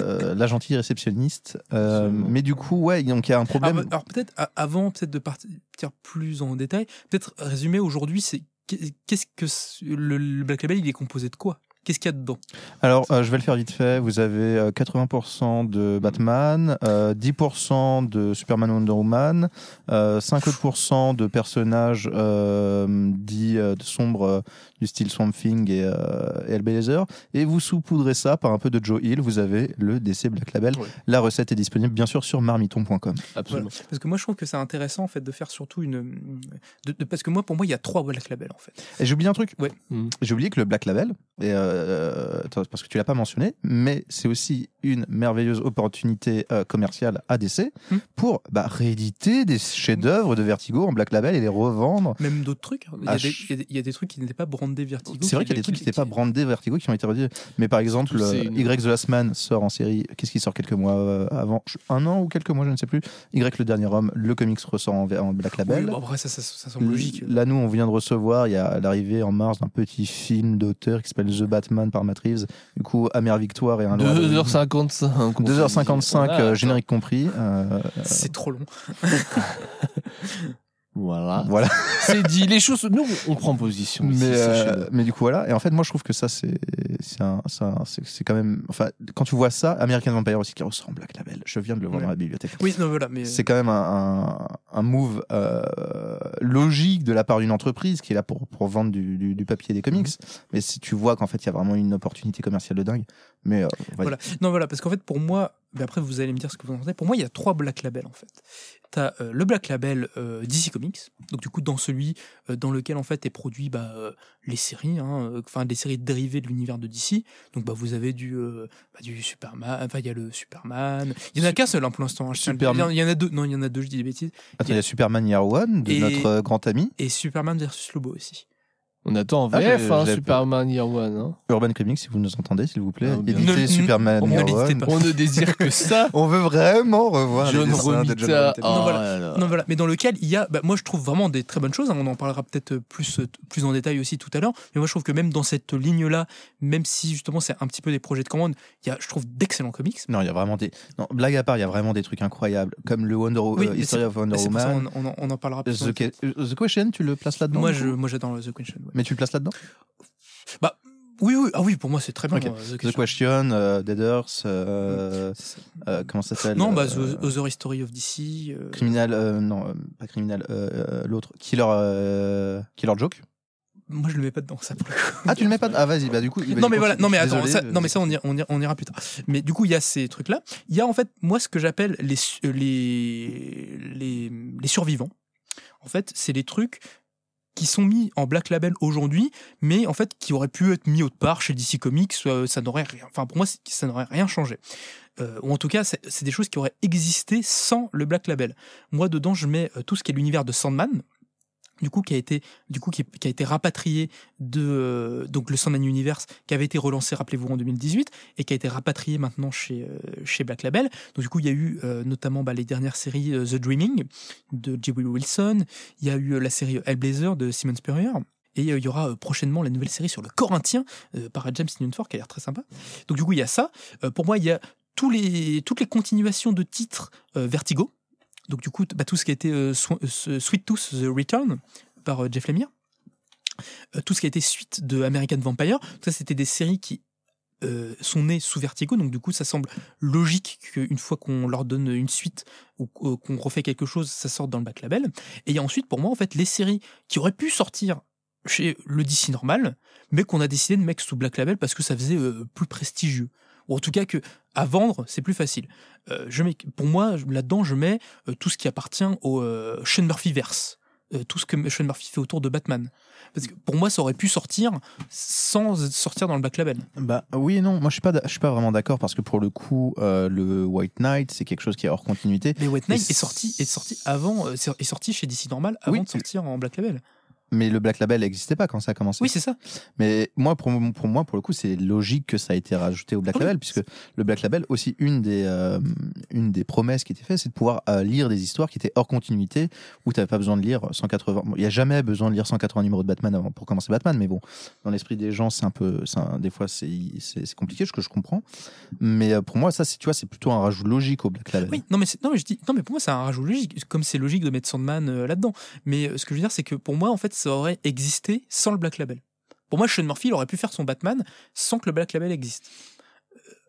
[SPEAKER 1] euh, la gentille réceptionniste. Euh, mais du coup, ouais, donc il y a un problème.
[SPEAKER 3] Alors, alors peut-être avant peut-être de partir plus en détail, peut-être résumer aujourd'hui, c'est qu'est-ce que le, le Black Label il est composé de quoi? Qu'est-ce qu'il y a dedans?
[SPEAKER 1] Alors, euh, je vais le faire vite fait. Vous avez euh, 80% de Batman, euh, 10% de Superman Wonder Woman, euh, 50% de personnages euh, dits euh, sombres euh, du style Swamp Thing et, euh, et Hellblazer. Et vous saupoudrez ça par un peu de Joe Hill. Vous avez le DC Black Label.
[SPEAKER 2] Ouais.
[SPEAKER 1] La recette est disponible bien sûr sur marmiton.com.
[SPEAKER 2] Absolument.
[SPEAKER 3] Parce que moi je trouve que c'est intéressant en fait de faire surtout une de- de- parce que moi pour moi il y a trois Black Label en fait.
[SPEAKER 1] Et j'ai oublié un truc.
[SPEAKER 3] Ouais.
[SPEAKER 2] Mhm.
[SPEAKER 1] J'ai oublié que le Black Label, et euh, parce que tu l'as pas mentionné, mais c'est aussi une merveilleuse opportunité euh, commerciale à DC
[SPEAKER 3] Mhm.
[SPEAKER 1] pour bah, rééditer des chefs-d'œuvre de Vertigo en Black Label et les revendre.
[SPEAKER 3] Même d'autres trucs. hein. Il y, a
[SPEAKER 1] Ah,
[SPEAKER 3] des, il y a des- il y a des trucs qui n'étaient pas brandés Vertigo.
[SPEAKER 1] C'est vrai qu'il y a des trucs qui n'étaient pas brandés Vertigo qui ont été redits. Mais par exemple,
[SPEAKER 2] c'est
[SPEAKER 1] euh,
[SPEAKER 2] une-
[SPEAKER 1] Y The Last Man sort en série. Qu'est-ce qui sort quelques mois euh, avant? Un an ou quelques mois, je ne sais plus. Y le dernier homme, le comics ressort en, en Black Label.
[SPEAKER 3] Oui, bon, après ça, ça, ça semble logique.
[SPEAKER 1] Là, nous, on vient de recevoir, il y a l'arrivée en mars d'un petit film d'auteur qui s'appelle The Batman par Matt Reeves. Du coup, Amère Victoire et un
[SPEAKER 2] 2h55.
[SPEAKER 1] 2h55,
[SPEAKER 2] Voilà,
[SPEAKER 1] euh, générique compris. euh,
[SPEAKER 3] C'est trop long.
[SPEAKER 2] Voilà.
[SPEAKER 1] voilà.
[SPEAKER 2] C'est dit. Les choses. Nous, on prend position.
[SPEAKER 1] Mais,
[SPEAKER 2] ici,
[SPEAKER 1] euh, mais du coup, voilà. Et en fait, moi, je trouve que ça, c'est c'est un- c'est un- c'est- c'est quand même. Enfin, quand tu vois ça, American Vampire aussi qui ressort en Black Label, je viens de le voir
[SPEAKER 3] Ouais.
[SPEAKER 1] dans la bibliothèque.
[SPEAKER 3] Oui, non, voilà, mais
[SPEAKER 1] C'est quand même un, un, un move euh, logique de la part d'une entreprise qui est là pour, pour vendre du, du, du papier et des comics. Mais si tu vois qu'en fait, il y a vraiment une opportunité commerciale de dingue. Mais euh,
[SPEAKER 3] Voilà. Non, voilà, parce qu'en fait, pour moi, mais après, vous allez me dire ce que vous en pensez. Pour moi, il y a trois Black Label, en fait. Tu as le Black Label euh, DC Comics, donc du coup, dans celui euh, dans lequel, en fait, est produit bah, euh, les séries, hein, euh, enfin, des séries dérivées de l'univers de DC. Donc, bah, vous avez du, euh, bah, du Superman, enfin, il y a le Superman. Il y en a qu'un seul, hein, pour l'instant. hein.
[SPEAKER 1] Superman.
[SPEAKER 3] Il y en a deux. Non, il y en a deux, je dis des bêtises.
[SPEAKER 1] Attends, il y a Superman Year One de
[SPEAKER 3] Et-
[SPEAKER 1] notre euh, grand ami.
[SPEAKER 3] Et Superman versus Lobo aussi.
[SPEAKER 2] On attend en
[SPEAKER 1] Ah,
[SPEAKER 2] VF,
[SPEAKER 1] j'ai-
[SPEAKER 2] hein, Superman Year One. Hein.
[SPEAKER 1] Urban Comics, si vous nous entendez, s'il vous plaît.
[SPEAKER 2] Ah.
[SPEAKER 1] Éditez Superman Year One.
[SPEAKER 3] pas.
[SPEAKER 2] On ne désire que ça.
[SPEAKER 1] On veut vraiment revoir les
[SPEAKER 2] John
[SPEAKER 1] dessins de John
[SPEAKER 2] Romita.
[SPEAKER 1] Romita.
[SPEAKER 2] Oh
[SPEAKER 3] Non, voilà. Non. Mais dans lequel il y a, bah, moi je trouve vraiment des très bonnes choses. hein. On en parlera peut-être plus, euh, plus en détail aussi tout à l'heure. Mais moi je trouve que même dans cette ligne-là, même si justement c'est un petit peu des projets de commande, il y a, je trouve, d'excellents comics.
[SPEAKER 1] Non, il y a vraiment des. Non, blague à part, il y a vraiment des trucs incroyables, comme le Wonder
[SPEAKER 3] Oui,
[SPEAKER 1] euh, History
[SPEAKER 3] c'est-
[SPEAKER 1] of Wonder Woman.
[SPEAKER 3] on, on en, on en parlera plus.
[SPEAKER 1] The, The Question, tu le places là-dedans
[SPEAKER 3] moi j'adore The Question. ouais.
[SPEAKER 1] Mais tu le places là-dedans?
[SPEAKER 3] Bah, oui, oui, ah oui, pour moi c'est très bien. Euh, The
[SPEAKER 1] The
[SPEAKER 3] Question.
[SPEAKER 1] Question, euh, Dead Earth, euh, euh, comment ça s'appelle?
[SPEAKER 3] Non, bah, The Other History of DC.
[SPEAKER 1] Criminal, non, pas criminal, l'autre, Killer, Killer Joke.
[SPEAKER 3] Moi je le mets pas dedans, ça pour le coup.
[SPEAKER 1] Ah, tu le mets pas Ah, vas-y, bah du coup.
[SPEAKER 3] non mais voilà, non mais attends,
[SPEAKER 1] désolé,
[SPEAKER 3] ça, non mais ça on ira, on ira, on ira plus tard. Mais du coup il y a ces trucs là. Il y a en fait moi ce que j'appelle les les les survivants. En fait c'est les trucs qui sont mis en black label aujourd'hui, mais en fait qui auraient pu être mis autre part chez DC Comics. euh, ça n'aurait rien. Enfin pour moi ça n'aurait rien changé. Euh, ou en tout cas c'est c'est des choses qui auraient existé sans le black label. Moi dedans je mets euh, tout ce qui est l'univers de Sandman. Du coup, qui a été, du coup, qui, a été rapatrié de euh, donc le Sandman Universe, qui avait été relancé, rappelez-vous, en 2018, et qui a été rapatrié maintenant chez euh, chez Black Label. Donc du coup, il y a eu euh, notamment bah, les dernières séries The Dreaming de J.W. Wilson. Il y a eu la série Hellblazer de Simon Spurrier. Et il y aura prochainement la nouvelle série sur le Corinthien par James Newton qui a l'air très sympa. Donc du coup, il y a ça. Pour moi, il y a tous les, toutes les continuations de titres Vertigo. Donc du coup, bah, tout ce qui a été euh, euh, Sweet Tooth The Return par euh, Jeff Lemire. Tout ce qui a été suite de American Vampire. Ça, c'était des séries qui sont nées sous Vertigo. Donc du coup, ça semble logique qu'une fois qu'on leur donne une suite ou qu'on refait quelque chose, ça sorte dans le back label. Et il y a ensuite, pour moi, en fait, les séries qui auraient pu sortir chez le DC normal, mais qu'on a décidé de mettre sous Black Label parce que ça faisait plus prestigieux. Ou en tout cas que à vendre, c'est plus facile. Euh, je mets, pour moi, là-dedans, je mets euh, tout ce qui appartient au euh, Sean Murphy verse. euh, tout ce que Sean Murphy fait autour de Batman. Parce que pour moi, ça aurait pu sortir sans sortir dans le Black Label.
[SPEAKER 1] Bah oui et non. Moi, je suis pas, je suis pas vraiment d'accord parce que pour le coup, le White Knight, c'est quelque chose qui est hors continuité.
[SPEAKER 3] Mais White Knight est sorti, est sorti avant, est sorti chez DC Normal avant
[SPEAKER 1] Oui.
[SPEAKER 3] de sortir en Black Label.
[SPEAKER 1] Mais le Black Label n'existait pas quand ça a commencé.
[SPEAKER 3] Oui, c'est ça.
[SPEAKER 1] Mais moi, pour, pour moi, pour le coup, c'est logique que ça a été rajouté au Black
[SPEAKER 3] Oui.
[SPEAKER 1] Label, puisque le Black Label, aussi, une des, euh, une des promesses qui était faite, c'est de pouvoir euh, lire des histoires qui étaient hors continuité, où tu n'avais pas besoin de lire 180. bon, Il n'y a jamais besoin de lire 180 numéros de Batman avant pour commencer Batman, mais bon, dans l'esprit des gens, c'est un peu. un- des fois, c'est compliqué, ce que je comprends. Mais euh, pour moi, ça, c'est- tu vois, c'est plutôt un rajout logique au Black Label.
[SPEAKER 3] Oui, non mais, non mais je dis non mais pour moi c'est un rajout logique comme c'est logique de mettre Sandman euh, là-dedans. Mais ce que je veux dire c'est que pour moi en fait ça aurait existé sans le Black Label. Pour moi Sean Murphy aurait pu faire son Batman sans que le Black Label existe.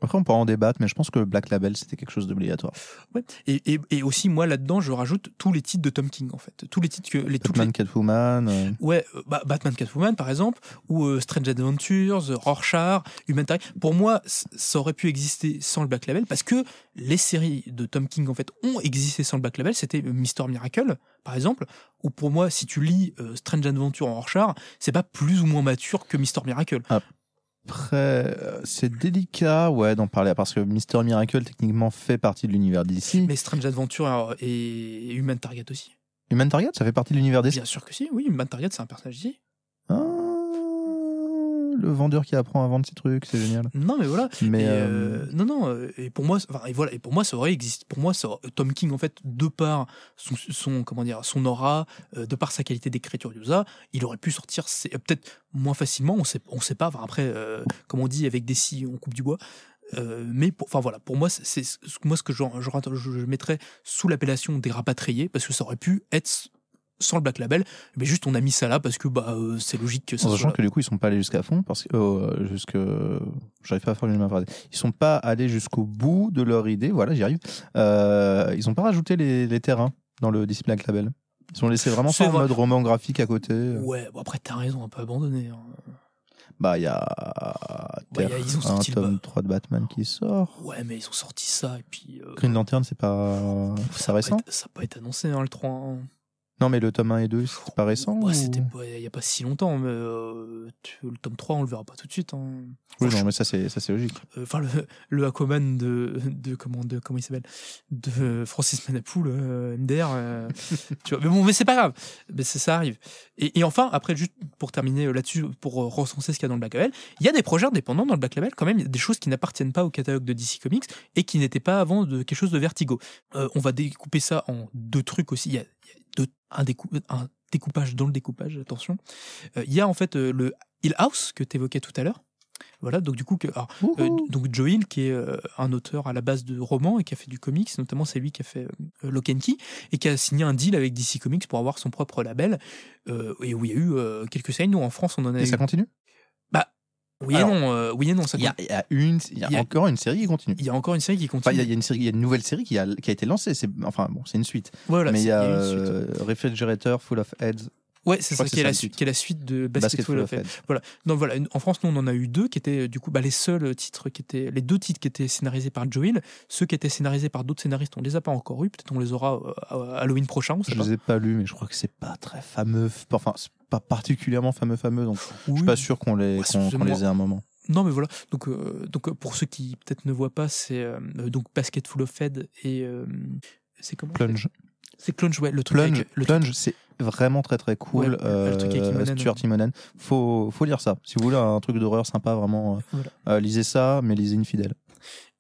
[SPEAKER 1] Après, on peut en débattre, mais je pense que Black Label, c'était quelque chose d'obligatoire.
[SPEAKER 3] Ouais. Et, et, et aussi moi là-dedans je rajoute tous les titres de Tom King en fait, tous les titres que les
[SPEAKER 1] Batman, Catwoman. euh,
[SPEAKER 3] Ouais, euh, bah, Batman Catwoman par exemple, ou euh, Strange Adventures, Rorschach, Human Target. Pour moi, ça aurait pu exister sans le Black Label parce que les séries de Tom King en fait ont existé sans le Black Label. C'était Mister Miracle par exemple, ou pour moi, si tu lis euh, Strange Adventures en Rorschach, c'est pas plus ou moins mature que Mister Miracle.
[SPEAKER 1] Après, euh, c'est délicat, ouais, d'en parler parce que Mister Miracle techniquement fait partie de l'univers d'ici.
[SPEAKER 3] Mais Strange Adventures euh, et Human Target aussi.
[SPEAKER 1] Human Target, ça fait partie de l'univers DC.
[SPEAKER 3] Bien sûr que si, oui, Human Target c'est un personnage ici.
[SPEAKER 1] Le vendeur qui apprend à vendre ses trucs, c'est génial.
[SPEAKER 3] Non mais voilà.
[SPEAKER 1] Mais
[SPEAKER 3] Et,
[SPEAKER 1] euh,
[SPEAKER 3] euh, non non euh, et pour moi enfin, et voilà et pour moi ça aurait existé pour moi ça aurait- Tom King en fait de par son, son comment dire son aura euh, de par sa qualité d'écriture il aurait pu sortir peut-être moins facilement on sait on sait pas enfin, après comme on dit avec des scies on coupe du bois Euh, mais pour- enfin voilà pour moi c'est moi ce que je, je, je- je mettrais sous l'appellation des rapatriés parce que ça aurait pu être sans le Black Label mais juste on a mis ça là parce que bah euh, c'est logique que ça
[SPEAKER 1] en sachant que du coup ils sont pas allés jusqu'à fond parce que euh, jusque j'arrive pas à faire une même phrase. Ils sont pas allés jusqu'au bout de leur idée. Voilà, j'y arrive. Euh, ils ont pas rajouté les, les terrains dans le DC Black Label. Ils ont laissé vraiment ça en
[SPEAKER 3] vrai.
[SPEAKER 1] mode roman graphique à côté.
[SPEAKER 3] ouais bon, après t'as raison un peu abandonné hein.
[SPEAKER 1] Bah il y a,
[SPEAKER 3] Ouais, y a- ils ont
[SPEAKER 1] un
[SPEAKER 3] sorti
[SPEAKER 1] tome
[SPEAKER 3] bas.
[SPEAKER 1] 3 de Batman qui sort.
[SPEAKER 3] Ouais, mais ils ont sorti ça et puis. euh,
[SPEAKER 1] Green Lantern, c'est pas
[SPEAKER 3] ça
[SPEAKER 1] récent
[SPEAKER 3] ça n'a pas été annoncé, hein, le 3. hein.
[SPEAKER 1] Non, mais le tome 1 et 2, c'est pas récent
[SPEAKER 3] Ouais,
[SPEAKER 1] ou-
[SPEAKER 3] c'était il n'y a pas si longtemps, mais euh, tu- le tome 3, on le verra pas tout de suite. hein.
[SPEAKER 1] Oui, non, mais ça c'est logique.
[SPEAKER 3] Euh, Enfin, le, le Aquaman de, de, comment, de. Comment il s'appelle? De Francis Manapoul, euh, MDR. euh, tu vois. Mais bon, mais c'est pas grave. Mais ça arrive. Et, et enfin, après, juste pour terminer là-dessus, pour recenser ce qu'il y a dans le Black Label, il y a des projets indépendants dans le Black Label, quand même, des choses qui n'appartiennent pas au catalogue de DC Comics et qui n'étaient pas avant de quelque chose de Vertigo. On va découper ça en deux trucs aussi. Il y a, deux- un, décou- un découpage dans le découpage, attention. Euh, il y a en fait euh, le Hill House que tu évoquais tout à l'heure. Voilà, donc du coup, que, alors, euh, donc Joe Hill, qui est euh, un auteur à la base de romans et qui a fait du comics, notamment c'est lui qui a fait euh, Lock and Key et qui a signé un deal avec DC Comics pour avoir son propre label et où il y a eu quelques séries. Nous en France, on en a
[SPEAKER 1] Et
[SPEAKER 3] eu.
[SPEAKER 1] ça continue?
[SPEAKER 3] Oui
[SPEAKER 1] Alors,
[SPEAKER 3] et non, euh, oui et non, ça
[SPEAKER 1] Il y a, il y a une, il y a
[SPEAKER 3] Il y a-
[SPEAKER 1] encore une série qui continue.
[SPEAKER 3] Il y a encore une série qui continue.
[SPEAKER 1] il y a, y une série, il y a une nouvelle série qui a, qui a été lancée. C'est enfin bon, c'est une suite.
[SPEAKER 3] Voilà,
[SPEAKER 1] mais il y a
[SPEAKER 3] eu une suite.
[SPEAKER 1] euh, Refrigerator Full of Heads,
[SPEAKER 3] Ouais, c'est ça qui est, la suite, qui est la suite de
[SPEAKER 1] Basket
[SPEAKER 3] Basketful
[SPEAKER 1] Full
[SPEAKER 3] of Head.
[SPEAKER 1] Heads.
[SPEAKER 3] Donc voilà, en France, nous on en a eu deux qui étaient du coup bah, les seuls titres qui étaient les deux titres qui étaient scénarisés par Joe Hill. Ceux qui étaient scénarisés par d'autres scénaristes, on les a pas encore eu. Peut-être on les aura euh, à Halloween prochain. On sait
[SPEAKER 1] Je
[SPEAKER 3] pas.
[SPEAKER 1] les ai pas lus, mais je crois que c'est pas très fameux. Enfin, c'est pas particulièrement fameux, fameux. Donc, je
[SPEAKER 3] Oui.
[SPEAKER 1] suis pas sûr qu'on les,
[SPEAKER 3] Ouais,
[SPEAKER 1] qu'on- les ait à un moment.
[SPEAKER 3] Non, mais voilà. Donc, euh, donc euh, pour ceux qui peut-être ne voient pas, c'est euh, euh, donc Basket Full of Head et euh, c'est comment
[SPEAKER 1] Plunge.
[SPEAKER 3] C'est Plunge, ouais, le truc.
[SPEAKER 1] Plunge,
[SPEAKER 3] avec- le truc-
[SPEAKER 1] Plunge, c'est vraiment très très cool.
[SPEAKER 3] Ouais, le- le truc avec
[SPEAKER 1] Euh,
[SPEAKER 3] Timonen,
[SPEAKER 1] Stuart. Timonen. Faut, faut lire ça. Si vous voulez un truc d'horreur sympa, vraiment, euh,
[SPEAKER 3] Voilà.
[SPEAKER 1] euh, lisez ça, mais lisez Infidèle.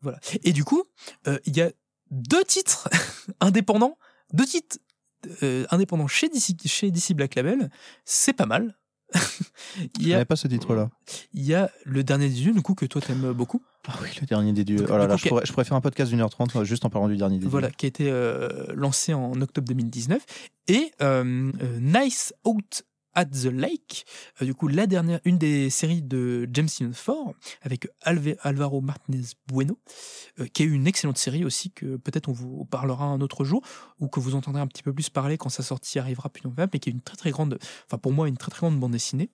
[SPEAKER 3] Voilà. Et du coup, euh, il y a deux titres indépendants, deux titres indépendants chez DC, chez DC Black Label. C'est pas mal. il, y a,
[SPEAKER 1] pas ce titre-là.
[SPEAKER 3] il y a le dernier des dieux, du coup, que toi t'aimes beaucoup.
[SPEAKER 1] Ah oui, le dernier des dieux.
[SPEAKER 3] Donc,
[SPEAKER 1] Oh là je pourrais, je pourrais faire un podcast d'une heure trente euh, juste en parlant du dernier des
[SPEAKER 3] Voilà,
[SPEAKER 1] dieux.
[SPEAKER 3] qui a été euh, lancé en octobre 2019. Et euh, Nice Out at the Lake, euh, du coup, la dernière, une des séries de James Tynion Ford, avec Alvaro Martinez Bueno, euh, qui est une excellente série aussi, que peut-être on vous parlera un autre jour, ou que vous entendrez un petit peu plus parler quand sa sortie arrivera plus longtemps, mais qui est une très très grande, enfin pour moi, une très très grande bande dessinée.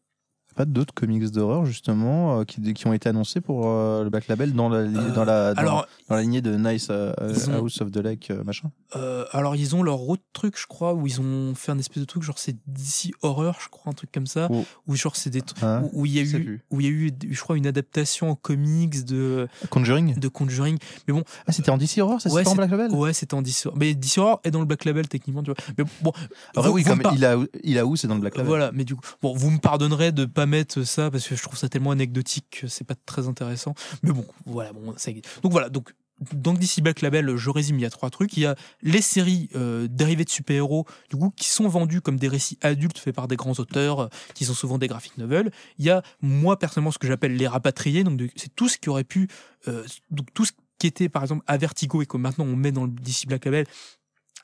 [SPEAKER 1] Pas d'autres comics d'horreur justement euh, qui, qui ont été annoncés pour euh, le Black Label dans la,
[SPEAKER 3] Euh,
[SPEAKER 1] dans la, dans,
[SPEAKER 3] Alors,
[SPEAKER 1] dans la lignée de Nice euh,
[SPEAKER 3] ont-
[SPEAKER 1] House of the Lake euh, machin?
[SPEAKER 3] euh, alors, ils ont leur autre truc, je crois, où ils ont fait un espèce de truc, genre c'est DC Horror, je crois, un truc comme ça,
[SPEAKER 1] Oh.
[SPEAKER 3] où genre c'est des trucs.
[SPEAKER 1] Hein
[SPEAKER 3] Où il y a eu,
[SPEAKER 1] plus.
[SPEAKER 3] où il y a eu, je crois, une adaptation en comics de
[SPEAKER 1] Conjuring?
[SPEAKER 3] de Conjuring. Mais bon,
[SPEAKER 1] Ah, c'était en DC Horror, ça
[SPEAKER 3] Ouais,
[SPEAKER 1] c'était en Black Label?
[SPEAKER 3] ouais, c'était en DC Horror. Mais DC Horror est dans le Black Label techniquement, tu vois. Mais bon,
[SPEAKER 1] Alors
[SPEAKER 3] vous-
[SPEAKER 1] oui,
[SPEAKER 3] vous
[SPEAKER 1] comme
[SPEAKER 3] par-
[SPEAKER 1] il a, il a où c'est dans le Black Label?
[SPEAKER 3] Voilà, mais du coup, bon, vous me pardonnerez de pas mettre ça parce que je trouve ça tellement anecdotique que c'est pas très intéressant. Mais bon, voilà, donc voilà, donc dans DC Black Label, je résume, il y a trois trucs. Il y a les séries euh, dérivées de super-héros, du coup, qui sont vendues comme des récits adultes faits par des grands auteurs, euh, qui sont souvent des graphic novels. Il y a, moi, personnellement, ce que j'appelle les rapatriés, donc c'est tout ce qui aurait pu, euh, donc tout ce qui était, par exemple, à Vertigo et que maintenant on met dans le DC Black Label,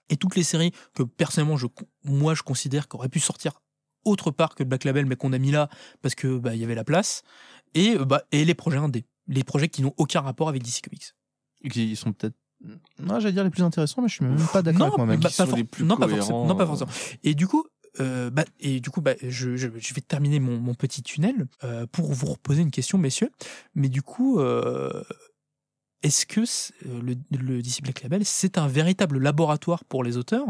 [SPEAKER 3] et toutes les séries que personnellement, je, moi, je considère qu'auraient pu sortir autre part que le Black Label, mais qu'on a mis là parce que bah, il y avait la place. Et, euh, bah, et les projets indés, les projets qui n'ont aucun rapport avec DC Comics.
[SPEAKER 1] Qui sont peut-être. Non, j'allais dire les plus intéressants, mais je suis même pas d'accord
[SPEAKER 3] Non,
[SPEAKER 1] avec moi-même.
[SPEAKER 3] bah, pas non, pas forcément, non, pas
[SPEAKER 2] euh.
[SPEAKER 3] forcément. Et du coup, euh, bah, et du coup, bah, je, je, je vais terminer mon, mon petit tunnel euh, pour vous reposer une question, messieurs. Mais du coup, euh, est-ce que euh, le, le DC Black Label, c'est un véritable laboratoire pour les auteurs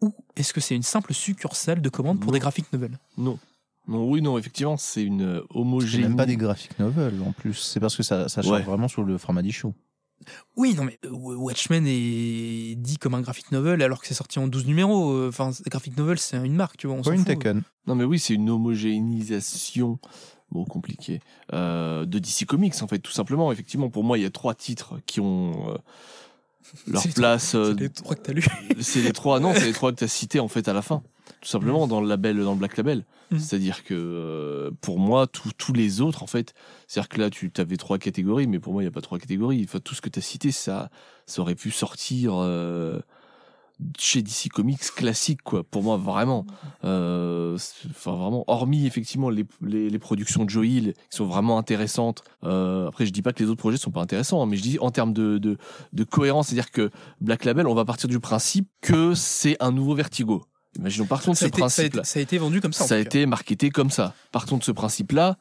[SPEAKER 3] ou est-ce que c'est une simple succursale de commande pour
[SPEAKER 2] Non.
[SPEAKER 3] des graphic novels
[SPEAKER 2] Non. Non, oui, non, effectivement, c'est une
[SPEAKER 1] C'est
[SPEAKER 2] homogénéité.
[SPEAKER 1] même pas des graphic novels en plus. C'est parce que ça, ça change
[SPEAKER 2] Ouais.
[SPEAKER 1] vraiment sur le format d'issue.
[SPEAKER 3] Oui, non, mais euh, Watchmen est dit comme un graphic novel alors que c'est sorti en 12 numéros. Euh, Enfin, graphic novel, c'est une marque, tu vois. On fout.
[SPEAKER 1] taken.
[SPEAKER 2] Non, mais oui, c'est une homogénéisation, bon, compliqué, euh, de DC Comics, en fait, tout simplement. Effectivement, pour moi, il y a trois titres qui ont euh, leur place. euh,
[SPEAKER 3] C'est les trois que t'as lu.
[SPEAKER 2] c'est les trois, non, c'est les trois que tu as cités, en fait, à la fin. Tout simplement, dans le label, dans le Black Label.
[SPEAKER 3] Mm.
[SPEAKER 2] C'est-à-dire que, euh, pour moi, tous tous les autres, en fait, c'est-à-dire que là, tu avais trois catégories, mais pour moi, il n'y a pas trois catégories. Enfin, tout ce que tu as cité, ça, ça aurait pu sortir euh, chez DC Comics classique, quoi. Pour moi, vraiment. Euh, Enfin, vraiment, hormis, effectivement, les, les, les productions de Joe Hill, qui sont vraiment intéressantes. Euh, après, je dis pas que les autres projets sont pas intéressants, hein, mais je dis en termes de, de, de cohérence, c'est-à-dire que Black Label, on va partir du principe que c'est un nouveau Vertigo. Imaginons, partons de ce
[SPEAKER 3] a, été, ça, a été, vendu comme ça.
[SPEAKER 2] ça a été marketé comme ça. Partons de ce principe-là,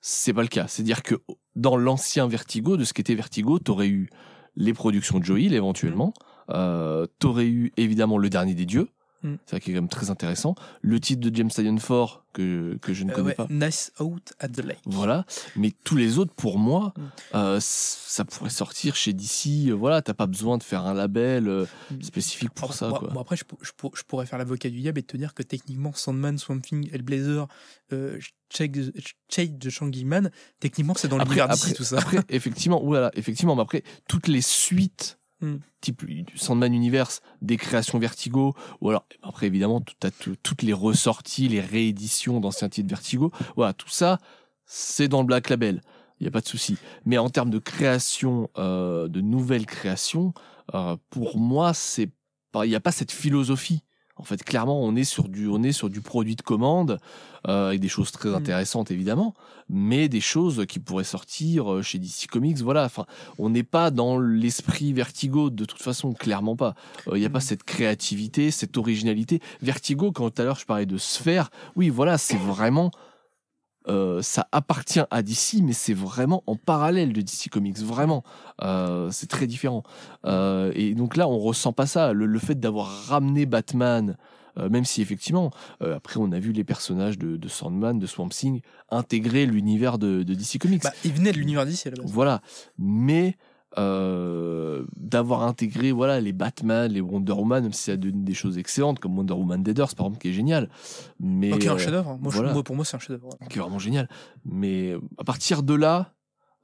[SPEAKER 2] c'est pas le cas. C'est-à-dire que dans l'ancien Vertigo, de ce qu'était Vertigo, t'aurais eu les productions de Joe Hill éventuellement, euh, t'aurais eu évidemment le dernier des dieux,
[SPEAKER 3] Mm.
[SPEAKER 2] c'est ça qui est quand même très intéressant, le titre de James Tynion Ford que que je ne
[SPEAKER 3] Euh,
[SPEAKER 2] connais
[SPEAKER 3] ouais,
[SPEAKER 2] pas.
[SPEAKER 3] Nice Out at the Lake.
[SPEAKER 2] Voilà, mais tous les autres, pour moi,
[SPEAKER 3] Mm.
[SPEAKER 2] euh, ça pourrait sortir chez DC. voilà, t'as pas besoin de faire un label
[SPEAKER 3] Mm.
[SPEAKER 2] spécifique pour
[SPEAKER 3] Après,
[SPEAKER 2] ça.
[SPEAKER 3] moi-
[SPEAKER 2] quoi.
[SPEAKER 3] moi, après, je, pour- je pour- je pourrais faire l'avocat du diable et te dire que techniquement, Sandman, Swamp Thing, Hellblazer, euh, Shade de Shang Man, techniquement, c'est dans l'univers
[SPEAKER 2] après-
[SPEAKER 3] d'ici, tout ça.
[SPEAKER 2] Après, effectivement, voilà, effectivement, mais après, toutes les suites,
[SPEAKER 3] Hmm.
[SPEAKER 2] type Sandman Universe, des créations Vertigo, ou alors, après, évidemment, tout, tout- toutes les ressorties, les rééditions d'anciens titres Vertigo, voilà, tout ça, c'est dans le Black Label. Il n'y a pas de souci. Mais en termes de création, euh, de nouvelles créations, euh, pour moi, c'est il n'y a pas cette philosophie. En fait, clairement, on est sur du, on est sur du produit de commande, euh, avec des choses très
[SPEAKER 3] Mm.
[SPEAKER 2] intéressantes, évidemment, mais des choses qui pourraient sortir euh, chez DC Comics. Voilà. Enfin, on n'est pas dans l'esprit Vertigo de toute façon, clairement pas. Il n'y a pas
[SPEAKER 3] Mm.
[SPEAKER 2] cette créativité, cette originalité. Vertigo, quand tout à l'heure je parlais de sphère, oui, voilà, c'est vraiment. Euh, ça appartient à DC, mais c'est vraiment en parallèle de DC Comics, vraiment. Euh, c'est très différent. Euh, et donc là, on ressent pas ça. Le, le fait d'avoir ramené Batman, euh, même si effectivement, euh, après on a vu les personnages de, de Sandman, de Swamp Thing intégrer l'univers de, de DC Comics.
[SPEAKER 3] Bah, il venait de l'univers d'ici à la base.
[SPEAKER 2] Voilà. Mais euh, d'avoir intégré voilà les Batman, les Wonder Woman, même si ça donne des choses excellentes comme Wonder Woman Dead Earth par exemple qui est génial. Mais
[SPEAKER 3] Ok, un
[SPEAKER 2] euh.
[SPEAKER 3] Moi, je-
[SPEAKER 2] voilà.
[SPEAKER 3] moi, pour moi, c'est un chef-d'œuvre.
[SPEAKER 2] qui est vraiment génial. Mais à partir de là,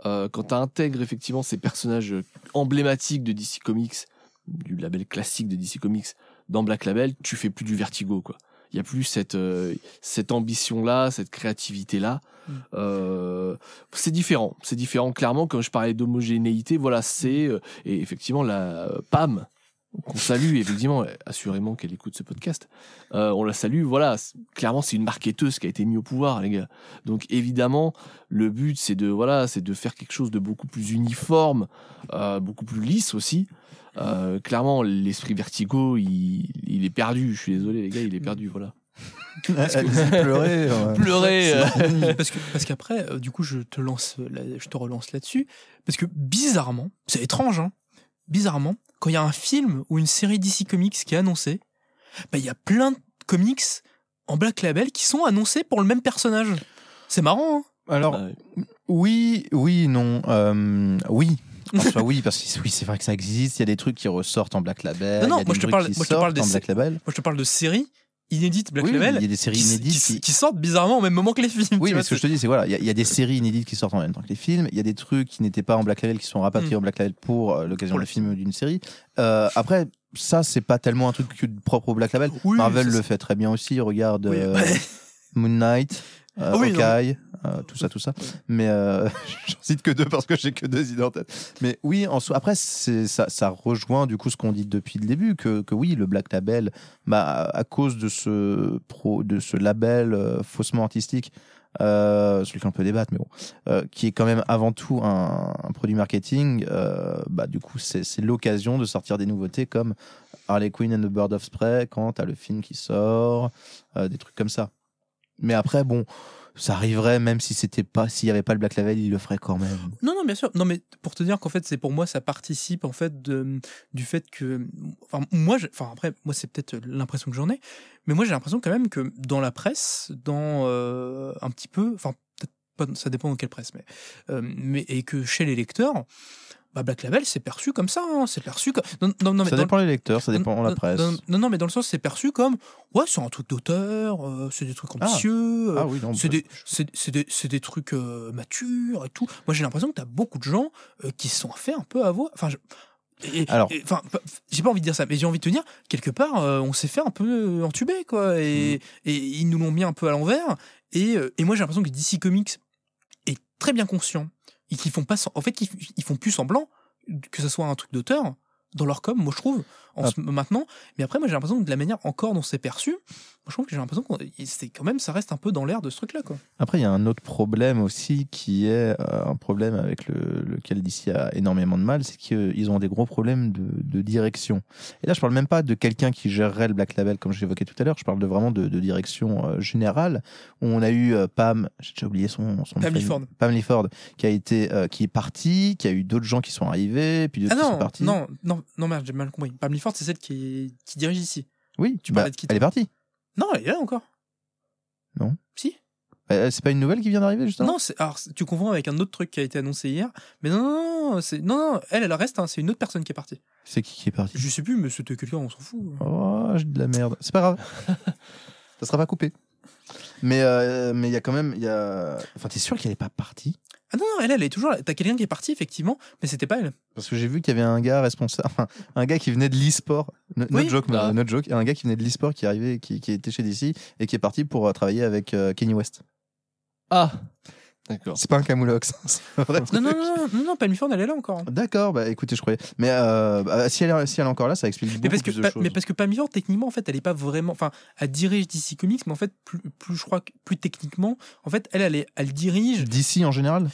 [SPEAKER 2] euh, quand tu intègres effectivement ces personnages emblématiques de DC Comics, du label classique de DC Comics, dans Black Label, tu fais plus du vertigo, quoi. Il y a plus cette, euh, cette ambition-là, cette créativité-là.
[SPEAKER 3] Mm.
[SPEAKER 2] Euh, c'est différent. C'est différent, clairement. Quand je parlais d'homogénéité, voilà, c'est. euh, et effectivement, la Pam, qu'on salue, effectivement, assurément qu'elle écoute ce podcast. On la salue, voilà. Clairement, c'est une marketeuse qui a été mise au pouvoir, les gars. Donc, évidemment, le but, c'est de, voilà, c'est de faire quelque chose de beaucoup plus uniforme, beaucoup plus lisse aussi. Euh, clairement, l'esprit vertigo, il, il est perdu. Je suis désolé, les gars, il est perdu, voilà.
[SPEAKER 1] Allez-y, pleurez. ouais.
[SPEAKER 2] Pleurer. euh,
[SPEAKER 3] parce que parce qu'après, euh, du coup, je te lance, là- je te relance là-dessus, parce que bizarrement, c'est étrange, hein. Bizarrement, quand il y a un film ou une série DC Comics qui est annoncée, bah il y a plein de comics en Black Label qui sont annoncés pour le même personnage. C'est marrant. Hein
[SPEAKER 1] Alors,
[SPEAKER 2] Ouais.
[SPEAKER 1] oui, oui, non. euh, oui. En soi, oui, parce que oui, c'est vrai que ça existe. Il y a des trucs qui ressortent en Black Label.
[SPEAKER 3] Non, non, moi, je te parle-
[SPEAKER 1] qui
[SPEAKER 3] moi, je te parle
[SPEAKER 1] sortent
[SPEAKER 3] des
[SPEAKER 1] Black Label.
[SPEAKER 3] Moi, je te parle de séries inédites Black
[SPEAKER 1] Oui,
[SPEAKER 3] Label.
[SPEAKER 1] il y a des séries
[SPEAKER 3] qui,
[SPEAKER 1] inédites
[SPEAKER 3] qui-
[SPEAKER 1] qui-
[SPEAKER 3] qui sortent bizarrement au même moment que les films.
[SPEAKER 1] Oui, mais
[SPEAKER 3] vois,
[SPEAKER 1] ce que je te dis, c'est voilà, il y, a- il y a des séries inédites qui sortent en même temps que les films. Il y a des trucs qui n'étaient pas en Black Label qui sont rapatriés
[SPEAKER 3] Mm.
[SPEAKER 1] en Black Label pour euh, l'occasion d'un film ou d'une série. Euh, après, ça, c'est pas tellement un truc propre au Black Label.
[SPEAKER 3] Oui,
[SPEAKER 1] Marvel le fait très bien aussi. Regarde euh, Moon Knight, euh,
[SPEAKER 3] Oui, non,
[SPEAKER 1] Hawkeye, euh, tout ça, tout ça. Mais euh, j'en cite que deux parce que j'ai que deux idées en tête. Mais oui, en soi, après, c'est ça, ça rejoint du coup ce qu'on dit depuis le début que, que oui, le Black Label, bah, à cause de ce pro, de ce label euh, faussement artistique. Euh, sur lequel on peut débattre, mais bon, euh, qui est quand même avant tout un, un produit marketing. euh, bah, du coup, c'est c'est l'occasion de sortir des nouveautés comme Harley Quinn and the Bird of Prey quand t'as le film qui sort, euh, des trucs comme ça. Mais après, bon, ça arriverait même si c'était pas, s'il y avait pas le Black Label, il le ferait quand même.
[SPEAKER 3] Non, non, bien sûr. Non, mais pour te dire qu'en fait, c'est pour moi, ça participe en fait de, du fait que, enfin, moi, enfin après, moi, c'est peut-être l'impression que j'en ai, mais moi, j'ai l'impression quand même que dans la presse, dans euh, un petit peu, enfin, ça dépend dans quelle presse, mais, euh, mais et que chez les lecteurs, bah, Black Label, c'est perçu comme ça, hein, c'est perçu comme. Non, non, non, mais
[SPEAKER 1] ça dépend les lecteurs, ça dépend la presse.
[SPEAKER 3] Non, non, mais dans le sens, c'est perçu comme, ouais, c'est un truc d'auteur, euh, c'est des trucs ambitieux. euh,
[SPEAKER 1] ah oui,
[SPEAKER 3] c'est
[SPEAKER 1] bah,
[SPEAKER 3] des, c'est, des, c'est des trucs euh, matures et tout. Moi, j'ai l'impression que tu as beaucoup de gens euh, qui se sont fait un peu avoir. Enfin, je- et-
[SPEAKER 1] Alors-
[SPEAKER 3] enfin, j'ai pas envie de dire ça, mais j'ai envie de te dire, quelque part, euh, on s'est fait un peu entuber, quoi. Et,
[SPEAKER 1] Mm.
[SPEAKER 3] et ils nous l'ont mis un peu à l'envers. Et, et moi, j'ai l'impression que DC Comics est très bien conscient. Et qu'ils font pas, en fait, ils font plus semblant que ce soit un truc d'auteur dans leur com, moi je trouve, en
[SPEAKER 1] Ah.
[SPEAKER 3] ce- maintenant. Mais après, moi j'ai l'impression que de la manière encore dont c'est perçu, moi je trouve que j'ai l'impression que c'est quand même, ça reste un peu dans l'air de ce truc-là, quoi.
[SPEAKER 1] Après, il y a un autre problème aussi qui est euh, un problème avec le, lequel DC a énormément de mal, c'est qu'ils ont des gros problèmes de, de direction. Et là, je parle même pas de quelqu'un qui gérerait le Black Label comme je l'évoquais tout à l'heure, je parle de vraiment de, de direction euh, générale. Où on a eu euh, Pam, j'ai déjà oublié son, son nom
[SPEAKER 3] Pam. Lifford.
[SPEAKER 1] Pam Lifford, qui a été, euh, qui est parti, qui a eu d'autres gens qui sont arrivés, puis d'autres
[SPEAKER 3] Ah
[SPEAKER 1] qui sont
[SPEAKER 3] non,
[SPEAKER 1] partis.
[SPEAKER 3] non, non, non, merde, j'ai mal compris. Pam Lifford, c'est celle qui, est- qui dirige ici.
[SPEAKER 1] Oui,
[SPEAKER 3] Tu
[SPEAKER 1] bah,
[SPEAKER 3] parlais de
[SPEAKER 1] elle est partie.
[SPEAKER 3] Non, elle est là encore.
[SPEAKER 1] Non.
[SPEAKER 3] Si.
[SPEAKER 1] Euh, c'est pas une nouvelle qui vient d'arriver justement?
[SPEAKER 3] Non, alors tu confonds avec un autre truc qui a été annoncé hier. Mais non, non, non, c'est, non, non, elle, elle reste, hein, c'est une autre personne qui est partie.
[SPEAKER 1] C'est qui qui est parti
[SPEAKER 3] Je sais plus, mais c'était quelqu'un, on s'en fout.
[SPEAKER 1] Oh, j'ai de la merde. C'est pas grave. Ça sera pas coupé. Mais euh, mais il y a quand même il y a enfin t'es sûr qu'elle est pas partie?
[SPEAKER 3] Ah non, non, elle, elle est toujours là. T'as quelqu'un qui est parti, effectivement, mais c'était pas elle.
[SPEAKER 1] parce que j'ai vu qu'il y avait un gars responsable enfin, un gars qui venait de l'e-sport no,
[SPEAKER 3] Oui.
[SPEAKER 1] joke
[SPEAKER 2] Ah.
[SPEAKER 1] euh, not joke un gars qui venait de l'e-sport qui arrivait qui, qui était chez DC et qui est parti pour euh, travailler avec euh, Kenny West.
[SPEAKER 2] Ah, d'accord.
[SPEAKER 1] C'est pas un camoulox. vrai
[SPEAKER 3] Non, non, non, non, Lifford, elle est là encore.
[SPEAKER 1] D'accord, bah écoutez, je croyais. Mais euh, bah, si, elle est, si elle est encore là, ça explique beaucoup
[SPEAKER 3] Mais parce, que,
[SPEAKER 1] plus de
[SPEAKER 3] pa-
[SPEAKER 1] choses.
[SPEAKER 3] mais parce que Pam Lifford, techniquement, en fait, elle est pas vraiment. Enfin, elle dirige DC Comics, mais en fait, plus, plus je crois que plus techniquement, en fait, elle, elle, est- elle dirige.
[SPEAKER 1] DC en général?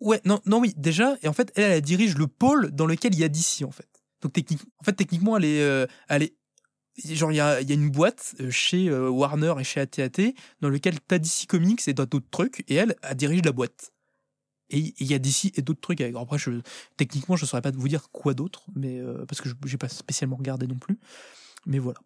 [SPEAKER 3] Ouais, non, non, oui, déjà, et en fait, elle, elle dirige le pôle dans lequel il y a DC, en fait. Donc, technique, en fait, techniquement, elle est, euh, elle est, genre, il y a, y a une boîte euh, chez euh, Warner et chez AT&T dans lequel t'as DC Comics et d'autres trucs, et elle, elle dirige la boîte. Et il y a DC et d'autres trucs avec. Après, je, techniquement, je saurais pas vous dire quoi d'autre, mais euh, parce que j'ai pas spécialement regardé non plus. Mais voilà.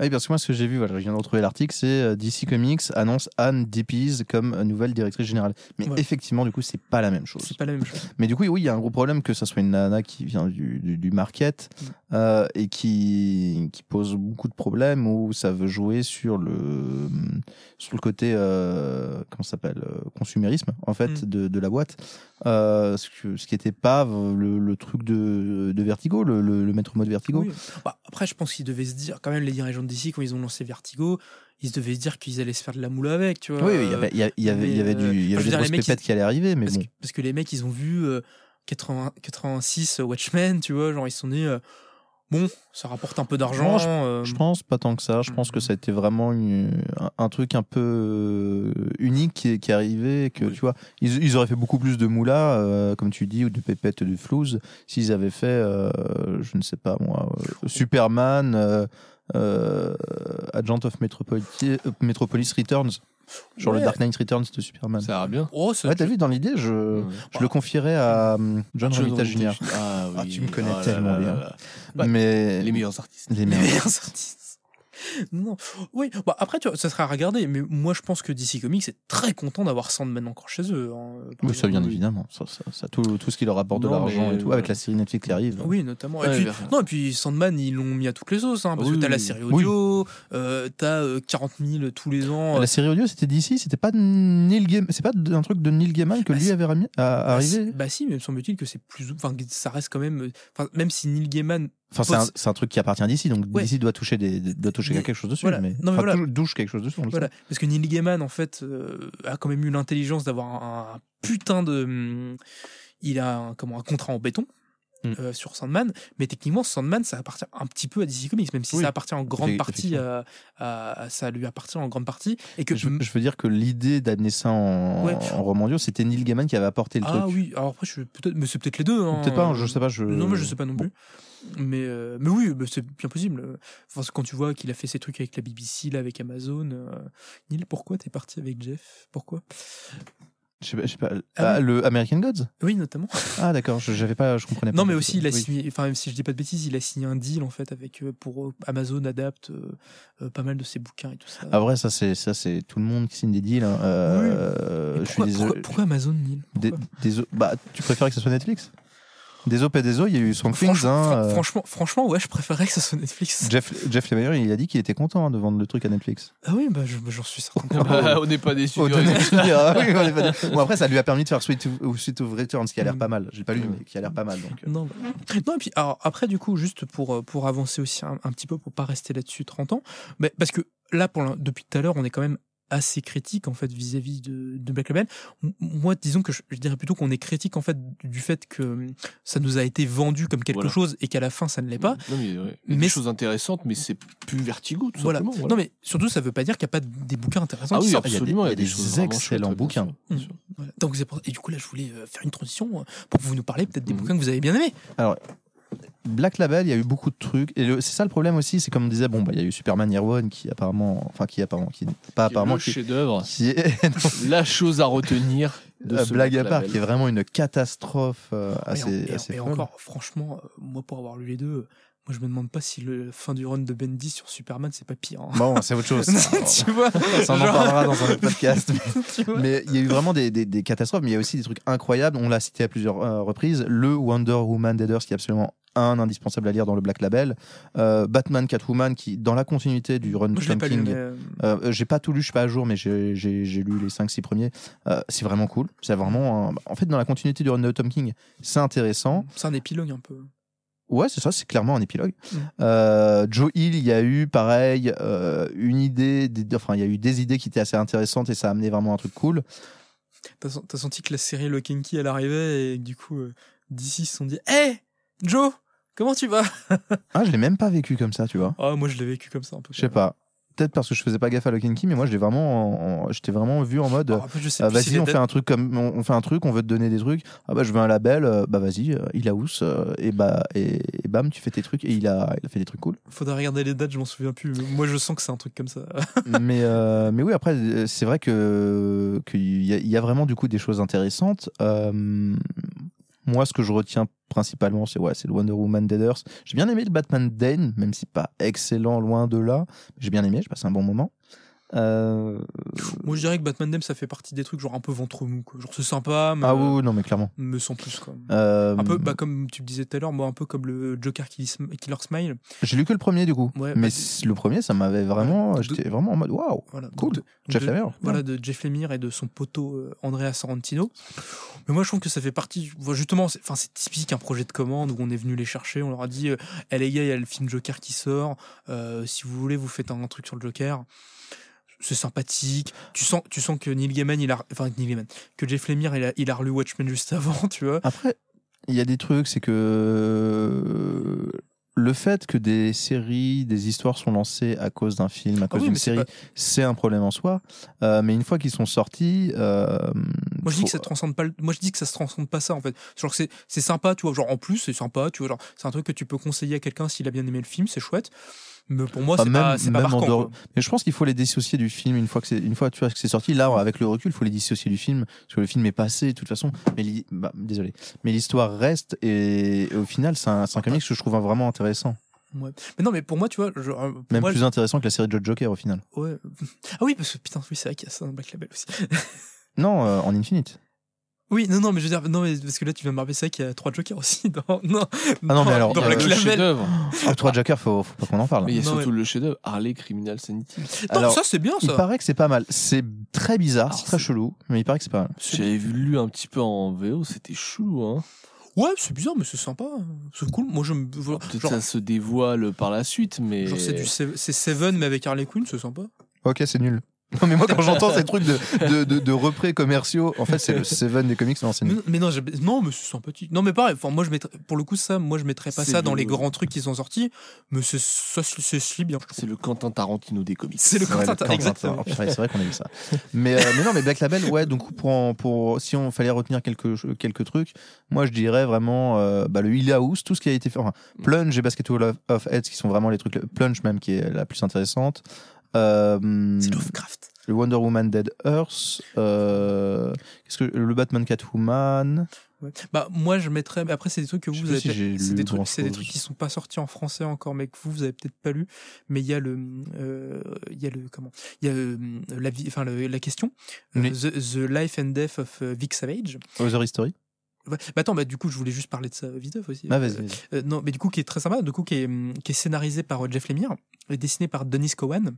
[SPEAKER 1] Ah Oui, parce que moi, ce que j'ai vu, voilà, je viens de retrouver l'article, c'est euh, DC Comics annonce Anne Dippies comme nouvelle directrice générale. Mais
[SPEAKER 3] Ouais.
[SPEAKER 1] effectivement, du coup, c'est pas la même chose.
[SPEAKER 3] C'est pas la même chose.
[SPEAKER 1] Mais du coup, oui, il y a un gros problème que ça soit une nana qui vient du, du, du market
[SPEAKER 3] Mm.
[SPEAKER 1] euh, et qui, qui pose beaucoup de problèmes où ça veut jouer sur le, sur le côté, euh, comment ça s'appelle, consumérisme, en fait,
[SPEAKER 3] Mm.
[SPEAKER 1] de, de la boîte. Euh, ce, que- ce qui était pas le, le truc de, de Vertigo, le, le, le maître mot de Vertigo.
[SPEAKER 3] Oui. Bah, après, je pense qu'ils devaient se dire, quand même, les dirigeants de DC, quand ils ont lancé Vertigo, ils devaient se dire qu'ils allaient se faire de la moule avec, tu vois.
[SPEAKER 1] Oui, oui, il y avait, il y a- il y avait, il y avait
[SPEAKER 3] mais, euh,
[SPEAKER 1] du, il y avait des grosses pépettes qui allaient arriver, mais
[SPEAKER 3] parce,
[SPEAKER 1] bon.
[SPEAKER 3] que, parce que les mecs, ils ont vu euh, 80, 86 Watchmen, tu vois, genre, ils se sont dit, euh, bon, ça rapporte un peu d'argent. Euh,
[SPEAKER 1] Je pense pas tant que ça. Je pense que
[SPEAKER 3] Mhm.
[SPEAKER 1] ça a été vraiment une- un, un truc un peu euh, unique qui est, qui est arrivé. Que
[SPEAKER 3] Oui.
[SPEAKER 1] tu vois, ils, ils auraient fait beaucoup plus de moula, euh, comme tu dis, ou de pépettes, de flouze, s'ils avaient fait, euh, je ne sais pas moi, euh, Superman. Euh, euh, Agent of Metropolis, euh, Metropolis Returns, sur le. Dark Knight Returns de Superman.
[SPEAKER 2] Ça ira bien.
[SPEAKER 3] Oh,
[SPEAKER 1] Ouais, t'as vu, dans l'idée, je,
[SPEAKER 2] Ouais.
[SPEAKER 1] je le confierais à hum, John Romita Jr.
[SPEAKER 2] Ah,
[SPEAKER 1] Ah,
[SPEAKER 2] oui.
[SPEAKER 1] tu me connais
[SPEAKER 2] Oh là
[SPEAKER 1] tellement
[SPEAKER 2] là
[SPEAKER 1] bien.
[SPEAKER 2] là. Bah,
[SPEAKER 1] mais
[SPEAKER 2] Les meilleurs artistes.
[SPEAKER 1] les meilleurs
[SPEAKER 3] artistes. Non, oui. Bah, après, tu vois, ça sera à regarder, mais moi, je pense que DC Comics est très content d'avoir Sandman encore chez eux. hein,
[SPEAKER 1] Oui, ça bien évidemment. Ça, ça, ça, tout, tout ce qui leur apporte de l'argent et tout, avec la série Netflix qui arrive.
[SPEAKER 3] Oui, notamment.
[SPEAKER 2] Ouais,
[SPEAKER 3] et puis, non, et puis Sandman, ils l'ont mis à toutes les sauces, hein, parce
[SPEAKER 2] Oui,
[SPEAKER 3] que t'as la série
[SPEAKER 1] Oui.
[SPEAKER 3] audio, euh, t'as euh, 40 000 tous les ans.
[SPEAKER 1] La série audio, c'était d'ici, c'était pas de Neil Gaiman, c'est pas un truc de Neil Gaiman que
[SPEAKER 3] Bah,
[SPEAKER 1] lui avait
[SPEAKER 3] Bah,
[SPEAKER 1] arrivé.
[SPEAKER 3] si- Bah si, mais me semble-t-il que c'est plus. Enfin, ça reste quand même. euh, Enfin, même si Neil Gaiman.
[SPEAKER 1] Enfin, c'est un,
[SPEAKER 3] Pose-
[SPEAKER 1] c'est un truc qui appartient d'ici, donc
[SPEAKER 3] Ouais.
[SPEAKER 1] d'ici doit toucher des, doit toucher
[SPEAKER 3] Mais-
[SPEAKER 1] quelque chose dessus,
[SPEAKER 3] voilà.
[SPEAKER 1] mais,
[SPEAKER 3] Non, mais
[SPEAKER 1] enfin,
[SPEAKER 3] voilà.
[SPEAKER 1] touche quelque chose dessus.
[SPEAKER 3] Voilà. Parce que Neil Gaiman, en fait, euh, a quand même eu l'intelligence d'avoir un, un putain de. hum, il a un, comment, un contrat en béton.
[SPEAKER 1] Mm.
[SPEAKER 3] euh, sur Sandman, mais techniquement Sandman ça appartient un petit peu à DC Comics, même si
[SPEAKER 1] Oui.
[SPEAKER 3] ça appartient en grande partie à- à- ça lui appartient en grande partie et que
[SPEAKER 1] Je, je veux dire que l'idée d'amener ça en,
[SPEAKER 3] Ouais.
[SPEAKER 1] en roman audio, c'était Neil Gaiman qui avait apporté le
[SPEAKER 3] ah
[SPEAKER 1] truc.
[SPEAKER 3] oui alors après je peut-être mais c'est peut-être les deux hein.
[SPEAKER 1] Peut-être pas, je sais pas. Je...
[SPEAKER 3] Non, mais je sais pas non plus. Mais, euh, mais oui, bah, c'est bien possible. Enfin, quand tu vois qu'il a fait ses trucs avec la BBC, là, avec Amazon. euh, Neil, pourquoi t'es parti avec Jeff? Pourquoi?
[SPEAKER 1] Je sais pas. je sais pas.
[SPEAKER 3] Ah
[SPEAKER 1] Ah, le American Gods
[SPEAKER 3] Oui, notamment.
[SPEAKER 1] Ah d'accord, je j'avais pas, je comprenais pas.
[SPEAKER 3] Non, mais aussi, il a
[SPEAKER 1] Oui.
[SPEAKER 3] signé, enfin, même si je dis pas de bêtises, il a signé un deal, en fait, avec, euh, pour euh, Amazon adapte euh, pas mal de ses bouquins et tout ça.
[SPEAKER 1] Ah vrai, ça c'est ça c'est tout le monde qui signe des deals. hein. Euh,
[SPEAKER 3] Mais
[SPEAKER 1] je suis
[SPEAKER 3] pourquoi,
[SPEAKER 1] désolé.
[SPEAKER 3] pourquoi, pourquoi Amazon, Neil? Pourquoi?
[SPEAKER 1] des- bah, tu préférais que ce soit Netflix? Des op et des o, il y a eu Swamp Things.
[SPEAKER 3] franchement,
[SPEAKER 1] Hein, euh,
[SPEAKER 3] franchement, franchement, ouais, je préférais que ça soit Netflix.
[SPEAKER 1] Jeff, Jeff Lemire, il a dit qu'il était content hein, de vendre le truc à Netflix.
[SPEAKER 3] Ah oui, bah, je- bah, j'en suis certain.
[SPEAKER 2] Ah, on n'est pas déçus.
[SPEAKER 1] Oh, ah. Bon après, ça lui a permis de faire Sweet of, Sweet of Returns, qui a l'air pas mal. J'ai pas lu, mais qui a l'air pas mal. Donc. euh.
[SPEAKER 3] Non, bah. non, et puis alors, après, du coup, juste pour, euh, pour avancer aussi un, un petit peu, pour pas rester là-dessus 30 ans, mais parce que là, pour depuis tout à l'heure, on est quand même assez critique en fait vis-à-vis de, de Black Label. Moi, disons que je, je dirais plutôt qu'on est critique en fait du fait que hum, ça nous a été vendu comme quelque
[SPEAKER 2] Voilà.
[SPEAKER 3] chose et qu'à la fin ça ne l'est pas.
[SPEAKER 2] Non, mais, ouais. Il y a
[SPEAKER 3] Mais
[SPEAKER 2] des choses intéressantes, mais c'est plus vertigo, tout
[SPEAKER 3] Voilà.
[SPEAKER 2] simplement. voilà.
[SPEAKER 3] Non, mais surtout, ça veut pas dire qu'il n'y a pas des bouquins intéressants
[SPEAKER 2] Ah oui,
[SPEAKER 3] sortent.
[SPEAKER 1] il y a des-
[SPEAKER 2] absolument.
[SPEAKER 1] il y a des
[SPEAKER 2] choses vraiment
[SPEAKER 1] excellents bouquins.
[SPEAKER 2] sûr, bien
[SPEAKER 3] Mm.
[SPEAKER 2] sûr.
[SPEAKER 3] Voilà. Donc, Et du coup, là, je voulais euh, faire une transition euh, pour que vous nous parliez peut-être des
[SPEAKER 2] Mhm.
[SPEAKER 3] bouquins que vous avez bien aimés.
[SPEAKER 1] Black Label, il y a eu beaucoup de trucs. Et c'est ça le problème aussi, c'est comme on disait, bon, bah, il y a eu Superman Year One qui apparemment, enfin, qui apparemment, qui pas apparemment,
[SPEAKER 2] le
[SPEAKER 1] qui,
[SPEAKER 2] chef-d'œuvre,
[SPEAKER 1] qui est,
[SPEAKER 2] la chose à retenir. De
[SPEAKER 1] Euh,
[SPEAKER 2] ce
[SPEAKER 1] blague à
[SPEAKER 2] Black
[SPEAKER 1] part,
[SPEAKER 2] Label.
[SPEAKER 1] qui est vraiment une catastrophe euh,
[SPEAKER 3] Et en-
[SPEAKER 1] assez,
[SPEAKER 3] et,
[SPEAKER 1] assez
[SPEAKER 3] et
[SPEAKER 1] folle.
[SPEAKER 3] encore, franchement, euh, moi, pour avoir lu les deux, moi, je me demande pas si le fin du run de Bendy sur Superman, c'est pas pire. hein.
[SPEAKER 1] Bon, c'est autre chose.
[SPEAKER 3] tu vois
[SPEAKER 1] Ça, on en parlera dans un autre podcast. Mais il y a eu vraiment des, des- des catastrophes, mais il y a aussi des trucs incroyables. On l'a cité à plusieurs euh, reprises. Le Wonder Woman Deaders, qui est absolument un indispensable à lire dans le Black Label. Euh, Batman Catwoman, qui, dans la continuité du run de Tom King,
[SPEAKER 3] euh,
[SPEAKER 1] euh, j'ai pas tout lu, je suis pas à jour, mais j'ai lu les 5-6 premiers. Euh, c'est vraiment cool. C'est vraiment. un- En fait, dans la continuité du run de Tom King, c'est intéressant.
[SPEAKER 3] c'est un épilogue un peu.
[SPEAKER 1] Ouais, c'est ça, c'est clairement un épilogue.
[SPEAKER 3] Mm.
[SPEAKER 1] Euh, Joe Hill, il y a eu pareil, euh, une idée, des- enfin, il y a eu des idées qui étaient assez intéressantes et ça a amené vraiment un truc cool.
[SPEAKER 3] T'as sen- t'as senti que la série Lock elle arrivait et que, du coup, euh, d'ici se sont dit Hé Joe Comment tu vas?
[SPEAKER 1] Ah, je l'ai même pas vécu comme ça, tu vois.
[SPEAKER 3] Ah, moi, je l'ai vécu comme ça un peu.
[SPEAKER 1] Je sais pas. Peut-être parce que je faisais pas gaffe à Lock and Key, mais moi, je l'ai vraiment, en- je t'ai vraiment vu en mode.
[SPEAKER 3] Alors, après, je sais
[SPEAKER 1] euh,
[SPEAKER 3] plus si
[SPEAKER 1] vas-y, on fait un truc comme, on, on fait un truc, on veut te donner des trucs. Ah bah, je veux un label. euh, bah vas-y, euh, il a housse et bah et, et bam, tu fais tes trucs et il a, il a fait des trucs cool.
[SPEAKER 3] Faudrait regarder les dates, je m'en souviens plus. mais Moi, je sens que c'est un truc comme ça.
[SPEAKER 1] mais euh, mais oui, après, euh, c'est vrai que qu'il y, a- il y a vraiment du coup des choses intéressantes. Euh, moi, ce que je retiens principalement, c'est ouais, c'est le Wonder Woman Deaders. J'ai bien aimé le Batman Dane, même si pas excellent, loin de là. J'ai bien aimé, j'ai passé un bon moment. Euh,
[SPEAKER 3] Moi, je dirais que Batman Dem, ça fait partie des trucs genre un peu ventre mou. Quoi. Genre, c'est sympa, mais,
[SPEAKER 1] Ah oui, oui, non, mais clairement.
[SPEAKER 3] mais sans plus. Quoi.
[SPEAKER 1] Euh,
[SPEAKER 3] Un peu, bah, comme tu me disais tout à l'heure, moi, un peu comme le Joker Killer Sm- Killer Smile.
[SPEAKER 1] J'ai lu que le premier du coup.
[SPEAKER 3] Ouais,
[SPEAKER 1] mais
[SPEAKER 3] bah,
[SPEAKER 1] le premier, ça m'avait vraiment. J'étais vraiment en mode waouh,
[SPEAKER 3] Voilà.
[SPEAKER 1] cool.
[SPEAKER 3] De-
[SPEAKER 1] Jeff
[SPEAKER 3] de-
[SPEAKER 1] Lemire.
[SPEAKER 3] Voilà, de Jeff Lemire et de son poteau euh, Andrea Sorrentino. Mais moi, je trouve que ça fait partie. Justement, c'est enfin, c'est typique un projet de commande où on est venu les chercher. On leur a dit Eh, les gars, il y a le film Joker qui sort. Euh, si vous voulez, vous faites un, truc sur le Joker. C'est sympathique. Tu sens, tu sens que Neil Gaiman, il a, enfin Neil Gaiman, que Jeff Lemire, il a, il a relu Watchmen juste avant, tu vois.
[SPEAKER 1] Après, il y a des trucs, c'est que le fait que des séries, des histoires sont lancées à cause d'un film, à cause
[SPEAKER 3] oui,
[SPEAKER 1] d'une
[SPEAKER 3] c'est
[SPEAKER 1] série,
[SPEAKER 3] pas-
[SPEAKER 1] c'est un problème en soi. Euh, mais une fois qu'ils sont sortis, euh,
[SPEAKER 3] Moi je dis que ça transcende pas. le- Moi je dis que ça se transcende pas ça en fait. Genre c'est c'est sympa, tu vois. Genre en plus c'est sympa, tu vois. Genre c'est un truc que tu peux conseiller à quelqu'un s'il a bien aimé le film, c'est chouette. Mais pour moi,
[SPEAKER 1] Enfin,
[SPEAKER 3] c'est pas,
[SPEAKER 1] même
[SPEAKER 3] marquant.
[SPEAKER 1] dehors-. Mais je pense qu'il faut les dissocier du film une fois que c'est une fois tu vois que c'est sorti. Là, avec le recul, il faut les dissocier du film parce que le film est passé de toute façon. Mais bah, désolé, mais l'histoire reste et, et au final, c'est un, un comics que je trouve vraiment intéressant,
[SPEAKER 3] Ouais. Mais non, mais pour moi, tu vois, je- euh,
[SPEAKER 1] même
[SPEAKER 3] moi,
[SPEAKER 1] plus intéressant que la série de Joker au final.
[SPEAKER 3] ouais. Ah oui, parce que putain, oui, c'est vrai qu'il y a ça dans Black Label aussi.
[SPEAKER 1] Non, euh, en Infinite.
[SPEAKER 3] Oui, non, non, mais je veux dire, non, mais parce que là, tu viens de me rappeler, c'est vrai qu'il y a trois Jokers aussi dans. Non,
[SPEAKER 1] Ah non, mais alors,
[SPEAKER 3] dans
[SPEAKER 1] euh,
[SPEAKER 3] Black
[SPEAKER 2] le chef-d'œuvre.
[SPEAKER 1] Ah, trois Joker, faut, faut pas qu'on en parle.
[SPEAKER 2] Mais il y a
[SPEAKER 3] Non,
[SPEAKER 2] surtout le chef-d'œuvre, Harley Criminal Sanity.
[SPEAKER 3] Non,
[SPEAKER 1] Alors,
[SPEAKER 3] ça, c'est bien,
[SPEAKER 1] Il
[SPEAKER 3] ça.
[SPEAKER 1] paraît que c'est pas mal. C'est très bizarre, c'est très chelou, mais il paraît que c'est pas mal.
[SPEAKER 2] J'avais vu lu un petit peu en VO, c'était chelou, hein.
[SPEAKER 3] Ouais, c'est bizarre, mais c'est sympa. C'est cool. Moi, je me. voilà.
[SPEAKER 2] Peut-être
[SPEAKER 3] Genre,
[SPEAKER 2] ça se dévoile par la suite, mais.
[SPEAKER 3] genre, c'est du c'est Seven, mais avec Harley Quinn, c'est sympa.
[SPEAKER 1] Ok, c'est nul. Non, mais moi, quand j'entends ces trucs de, de, de, de représ commerciaux, en fait, c'est le Seven des comics, non,
[SPEAKER 3] Mais, non, non, mais c'est sympathique. Non, mais pareil, enfin, moi, je mettrais, pour le coup, ça, moi, je mettrais pas ça dans
[SPEAKER 2] le-
[SPEAKER 3] les grands trucs qui sont sortis, mais c'est, ça, se- c'est, bien.
[SPEAKER 2] C'est le Quentin Tarantino des comics.
[SPEAKER 3] C'est le
[SPEAKER 1] Ouais,
[SPEAKER 3] Quentin,
[SPEAKER 1] purée, c'est vrai qu'on a vu ça. Mais, euh, mais non, mais Black Label, ouais, donc pour, en- pour, si on fallait retenir quelques, quelques trucs, moi je dirais vraiment euh, bah, le Hill House, tout ce qui a été fait, enfin, Plunge et Basketball of, of Heads qui sont vraiment les trucs, Plunge même qui est la plus intéressante. Euh,
[SPEAKER 3] C'est Lovecraft.
[SPEAKER 1] le Wonder Woman Dead Earth, euh, qu'est-ce que le Batman Catwoman,
[SPEAKER 3] Ouais. Bah, moi, je mettrais, mais après, c'est des trucs que vous, avez
[SPEAKER 1] si
[SPEAKER 3] c'est des trucs, c'est des trucs qui sont pas sortis en français encore, mais que vous, vous avez peut-être pas lu. Mais il y a le, euh, il y a le, comment, il y a euh, la vie, enfin, la question,
[SPEAKER 1] Oui.
[SPEAKER 3] the, the Life and Death of Vic Savage.
[SPEAKER 1] Other History.
[SPEAKER 3] Bah, attends, bah, du coup, je voulais juste parler de ça vite aussi.
[SPEAKER 1] Ah, vas-y, vas-y.
[SPEAKER 3] Euh, non, mais du coup, qui est très sympa, du coup, qui est, qui est scénarisé par Jeff Lemire et dessiné par Dennis Cowan.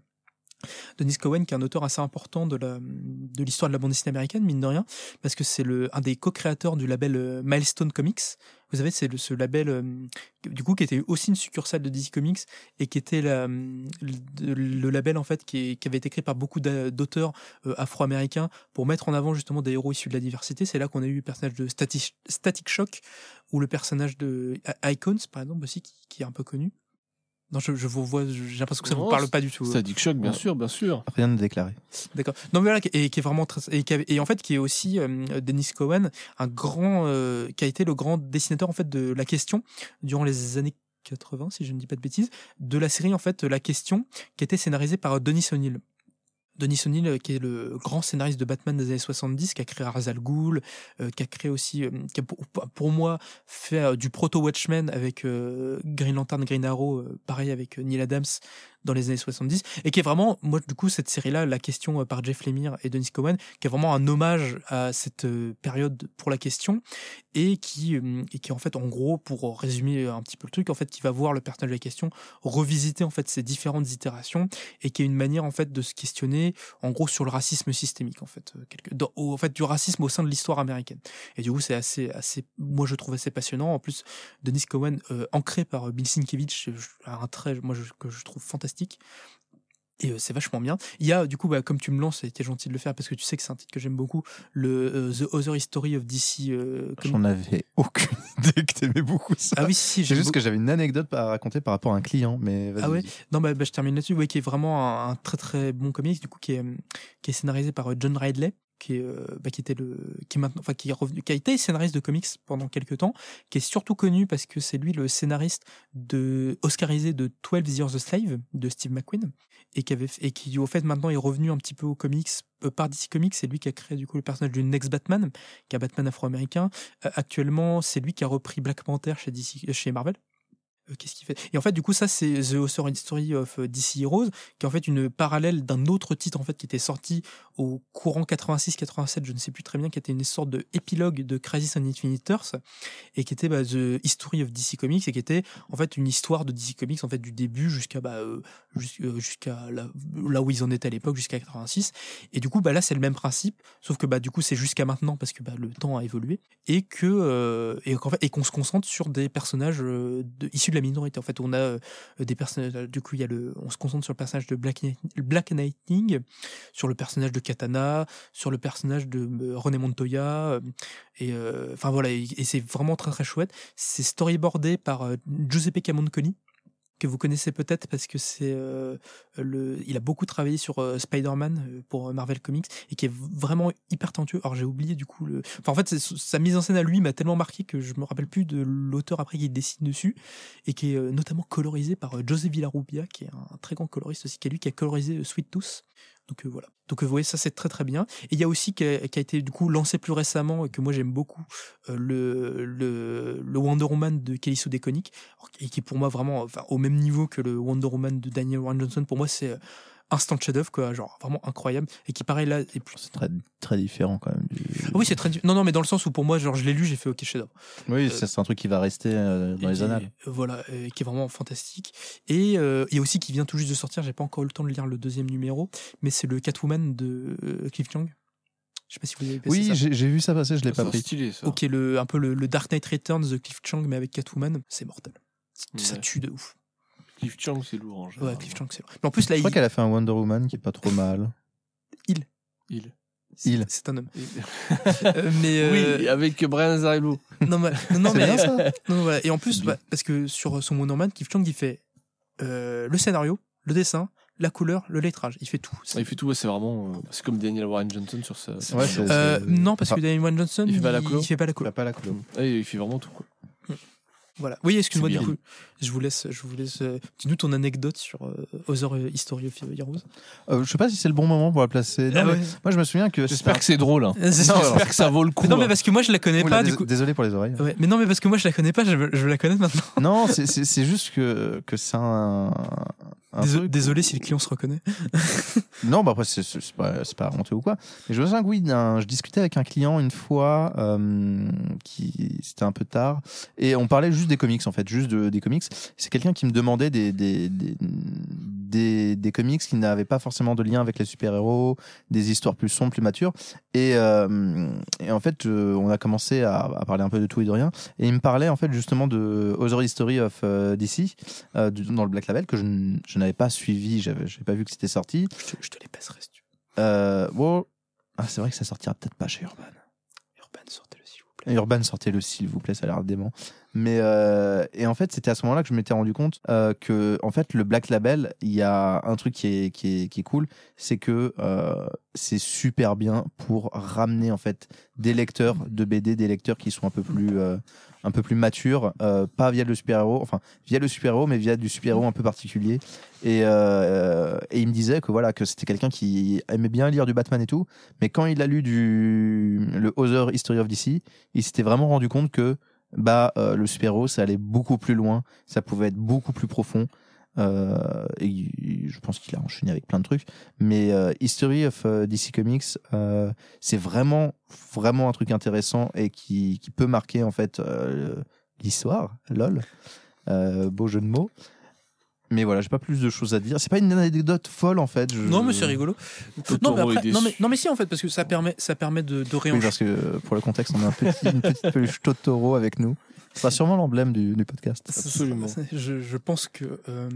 [SPEAKER 3] Dennis Cowan, qui est un auteur assez important de la de l'histoire de la bande dessinée américaine, mine de rien, parce que c'est un des co-créateurs du label euh, Milestone Comics. Vous savez, c'est ce label, euh, du coup, qui était aussi une succursale de DC Comics et qui était la, le, label en fait qui, qui avait été créé par beaucoup d'a- d'auteurs euh, afro-américains pour mettre en avant justement des héros issus de la diversité. C'est là qu'on a eu le personnage de Static, Static Shock ou le personnage de Icons, par exemple, aussi, qui, qui est un peu connu. Non, je, je vous vois, j'ai l'impression que ça vous
[SPEAKER 2] Non,
[SPEAKER 3] parle pas du tout.
[SPEAKER 2] Static Shock, bien sûr, bien sûr.
[SPEAKER 1] Rien de déclaré.
[SPEAKER 3] D'accord. Non, mais voilà, et qui est vraiment très, et, qui et en fait, qui est aussi euh, Dennis Cohen, un grand, euh, qui a été le grand dessinateur en fait de la question durant les années 80, si je ne dis pas de bêtises, de la série en fait La Question, qui a été scénarisée par Denis O'Neill. Denis O'Neill, euh, qui est le grand scénariste de Batman des années 70, qui a créé Ra's al Ghul, euh, qui a créé aussi, euh, qui a pour, pour moi fait du proto-Watchmen avec euh, Green Lantern, Green Arrow, pareil avec Neil Adams dans les années 70, et qui est vraiment, moi du coup, cette série-là, La Question euh, par Jeff Lemire et Dennis Cowan, qui est vraiment un hommage à cette euh, période pour la question, et qui, euh, et qui en fait, en gros, pour résumer un petit peu le truc, en fait, qui va voir le personnage de la question revisiter en fait ces différentes itérations, et qui est une manière en fait de se questionner, en gros, sur le racisme systémique, en fait, quelque, en fait, du racisme au sein de l'histoire américaine. Et du coup, c'est assez, assez, moi je trouve assez passionnant. En plus, Denis euh, ancré par Bill Sienkiewicz, un trait, moi, que je trouve fantastique. Et euh, c'est vachement bien. Il y a, du coup, bah, comme tu me lances, et t'es gentil de le faire parce que tu sais que c'est un titre que j'aime beaucoup, le euh, The Other History of DC. euh.
[SPEAKER 1] J'en avais aucune idée que t'aimais beaucoup ça.
[SPEAKER 3] Ah oui, si, si,
[SPEAKER 1] C'est juste
[SPEAKER 3] beaucoup.
[SPEAKER 1] que j'avais une anecdote à raconter par rapport à un client, mais.
[SPEAKER 3] Ah ouais. Non, bah, bah, je termine là-dessus. Ouais, qui est vraiment un, un très très bon comics, du coup, qui est, qui est scénarisé par John Ridley, euh, bah, qui était le, qui maintenant, enfin, qui est revenu, qui a été scénariste de comics pendant quelques temps, qui est surtout connu parce que c'est lui le scénariste de Oscarisé de 12 Years a Slave de Steve McQueen et qui au fait maintenant est revenu un petit peu aux comics euh, par DC Comics. C'est lui qui a créé du coup le personnage du Next Batman, qui est un Batman afro-américain. Euh, actuellement, c'est lui qui a repris Black Panther chez DC, chez Marvel. Euh, Qu'est-ce qu'il fait? Et en fait, du coup, ça, c'est The Author History of euh, DC Heroes, qui est en fait une parallèle d'un autre titre en fait qui était sorti au courant 86-87, je ne sais plus très bien, qui était une sorte de épilogue de Crisis on Infinite Earths et qui était bah, The History of DC Comics et qui était en fait une histoire de DC Comics en fait du début jusqu'à bah, euh, jus- jusqu'à là, où ils en étaient à l'époque, jusqu'à 86. Et du coup, bah là, c'est le même principe, sauf que bah du coup, c'est jusqu'à maintenant parce que bah, le temps a évolué et que et qu'en fait et qu'on se concentre sur des personnages euh, de, issus de la minorité. En fait, on a euh, des personnages. Du coup, il y a le, on se concentre sur le personnage de Black, Black Lightning, sur le personnage de Katana, sur le personnage de euh, René Montoya. euh, et euh, enfin voilà, et, c'est vraiment très très chouette. C'est storyboardé par euh, Giuseppe Camonconi que vous connaissez peut-être parce que c'est euh, le, il a beaucoup travaillé sur euh, Spider-Man euh, pour Marvel Comics et qui est vraiment hyper talentueux. Alors j'ai oublié du coup le, enfin en fait sa mise en scène à lui m'a tellement marqué que je me rappelle plus de l'auteur après qui dessine dessus et qui est notamment colorisé par José Villarrubia qui est un très grand coloriste aussi, qui est lui qui a colorisé Sweet Tooth. Donc euh, voilà. Donc euh, vous voyez ça c'est très très bien. Et il y a aussi qui a, été lancé plus récemment et que moi j'aime beaucoup euh, le, Wonder Woman de Kelly Sue et qui est pour moi vraiment au même niveau que le Wonder Woman de Daniel Warren Johnson. Pour moi c'est instant chef-d'œuvre quoi, genre vraiment incroyable et qui pareil là plus.
[SPEAKER 1] C'est très, très différent quand même. du-
[SPEAKER 3] Ah oui c'est très non non mais dans le sens où pour moi genre je l'ai lu j'ai fait ok chef-d'œuvre.
[SPEAKER 1] Oui, ça, c'est un truc qui va rester euh, dans
[SPEAKER 3] Et
[SPEAKER 1] les
[SPEAKER 3] qui-
[SPEAKER 1] annales.
[SPEAKER 3] euh, Voilà, euh, qui est vraiment fantastique. Et euh, il y a aussi qui vient tout juste de sortir, j'ai pas encore eu le temps de lire le deuxième numéro, mais c'est le Catwoman de euh, Cliff Chang. Je sais pas si vous avez passé
[SPEAKER 1] Oui,
[SPEAKER 3] ça.
[SPEAKER 1] j'ai j'ai vu ça passer, je l'ai pas
[SPEAKER 2] C'est
[SPEAKER 1] pris.
[SPEAKER 2] stylé ça.
[SPEAKER 3] Ok, le, un peu le, le Dark Knight Returns de Cliff Chang, mais avec Catwoman, c'est mortel. Ça tue de ouf.
[SPEAKER 2] Cliff Chang, c'est lourd en
[SPEAKER 3] Ouais,
[SPEAKER 2] général.
[SPEAKER 3] Cliff Chang, c'est. Mais en plus, là,
[SPEAKER 1] Je
[SPEAKER 3] il,
[SPEAKER 1] crois qu'elle a fait un Wonder Woman qui est pas trop mal.
[SPEAKER 2] Il.
[SPEAKER 3] c'est-
[SPEAKER 1] il.
[SPEAKER 3] c'est un homme.
[SPEAKER 2] Il-
[SPEAKER 3] Euh, mais euh,
[SPEAKER 2] Oui, avec Brian Azzarello.
[SPEAKER 3] non, mais, non, mais
[SPEAKER 1] bien ça.
[SPEAKER 3] non, voilà. Et en plus, bah, parce que sur son Wonder Man, Cliff Chang, il fait euh, le scénario, le dessin, la couleur, le lettrage. Il fait tout.
[SPEAKER 2] Il fait tout, ouais, c'est vraiment. euh, c'est comme Daniel Warren Johnson sur sa.
[SPEAKER 1] Ouais,
[SPEAKER 3] Euh, non, parce que
[SPEAKER 1] enfin,
[SPEAKER 3] Daniel Warren Johnson,
[SPEAKER 2] il fait pas la colo
[SPEAKER 3] il fait pas la
[SPEAKER 1] il
[SPEAKER 3] colo.
[SPEAKER 1] a pas la colo.
[SPEAKER 2] Ouais, il fait vraiment tout quoi.
[SPEAKER 3] Voilà. Oui, excuse-moi du coup. Je vous laisse. Je vous laisse. euh, Dis-nous ton anecdote sur euh, Other History of Heroes.
[SPEAKER 1] Euh, je sais pas si c'est le bon moment pour la placer. Non,
[SPEAKER 3] Ah
[SPEAKER 1] mais moi, je me souviens que.
[SPEAKER 2] J'espère que c'est drôle. Hein. J'espère que ça vaut le coup.
[SPEAKER 3] non, mais
[SPEAKER 2] hein.
[SPEAKER 3] parce que moi je la connais
[SPEAKER 1] Oula,
[SPEAKER 3] pas.
[SPEAKER 1] dés-
[SPEAKER 3] Du coup.
[SPEAKER 1] Désolé pour les oreilles.
[SPEAKER 3] Ouais, mais non, mais parce que moi je la connais pas. Je veux, je veux la connaître maintenant.
[SPEAKER 1] Non, c'est- juste que, que c'est un. un
[SPEAKER 3] Désolé,
[SPEAKER 1] truc-
[SPEAKER 3] désolé si le client se reconnaît.
[SPEAKER 1] Non, bah après, c'est- pas, c'est pas honteux ou quoi. Mais je me souviens que oui, je discutais avec un client une fois, euh, qui c'était un peu tard, et on parlait juste des comics, en fait, juste de- des comics. C'est quelqu'un qui me demandait des, des, des, des, des comics qui n'avaient pas forcément de lien avec les super-héros, des histoires plus sombres, plus matures. Et, euh, et en fait, euh, on a commencé à, à parler un peu de tout et de rien. Et il me parlait, en fait, justement de Other History of euh, DC, euh, du- dans le Black Label, que je, je n'avais pas suivi, j'avais pas vu que c'était sorti.
[SPEAKER 3] Je te, je te les passerai si tu
[SPEAKER 1] Euh, bon, ah, c'est vrai que ça sortira peut-être pas chez Urban.
[SPEAKER 3] veux. Urban, sortez-le s'il vous plaît.
[SPEAKER 1] Urban, sortez-le s'il vous plaît, ça a l'air dément. Mais euh, et en fait, c'était à ce moment-là que je m'étais rendu compte euh, que en fait, le Black Label, il y a un truc qui est qui est, qui est cool, c'est que euh, c'est super bien pour ramener en fait des lecteurs de BD, des lecteurs qui sont un peu plus euh, un peu plus matures, euh, pas via le super-héros, enfin via le super-héros, mais via du super-héros un peu particulier. Et, euh, et il me disait que voilà que c'était quelqu'un qui aimait bien lire du Batman et tout, mais quand il a lu du le Other History of DC, il s'était vraiment rendu compte que bah euh, le super-héros ça allait beaucoup plus loin, ça pouvait être beaucoup plus profond. Euh, et je pense qu'il a enchaîné avec plein de trucs, mais euh, History of DC Comics, c'est vraiment vraiment un truc intéressant et qui, qui peut marquer en fait l'histoire. Lol, beau jeu de mots. Mais voilà, j'ai pas plus de choses à dire. C'est pas une anecdote folle en fait. je-
[SPEAKER 3] Non, mais c'est rigolo. Non, mais après, non, mais, non, mais si, en fait, parce que ça permet, ça permet de, de
[SPEAKER 1] Oui, parce que euh, pour le contexte, on a un petit, une petite peluche Totoro avec nous. Ce sera sûrement l'emblème du, du podcast.
[SPEAKER 2] Absolument.
[SPEAKER 3] Je, je pense que euh,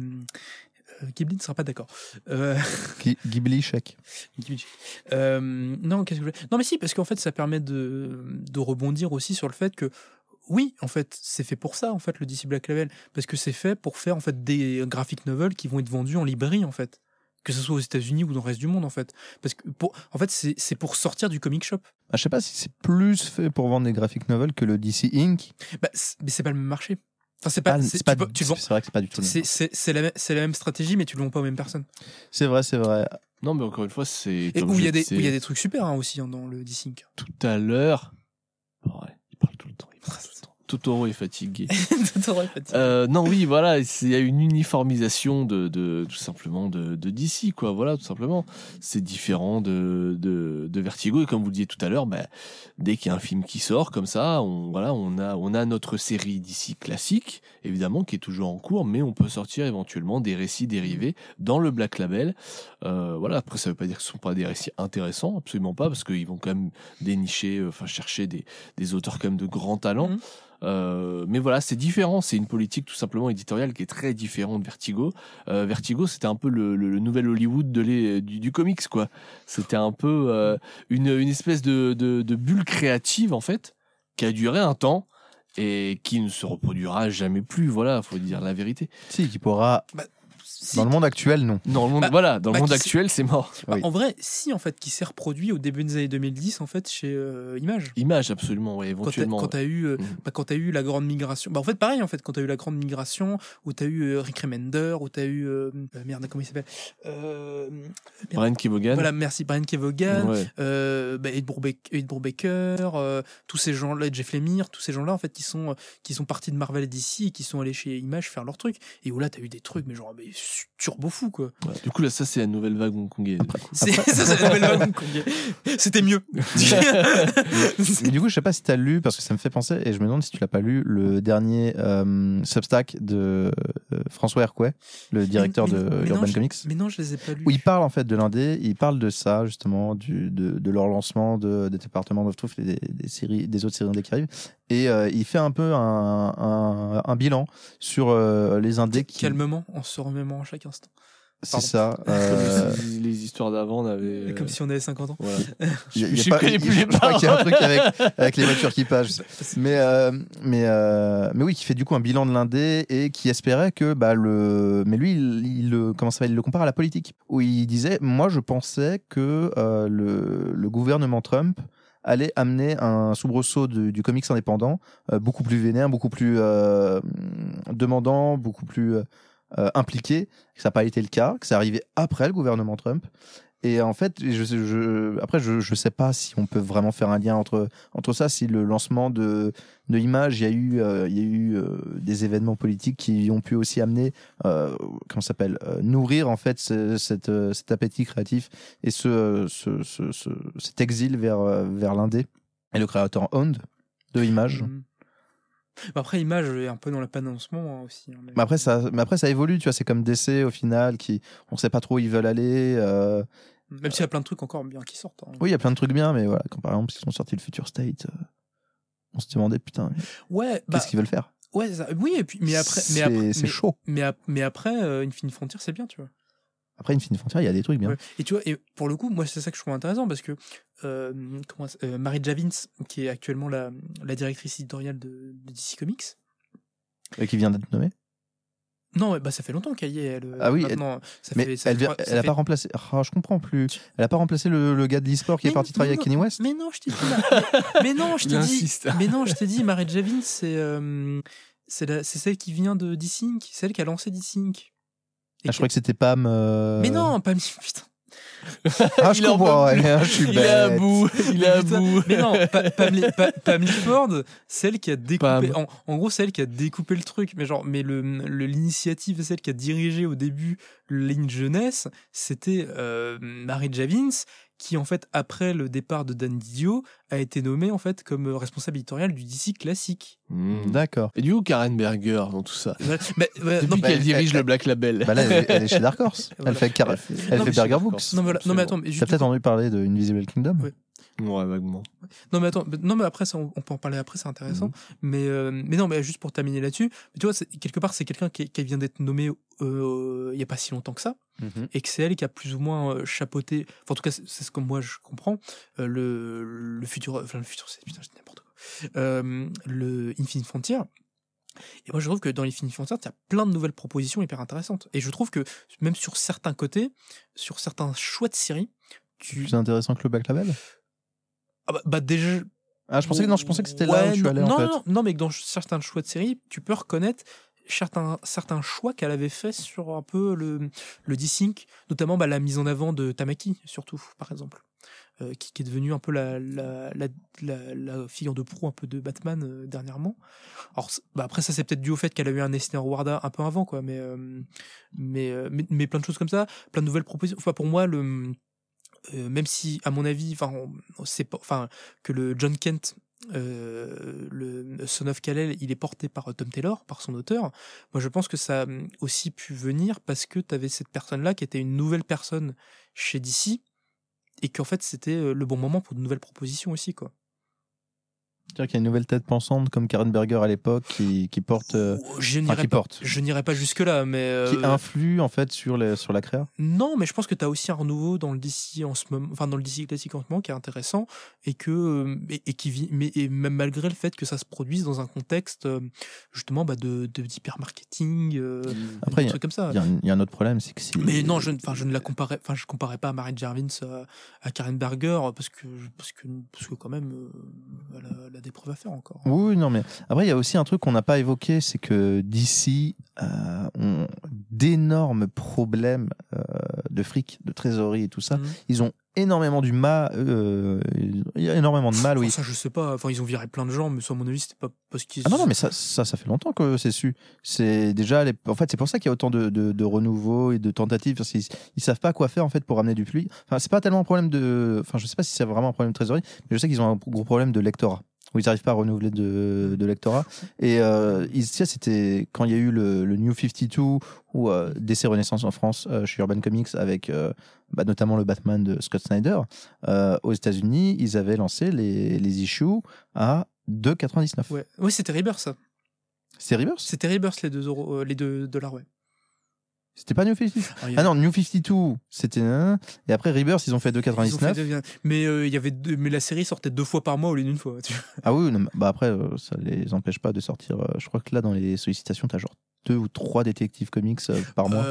[SPEAKER 3] euh, Ghibli ne sera pas d'accord. Euh,
[SPEAKER 1] Ghi- Ghibli chèque.
[SPEAKER 3] Ghibli. Euh, non, qu'est-ce que je Non, mais si, parce qu'en fait, ça permet de, de rebondir aussi sur le fait que oui, en fait, c'est fait pour ça, en fait, le DC Black Label, parce que c'est fait pour faire en fait des graphic novels qui vont être vendus en librairie, en fait, que ce soit aux États-Unis ou dans le reste du monde, en fait, parce que pour, en fait, c'est pour sortir du comic shop.
[SPEAKER 1] Ah, je sais pas si c'est plus fait pour vendre des graphic novels que le DC Inc.
[SPEAKER 3] Bah, c'est- mais c'est pas le même marché. Enfin, c'est pas,
[SPEAKER 1] Ah,
[SPEAKER 3] c'est-
[SPEAKER 1] pas,
[SPEAKER 3] tu, peux- tu le vends-
[SPEAKER 1] c'est vrai que c'est pas du tout le même.
[SPEAKER 3] c'est la, même- c'est la même stratégie, mais tu le vends pas aux mêmes personnes.
[SPEAKER 1] C'est vrai, c'est vrai.
[SPEAKER 2] Non, mais encore une fois, c'est.
[SPEAKER 3] Et où il y, a des-
[SPEAKER 2] disais
[SPEAKER 3] où il y a des trucs super hein, aussi hein, dans le DC Inc.
[SPEAKER 2] Tout à l'heure. Ouais, il parle tout le temps. Il parle tout le temps. Totoro est fatigué. Euh, non, oui, voilà, il y a une uniformisation de, de tout simplement de, de DC, quoi. Voilà, tout simplement. C'est différent de, de, de Vertigo et comme vous le disiez tout à l'heure, bah, dès qu'il y a un film qui sort comme ça, on voilà, on a on a notre série DC classique, évidemment, qui est toujours en cours, mais on peut sortir éventuellement des récits dérivés dans le Black Label. Euh, voilà, après ça veut pas dire que ce sont pas des récits intéressants, absolument pas, parce qu'ils vont quand même dénicher, euh, enfin chercher des des auteurs quand même de grands talents.
[SPEAKER 3] Mhm.
[SPEAKER 2] Euh, mais voilà, c'est différent. C'est une politique tout simplement éditoriale qui est très différente de Vertigo. Euh, Vertigo, c'était un peu le, nouvel Hollywood de les, du, comics, quoi. C'était un peu euh, une, une espèce de, de, bulle créative, en fait, qui a duré un temps et qui ne se reproduira jamais plus. Voilà, faut dire la vérité.
[SPEAKER 1] Si, qui pourra.
[SPEAKER 3] Si-
[SPEAKER 1] Dans le monde actuel, non.
[SPEAKER 2] Dans le monde,
[SPEAKER 3] Bah,
[SPEAKER 2] voilà, dans
[SPEAKER 3] bah,
[SPEAKER 2] le monde
[SPEAKER 3] qui-
[SPEAKER 2] actuel, c'est mort.
[SPEAKER 3] Bah,
[SPEAKER 1] Oui.
[SPEAKER 3] En vrai, si en fait, qui s'est reproduit au début des années 2010 en fait chez euh, Image.
[SPEAKER 2] Image, absolument, ouais,
[SPEAKER 3] Quand t'as
[SPEAKER 2] éventuellement.
[SPEAKER 3] quand t'as eu, euh, bah, quand t'as eu la grande migration, bah en fait pareil en fait quand t'as eu la grande migration, où t'as eu euh, Rick Remender, où t'as eu euh, euh, merde comment il s'appelle, euh.
[SPEAKER 2] Brian Kevogan.
[SPEAKER 3] voilà merci Brian Kevogan,
[SPEAKER 2] Ouais.
[SPEAKER 3] euh, bah, Ed, Brubaker, Ed Brubaker, euh, tous ces gens-là, Jeff Lemire, tous ces gens-là en fait qui sont qui sont partis de Marvel et DC et qui sont allés chez Image faire leur truc. Et où là t'as eu des trucs mais genre mais turbo fou quoi.
[SPEAKER 2] Ouais. Du coup, là, ça, c'est la nouvelle vague hongkongaise. du coup.
[SPEAKER 3] C'est ça, c'est la nouvelle vague hongkongaise. C'était mieux.
[SPEAKER 1] Mais du coup, je sais pas si tu as lu, parce que ça me fait penser, et je me demande si tu l'as pas lu, le dernier euh, Substack de euh, François Hercouet, le directeur
[SPEAKER 3] Mais-
[SPEAKER 1] de
[SPEAKER 3] mais non,
[SPEAKER 1] Urban
[SPEAKER 3] je-
[SPEAKER 1] Comics.
[SPEAKER 3] mais non, je les ai pas lus.
[SPEAKER 1] Où il parle en fait de l'indé, il parle de ça justement, du, de, de leur lancement, de, des départements of Truth et des, des séries, des autres séries indés qui arrivent, et euh, il fait un peu un, un, un bilan sur euh, les indés qui,
[SPEAKER 3] Calmement, en se remémorant à chaque instant.
[SPEAKER 1] c'est ça.
[SPEAKER 2] Comme
[SPEAKER 1] euh,
[SPEAKER 2] si les histoires d'avant n'avaient.
[SPEAKER 3] Comme si on avait 50 ans.
[SPEAKER 2] Voilà.
[SPEAKER 1] il y a- il y a
[SPEAKER 2] Je
[SPEAKER 1] pas-
[SPEAKER 2] connais
[SPEAKER 1] il-
[SPEAKER 2] plus
[SPEAKER 1] je
[SPEAKER 2] les
[SPEAKER 1] crois qu'il y a un truc avec, avec les voitures qui passent. Mais, euh, mais, euh, mais oui, qui fait du coup un bilan de l'indé et qui espérait que bah, le. Mais lui, il, il le, comment ça va, il le compare à la politique. Où il disait Moi, je pensais que euh, le, le gouvernement Trump allait amener un soubresaut du, du comics indépendant euh, beaucoup plus vénère, beaucoup plus euh, demandant, beaucoup plus euh, euh, impliqué. Que ça n'a pas été le cas, que c'est arrivé après le gouvernement Trump. Et en fait, après, je ne sais pas si on peut vraiment faire un lien entre, entre ça, si le lancement de, de Image, il y a eu, euh, il y a eu euh, des événements politiques qui ont pu aussi amener, euh, comment s'appelle, euh, nourrir en fait cet appétit créatif et ce, ce, ce- ce- cet exil vers, vers l'indé. Et le créateur Owned de Image.
[SPEAKER 3] Mhm. Bah Après, Image est un peu dans la panne en ce moment hein, aussi. hein, mais-
[SPEAKER 1] Mais après, ça, mais après, ça évolue, tu vois, c'est comme DC au final, qui, on sait pas trop où ils veulent aller. euh,
[SPEAKER 3] Même s'il y a plein de trucs encore bien qui sortent. hein.
[SPEAKER 1] Oui, il y a plein de trucs bien, mais voilà, quand par exemple, ils ont sorti le Future State, euh, on se demandait, putain,
[SPEAKER 3] Ouais, bah,
[SPEAKER 1] qu'est-ce qu'ils veulent faire?
[SPEAKER 3] ouais, ça- oui, et puis, mais après, mais
[SPEAKER 1] C'est-
[SPEAKER 3] après,
[SPEAKER 1] c'est
[SPEAKER 3] mais,
[SPEAKER 1] chaud.
[SPEAKER 3] mais, ap- mais après, euh, Infinite Frontier, c'est bien, tu vois.
[SPEAKER 1] Après, Infinite Frontier, il y a des trucs bien.
[SPEAKER 3] Ouais. Et tu vois, et pour le coup, moi, c'est ça que je trouve intéressant parce que euh, comment, ça- euh, Marie Javins, qui est actuellement la, la directrice éditoriale de, de DC Comics,
[SPEAKER 1] Et qui vient d'être nommé.
[SPEAKER 3] non, bah ça fait longtemps qu'elle y est. Elle,
[SPEAKER 1] Ah oui,
[SPEAKER 3] maintenant, ça
[SPEAKER 1] Mais
[SPEAKER 3] fait, ça
[SPEAKER 1] elle,
[SPEAKER 3] fait
[SPEAKER 1] vient-
[SPEAKER 3] trois- ça
[SPEAKER 1] elle a
[SPEAKER 3] fait-
[SPEAKER 1] pas remplacé. Ah, je comprends plus. Elle a pas remplacé le, le gars de l'e-sport qui est parti
[SPEAKER 3] non,
[SPEAKER 1] travailler avec
[SPEAKER 3] non,
[SPEAKER 1] Kenny West
[SPEAKER 3] Mais non, je t'ai dit. mais, mais non, je t'ai dit. Mais non, je t'ai dit, Marie Javins, c'est euh, c'est celle qui vient de D-Sync, c'est celle qui a lancé D-Sync. Et
[SPEAKER 1] Ah, je crois que c'était Pam. euh,
[SPEAKER 3] Mais non, pas putain.
[SPEAKER 1] Ah, je comprends. ouais, je suis
[SPEAKER 2] Il est à bout. Il est à bout.
[SPEAKER 3] Mais non, Pa- Pam, Pa- Pam Ford, celle qui a découpé.
[SPEAKER 2] Pam.
[SPEAKER 3] En, en gros, celle qui a découpé le truc. Mais genre, mais le le- l'initiative, celle qui a dirigé au début ligne jeunesse, c'était euh, Marie Javins, qui en fait après le départ de Dan Didio a été nommée en fait comme responsable éditorial du DC classique.
[SPEAKER 2] Hmm.
[SPEAKER 1] D'accord.
[SPEAKER 2] Et du coup, Karen Berger dans tout ça.
[SPEAKER 3] Ouais,
[SPEAKER 2] Depuis
[SPEAKER 1] bah,
[SPEAKER 2] qu'elle
[SPEAKER 1] elle-
[SPEAKER 2] dirige
[SPEAKER 1] elle-
[SPEAKER 2] le Black Label.
[SPEAKER 1] Bah là, elle, est- elle est chez Dark Horse.
[SPEAKER 3] Voilà.
[SPEAKER 1] Elle fait, car-
[SPEAKER 2] Elle fait-
[SPEAKER 1] elle
[SPEAKER 3] Non,
[SPEAKER 1] fait
[SPEAKER 3] mais
[SPEAKER 1] Berger Books.
[SPEAKER 3] Non, mais, voilà. non, mais
[SPEAKER 2] Absolument.
[SPEAKER 3] attends, mais juste
[SPEAKER 1] T'as peut-être entendu parler de Invisible Kingdom
[SPEAKER 3] Ouais.
[SPEAKER 2] Ouais, vaguement.
[SPEAKER 3] Non mais attends, non mais après ça, on, peut en parler après, c'est intéressant.
[SPEAKER 1] Mhm.
[SPEAKER 3] Mais euh, mais non mais juste pour terminer là-dessus, tu vois quelque part c'est quelqu'un qui, qui vient d'être nommé euh, il y a pas si longtemps que ça
[SPEAKER 1] Mhm.
[SPEAKER 3] et que c'est elle qui a plus ou moins euh, chapeauté. Enfin en tout cas c'est ce que moi je comprends euh, le le futur enfin le futur c'est putain c'est n'importe quoi. Euh, le Infinite Frontier. Et moi je trouve que dans Infinite Frontier il y a plein de nouvelles propositions hyper intéressantes. Et je trouve que même sur certains côtés, sur certains choix de séries, tu
[SPEAKER 1] Plus intéressant que le Black Label
[SPEAKER 3] ah bah, bah, déjà
[SPEAKER 1] Ah, je pensais que, non, je pensais que c'était là où tu
[SPEAKER 3] non,
[SPEAKER 1] allais
[SPEAKER 3] non,
[SPEAKER 1] en fait.
[SPEAKER 3] non, non, mais que dans certains choix de série, tu peux reconnaître certains, certains choix qu'elle avait fait sur un peu le, le D-Sync, notamment bah, la mise en avant de Tamaki, surtout, par exemple, euh, qui, est devenue un peu la, la, la, figure de proue un peu de Batman euh, dernièrement. Alors, bah, après, ça, c'est peut-être dû au fait qu'elle a eu un Eisner Warda un peu avant, quoi, mais, euh, mais, mais, mais plein de choses comme ça, plein de nouvelles propositions. Enfin, pour moi, le. même si, à mon avis, enfin, c'est enfin, que le John Kent, euh, le Son of Kal-El, il est porté par euh, Tom Taylor, par son auteur. Moi, je pense que ça a hum, aussi pu venir parce que tu avais cette personne-là qui était une nouvelle personne chez DC et qu'en fait, c'était euh, le bon moment pour de nouvelles propositions aussi, quoi.
[SPEAKER 1] C'est-à-dire qu'il y a une nouvelle tête pensante comme Karen Berger à l'époque qui, qui porte, euh,
[SPEAKER 3] Oh, Je
[SPEAKER 1] enfin,
[SPEAKER 3] n'irai
[SPEAKER 1] qui
[SPEAKER 3] pas,
[SPEAKER 1] porte,
[SPEAKER 3] je n'irai pas jusque-là, mais. euh,
[SPEAKER 1] qui influe en fait sur, les, sur la créa.
[SPEAKER 3] Non, mais je pense que tu as aussi un renouveau dans le DC en ce moment, enfin dans le DC classique en ce moment qui est intéressant et que euh, et, et qui vit, mais et même malgré le fait que ça se produise dans un contexte euh, justement bah, de de d'hypermarketing, euh,
[SPEAKER 1] Après,
[SPEAKER 3] des
[SPEAKER 1] il y a-
[SPEAKER 3] trucs comme ça.
[SPEAKER 1] Il y, a un- il y a un autre problème, c'est que.
[SPEAKER 3] Mais non, je, ne- enfin, je ne la comparais, enfin, je comparais pas à Mary Jarvins à, à Karen Berger parce que, parce que, parce que quand même, euh, elle, a, elle a des preuves à faire encore.
[SPEAKER 1] Oui, oui, non, mais après, il y a aussi un truc qu'on n'a pas évoqué, c'est que d'ici euh, ont d'énormes problèmes euh, de fric, de trésorerie et tout ça.
[SPEAKER 3] Mhm.
[SPEAKER 1] Ils ont énormément du mal. euh, il y a énormément de mal, oui.
[SPEAKER 3] Ça, je sais pas. Enfin, ils ont viré plein de gens, mais à mon avis, c'était pas parce qu'ils.
[SPEAKER 1] Ah non, non, mais ça, ça, ça fait longtemps que c'est su. C'est déjà, les- en fait, c'est pour ça qu'il y a autant de, de, de renouveau et de tentatives, parce qu'ils ils savent pas quoi faire en fait pour amener du public. Enfin, c'est pas tellement un problème de, enfin, je sais pas si c'est vraiment un problème de trésorerie, mais je sais qu'ils ont un gros problème de lectorat où ils n'arrivent pas à renouveler de, de lectorat. Et euh, c'était quand il y a eu le, le New 52 ou euh, DC Renaissance en France euh, chez Urban Comics avec euh, bah, notamment le Batman de Scott Snyder. euh, aux États-Unis, ils avaient lancé les, les issues à 2,99.
[SPEAKER 3] Ouais, ouais c'était Rebirth, ça.
[SPEAKER 1] C'est Rebirth?
[SPEAKER 3] C'était Rebirth, les 2 euros, euh, les 2 dollars, ouais.
[SPEAKER 1] C'était pas New 52
[SPEAKER 3] Alors, il y a-
[SPEAKER 1] Ah non, New 52, c'était un. Et après Rebirth, ils ont fait
[SPEAKER 3] ils ont fait
[SPEAKER 1] 2,99.
[SPEAKER 3] deux- mais euh, il y avait deux, mais la série sortait deux fois par mois au lieu d'une fois. tu.
[SPEAKER 1] Ah oui, non, bah après, euh, ça les empêche pas de sortir. euh, je crois que là, dans les sollicitations, t'as genre deux ou trois détectives comics euh, par mois.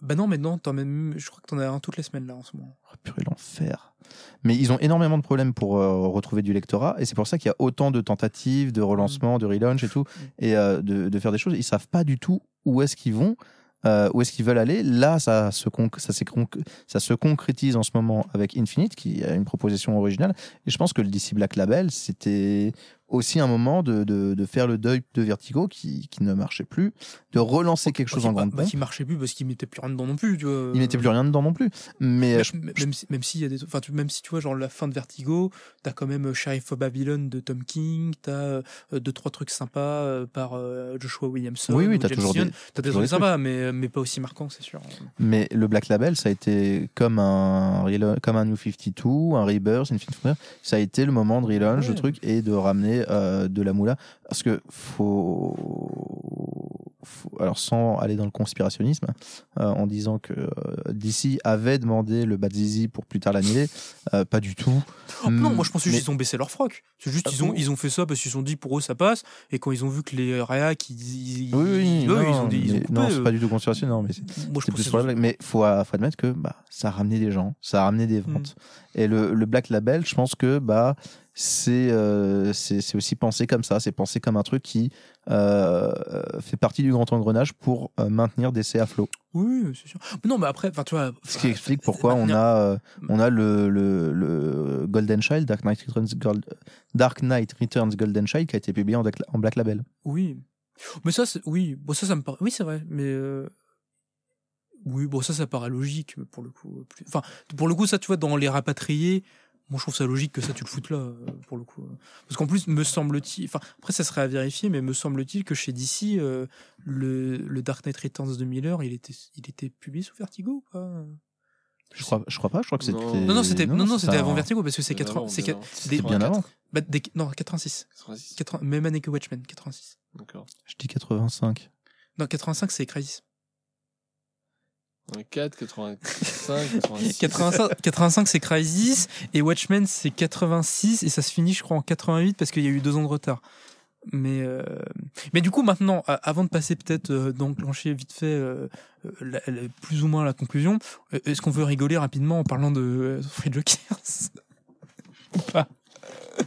[SPEAKER 3] Bah non, mais non, t'en même, je crois que t'en as un toutes les semaines là en ce moment.
[SPEAKER 1] Oh, purée, l'enfer. Mais ils ont énormément de problèmes pour retrouver du lectorat. Et c'est pour ça qu'il y a autant de tentatives, de relancement, de relaunch et tout. Et euh, de, de faire des choses. Ils savent pas du tout où est-ce qu'ils vont. Euh, où est-ce qu'ils veulent aller? Là, ça se, ça, ça se concrétise en ce moment avec Infinite, qui a une proposition originale. Et je pense que le DC Black Label, c'était aussi un moment de, de, de faire le deuil de Vertigo, qui, qui ne marchait plus, de relancer quelque chose
[SPEAKER 3] Bah,
[SPEAKER 1] en
[SPEAKER 3] qui-
[SPEAKER 1] grande
[SPEAKER 3] bah, bah,
[SPEAKER 1] pompe.
[SPEAKER 3] qui marchait plus parce qu'il mettait plus rien dedans non plus, tu vois.
[SPEAKER 1] Il n'était plus rien dedans non plus. Mais, euh,
[SPEAKER 3] Même,
[SPEAKER 1] je-
[SPEAKER 3] même- si, même s'il y a des, enfin, tu- même si tu vois, genre la fin de Vertigo, t'as quand même euh, Sheriff of Babylon de Tom King, t'as euh, deux trois trucs sympas euh, par euh, Joshua Williamson.
[SPEAKER 1] Oui, oui,
[SPEAKER 3] ou
[SPEAKER 1] t'as toujours des-
[SPEAKER 3] T'as des
[SPEAKER 1] toujours
[SPEAKER 3] trucs sympas, mais mais pas aussi marquants, c'est sûr.
[SPEAKER 1] Mais le Black Label, ça a été comme un, comme un New 52, un Rebirth, Frontier. Ça a été le moment de relaunch,
[SPEAKER 3] Ouais.
[SPEAKER 1] de truc, et de ramener euh, de la moula. Parce que faut, faut- alors sans aller dans le conspirationnisme, euh, en disant que euh, DC avait demandé le Bad Zizi pour plus tard l'annuler, euh, pas du tout.
[SPEAKER 3] Oh, non, moi je pense juste
[SPEAKER 1] mais-
[SPEAKER 3] qu'ils ont baissé leur froc. C'est juste
[SPEAKER 1] Ah
[SPEAKER 3] ils ont ils ont fait ça parce qu'ils se sont dit pour eux ça passe et quand ils ont vu que les ils, ils,
[SPEAKER 1] Oui, oui,
[SPEAKER 3] ils- eux,
[SPEAKER 1] non,
[SPEAKER 3] ils ont dit ils ont
[SPEAKER 1] mais
[SPEAKER 3] coupé.
[SPEAKER 1] non, c'est pas du tout conspirationnel, non, mais c'est- plus blague. Mais faut, faut admettre que bah, ça a ramené des gens, ça a ramené des
[SPEAKER 3] Mm.
[SPEAKER 1] ventes. Et le, le Black Label, je pense que bah, c'est euh, c'est aussi pensé comme ça. C'est pensé comme un truc qui euh, fait partie du grand engrenage pour euh, maintenir DC à flot.
[SPEAKER 3] Oui, c'est sûr. Mais non, mais après, enfin, tu vois.
[SPEAKER 1] Ce qui explique pourquoi on a, euh, on a le, le, le Golden Child, Dark Knight, Returns, Gold- Dark Knight Returns Golden Child, qui a été publié en, Black- en Black Label.
[SPEAKER 3] Oui. Mais ça, c'est- oui, bon, ça, ça me paraît. Oui, c'est vrai, mais. Oui, bon, ça, ça paraît logique, mais pour le coup. plus- Enfin, pour le coup, ça, tu vois, dans les rapatriés, moi, je trouve ça logique que ça, tu le foutes là, euh, pour le coup. Parce qu'en plus, me semble-t-il. Enfin, après, ça serait à vérifier, mais me semble-t-il que chez DC, euh, le, le Dark Knight Returns de Miller, il était, il était publié sous Vertigo ou pas?
[SPEAKER 1] Je crois, je crois pas, je crois que c'était.
[SPEAKER 2] Non.
[SPEAKER 3] Non, c'était non, non, c'était
[SPEAKER 1] ça-
[SPEAKER 3] avant Vertigo, parce que c'est
[SPEAKER 2] Bien
[SPEAKER 3] 80.
[SPEAKER 2] avant,
[SPEAKER 3] C'est
[SPEAKER 2] bien avant.
[SPEAKER 3] des-
[SPEAKER 1] C'était bien avant.
[SPEAKER 3] bah, des- non, 86.
[SPEAKER 2] 86.
[SPEAKER 3] 80 même année que Watchmen, 86.
[SPEAKER 2] D'accord.
[SPEAKER 1] Je dis 85.
[SPEAKER 3] Non, 85, c'est Crisis.
[SPEAKER 2] 4, 85, 86.
[SPEAKER 3] 85, 85 c'est Crisis et Watchmen c'est 86 et ça se finit je crois en 88 parce qu'il y a eu deux ans de retard. Mais euh, mais du coup maintenant avant de passer peut-être euh, d'enclencher vite fait euh, plus ou moins la conclusion, euh, est-ce qu'on veut rigoler rapidement en parlant de Free Jokers?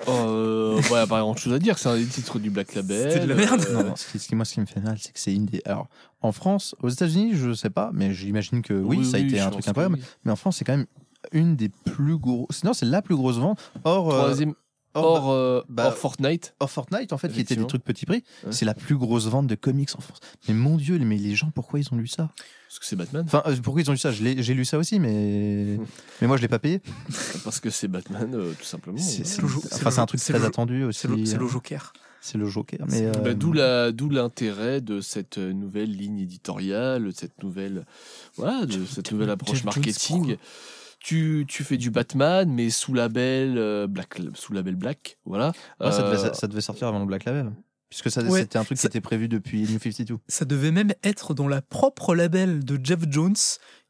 [SPEAKER 2] Euh, ouais, pas grand chose à dire. C'est un des titres du Black Label.
[SPEAKER 3] C'était de la merde.
[SPEAKER 2] euh,
[SPEAKER 1] Non, non, ce qui, ce qui- moi, ce qui me fait mal, c'est que c'est une des. Alors, en France, aux États-Unis, je sais pas, mais j'imagine que oui, ça a été un truc incroyable.
[SPEAKER 2] oui.
[SPEAKER 1] Mais en France, c'est quand même une des plus grosses. Sinon, c'est la plus grosse vente. Or, euh,
[SPEAKER 2] Troisième,
[SPEAKER 1] or,
[SPEAKER 2] hors, euh,
[SPEAKER 1] bah-
[SPEAKER 2] hors Fortnite.
[SPEAKER 1] or Fortnite, en fait, qui était des trucs petit prix,
[SPEAKER 2] Ouais.
[SPEAKER 1] c'est la plus grosse vente de comics en France. Mais mon Dieu, mais les gens, pourquoi ils ont lu ça?
[SPEAKER 2] Parce que c'est Batman.
[SPEAKER 1] Enfin, euh, pourquoi ils ont lu ça? J'ai lu ça aussi, mais mais moi, je l'ai pas payé.
[SPEAKER 2] Parce que c'est Batman, euh, tout simplement.
[SPEAKER 1] C'est
[SPEAKER 2] Ouais.
[SPEAKER 1] enfin, un truc très attendu aussi.
[SPEAKER 3] C'est le, Joker.
[SPEAKER 1] C'est le Joker. Mais
[SPEAKER 2] Bah,
[SPEAKER 1] euh,
[SPEAKER 2] d'où la d'où l'intérêt de cette nouvelle ligne éditoriale, de cette nouvelle voilà, de cette nouvelle approche marketing. Tu, tu fais du Batman, mais sous label euh, Black, sous label Black, voilà.
[SPEAKER 1] Ça, devait,
[SPEAKER 2] Euh,
[SPEAKER 1] ça, ça devait sortir avant le Black Label. Puisque ça,
[SPEAKER 3] Ouais,
[SPEAKER 1] c'était un truc
[SPEAKER 3] ça-
[SPEAKER 1] qui était prévu depuis New 52.
[SPEAKER 3] Ça devait même être dans la propre label de Jeff Jones,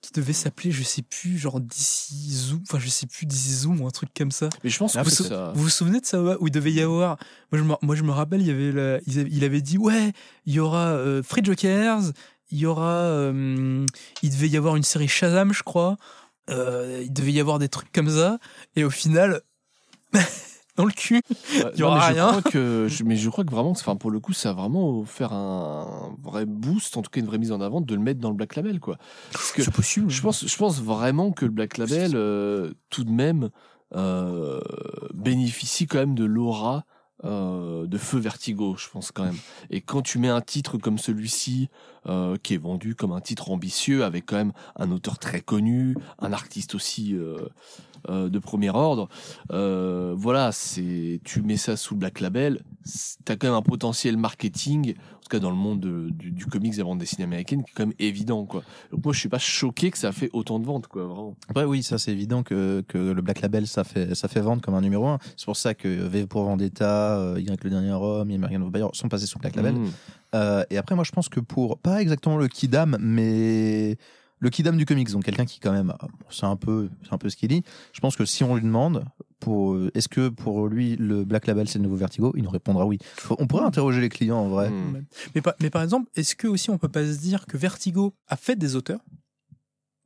[SPEAKER 3] qui devait s'appeler, je sais plus, genre DC Zoom, enfin je sais plus, DC Zoom ou un truc comme ça.
[SPEAKER 2] Mais je pense
[SPEAKER 1] Ah,
[SPEAKER 2] que ça.
[SPEAKER 3] Vous vous souvenez de ça ouais, où il devait y avoir Moi je me, moi, je me rappelle, il y avait la- il avait- il avait dit ouais, il y aura euh, Free Jokers, il y aura, euh, il devait y avoir une série Shazam, je crois. Euh, il devait y avoir des trucs comme ça, et au final, dans le cul. Il y
[SPEAKER 2] non,
[SPEAKER 3] aura
[SPEAKER 2] mais je
[SPEAKER 3] rien.
[SPEAKER 2] crois que, je- mais je crois que vraiment, enfin, pour le coup, ça a vraiment offert un vrai boost, en tout cas une vraie mise en avant, de le mettre dans le Black Label, quoi. Que
[SPEAKER 3] possible.
[SPEAKER 2] je pense, je pense vraiment que le Black Label, euh, tout de même, euh, bénéficie quand même de l'aura euh, de Feu Vertigo, je pense quand même. Et quand tu mets un titre comme celui-ci, euh, qui est vendu comme un titre ambitieux, avec quand même un auteur très connu, un artiste aussi euh, de premier ordre, euh, voilà, c'est tu mets ça sous le Black Label, t'as quand même un potentiel marketing, en tout cas dans le monde de- du, du comics et la bande dessinée américaine, qui est quand même évident, quoi. Donc moi, je suis pas choqué que ça a fait autant de ventes, quoi, vraiment.
[SPEAKER 1] Après, oui, ça c'est évident que, que le Black Label ça fait, ça fait vendre comme un numéro un. C'est pour ça que V pour Vendetta, euh, Y le dernier homme, et American Vampire sont passés sous Black Label.
[SPEAKER 2] Mm.
[SPEAKER 1] Euh, et après, moi je pense que pour, pas exactement le Kidam, mais le Kidam du comics, donc quelqu'un qui quand même, euh, c'est un peu, c'est un peu ce qu'il dit. Je pense que si on lui demande, pour, euh, est-ce que pour lui le Black Label c'est le nouveau Vertigo, il nous répondra oui. On pourrait interroger les clients en vrai.
[SPEAKER 2] Mm.
[SPEAKER 3] Mais, par- mais par exemple, est-ce que aussi on peut pas se dire que Vertigo a fait des auteurs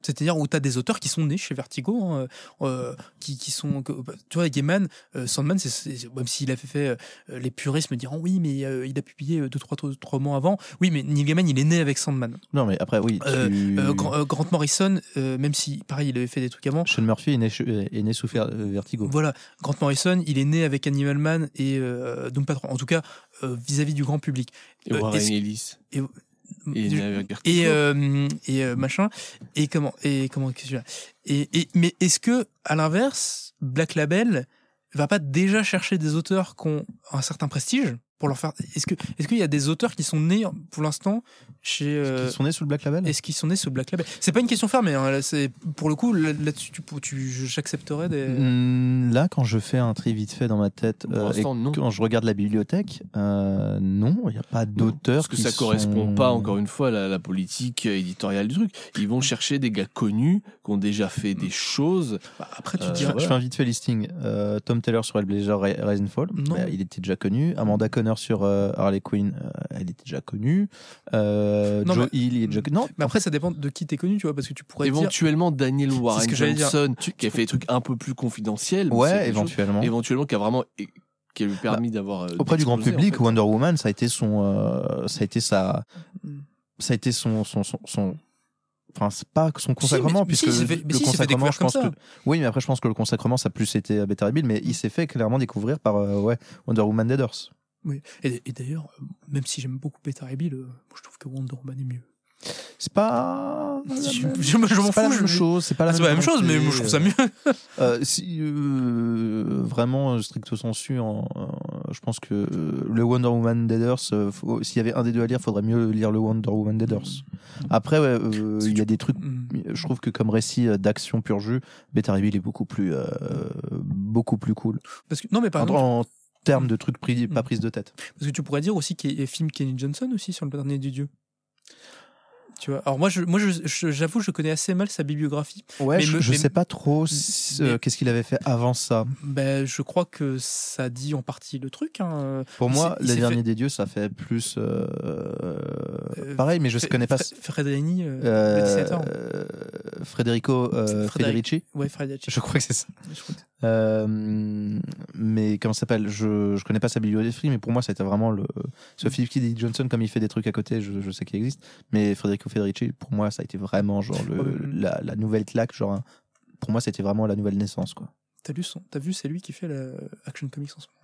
[SPEAKER 3] c'est-à-dire où tu as des auteurs qui sont nés chez Vertigo, hein, euh, qui, qui sont. que- tu vois, Gaiman, euh, Sandman, c'est- c'est- même s'il a fait, fait euh, les puristes me diront oui, mais euh, il a publié deux, trois, trois, trois mois avant. Oui, mais Neil Gaiman, il est né avec Sandman.
[SPEAKER 1] Non mais après oui.
[SPEAKER 3] Euh,
[SPEAKER 1] tu-
[SPEAKER 3] Euh, euh, Grant Morrison, euh, même si, pareil, il avait fait des trucs avant.
[SPEAKER 1] Sean Murphy est né, est né sous Vertigo.
[SPEAKER 3] Voilà, Grant Morrison, il est né avec Animal Man et euh, Doom Patrol. En tout cas, euh, vis-à-vis du grand public.
[SPEAKER 2] Et
[SPEAKER 3] Euh,
[SPEAKER 2] Warren Ellis.
[SPEAKER 3] Et,
[SPEAKER 2] Et,
[SPEAKER 3] du- et euh, et euh, machin. Et comment et comment dire? Et, et mais est-ce que à l'inverse Black Label va pas déjà chercher des auteurs qui ont un certain prestige? Pour leur faire est-ce que est-ce qu'il y a des auteurs qui sont nés pour l'instant chez euh,
[SPEAKER 1] Ils sont nés sous le Black Label
[SPEAKER 3] est-ce qu'ils sont nés sous Black Label? C'est pas une question fermée hein, là, c'est pour le coup là- là-dessus tu, tu j'accepterais des
[SPEAKER 1] Hmm, Là, quand je fais un tri vite fait dans ma tête,
[SPEAKER 2] Pour
[SPEAKER 1] euh, et
[SPEAKER 2] l'instant, non.
[SPEAKER 1] quand je regarde la bibliothèque, euh, non, il n'y a pas d'auteurs
[SPEAKER 2] Parce que
[SPEAKER 1] qui
[SPEAKER 2] ça correspond
[SPEAKER 1] sont-
[SPEAKER 2] pas, encore une fois, à la, la politique éditoriale du truc. Ils vont chercher des gars connus, qui ont déjà fait des choses.
[SPEAKER 3] Bah, après tu
[SPEAKER 2] Euh,
[SPEAKER 3] dirais
[SPEAKER 1] Je fais un vite fait listing. Euh, Tom Taylor sur Hellblazer Ri- Rise and Fall,
[SPEAKER 3] Non.
[SPEAKER 1] bah, il était déjà connu. Amanda Connor sur euh, Harley Quinn, euh, elle était déjà connue. Euh,
[SPEAKER 3] Non,
[SPEAKER 1] Joe
[SPEAKER 3] mais-
[SPEAKER 1] Hill, il est déjà connu. Non,
[SPEAKER 3] mais après ça dépend de qui t'es connu tu vois parce que tu pourrais dire
[SPEAKER 2] Éventuellement, Daniel Warren
[SPEAKER 3] que dire.
[SPEAKER 2] Johnson,
[SPEAKER 3] Tu-
[SPEAKER 2] qui a fait des trucs un peu plus confidentiels.
[SPEAKER 1] ouais,
[SPEAKER 2] chose-
[SPEAKER 1] éventuellement.
[SPEAKER 2] éventuellement, qui a vraiment qui a lui permis d'avoir. euh,
[SPEAKER 1] Auprès du grand public,
[SPEAKER 2] en fait.
[SPEAKER 1] Wonder Woman, ça a été son, euh, ça a été sa,
[SPEAKER 3] Mm.
[SPEAKER 1] ça a été son, son, son, son- enfin, c'est pas son consacrement,
[SPEAKER 3] mais
[SPEAKER 1] puisque
[SPEAKER 3] si, il s'est fait- mais
[SPEAKER 1] le
[SPEAKER 3] si, fait
[SPEAKER 1] consacrement, je pense que, oui, mais après, je pense que le consacrement, ça a plus été Better Bill, mais il s'est fait clairement découvrir par, euh, ouais, Wonder Woman Dead Horse.
[SPEAKER 3] Oui. Et, et d'ailleurs, euh, même si j'aime beaucoup Peter et Bill, euh, je trouve que Wonder Woman est mieux.
[SPEAKER 1] C'est pas,
[SPEAKER 3] Je- m'en
[SPEAKER 1] pas la
[SPEAKER 3] fous,
[SPEAKER 1] même chose, c'est pas la
[SPEAKER 3] c'est pas la même chose, mais moi je trouve ça mieux.
[SPEAKER 1] Euh, si euh, vraiment stricto sensu, en- je pense que le Wonder Woman Dead Earth, s'il y avait un des deux à lire, faudrait mieux lire le Wonder Woman Dead Earth. Après, ouais, euh,
[SPEAKER 3] Parce que
[SPEAKER 1] il y a des trucs.
[SPEAKER 3] Mm.
[SPEAKER 1] Je trouve que comme récit d'action pur jus, Better Bill est beaucoup plus, beaucoup plus cool.
[SPEAKER 3] Parce que, non, mais par
[SPEAKER 1] En,
[SPEAKER 3] exemple,
[SPEAKER 1] en termes de trucs pris, pas
[SPEAKER 3] Mm.
[SPEAKER 1] prise de tête.
[SPEAKER 3] parce que tu pourrais dire aussi qu'il y a film Kenny Johnson aussi sur le dernier du Dieu. Tu vois. Alors moi, je, moi, je- je- j'avoue, je connais assez mal sa bibliographie.
[SPEAKER 1] Ouais,
[SPEAKER 3] Mais
[SPEAKER 1] je,
[SPEAKER 3] me-
[SPEAKER 1] je
[SPEAKER 3] mais-
[SPEAKER 1] sais pas trop si- euh, qu'est-ce qu'il avait fait avant ça.
[SPEAKER 3] Ben, je crois que ça dit en partie le truc. Hein.
[SPEAKER 1] Pour moi, Les Derniers
[SPEAKER 3] fait-
[SPEAKER 1] des Dieux, ça fait plus. euh,
[SPEAKER 3] Euh,
[SPEAKER 1] pareil, mais je ne connais pas.
[SPEAKER 3] Fre- Fredrini, euh, Frédéric.
[SPEAKER 1] Federici.
[SPEAKER 3] Ouais, Frederici.
[SPEAKER 1] Je crois que c'est ça.
[SPEAKER 3] Je crois que-
[SPEAKER 1] Euh, mais comment ça s'appelle? Je, je connais pas sa bibliographie, mais pour moi, c'était vraiment le. Ce Philip K. Dick Johnson, comme il fait des trucs à côté, je, je sais qu'il existe. Mais Federico Federici, pour moi, ça a été vraiment genre le, la, la nouvelle claque. Genre, pour moi, c'était vraiment la nouvelle naissance. quoi.
[SPEAKER 3] T'as lu son, t'as vu, c'est lui qui fait la Action Comics en ce moment?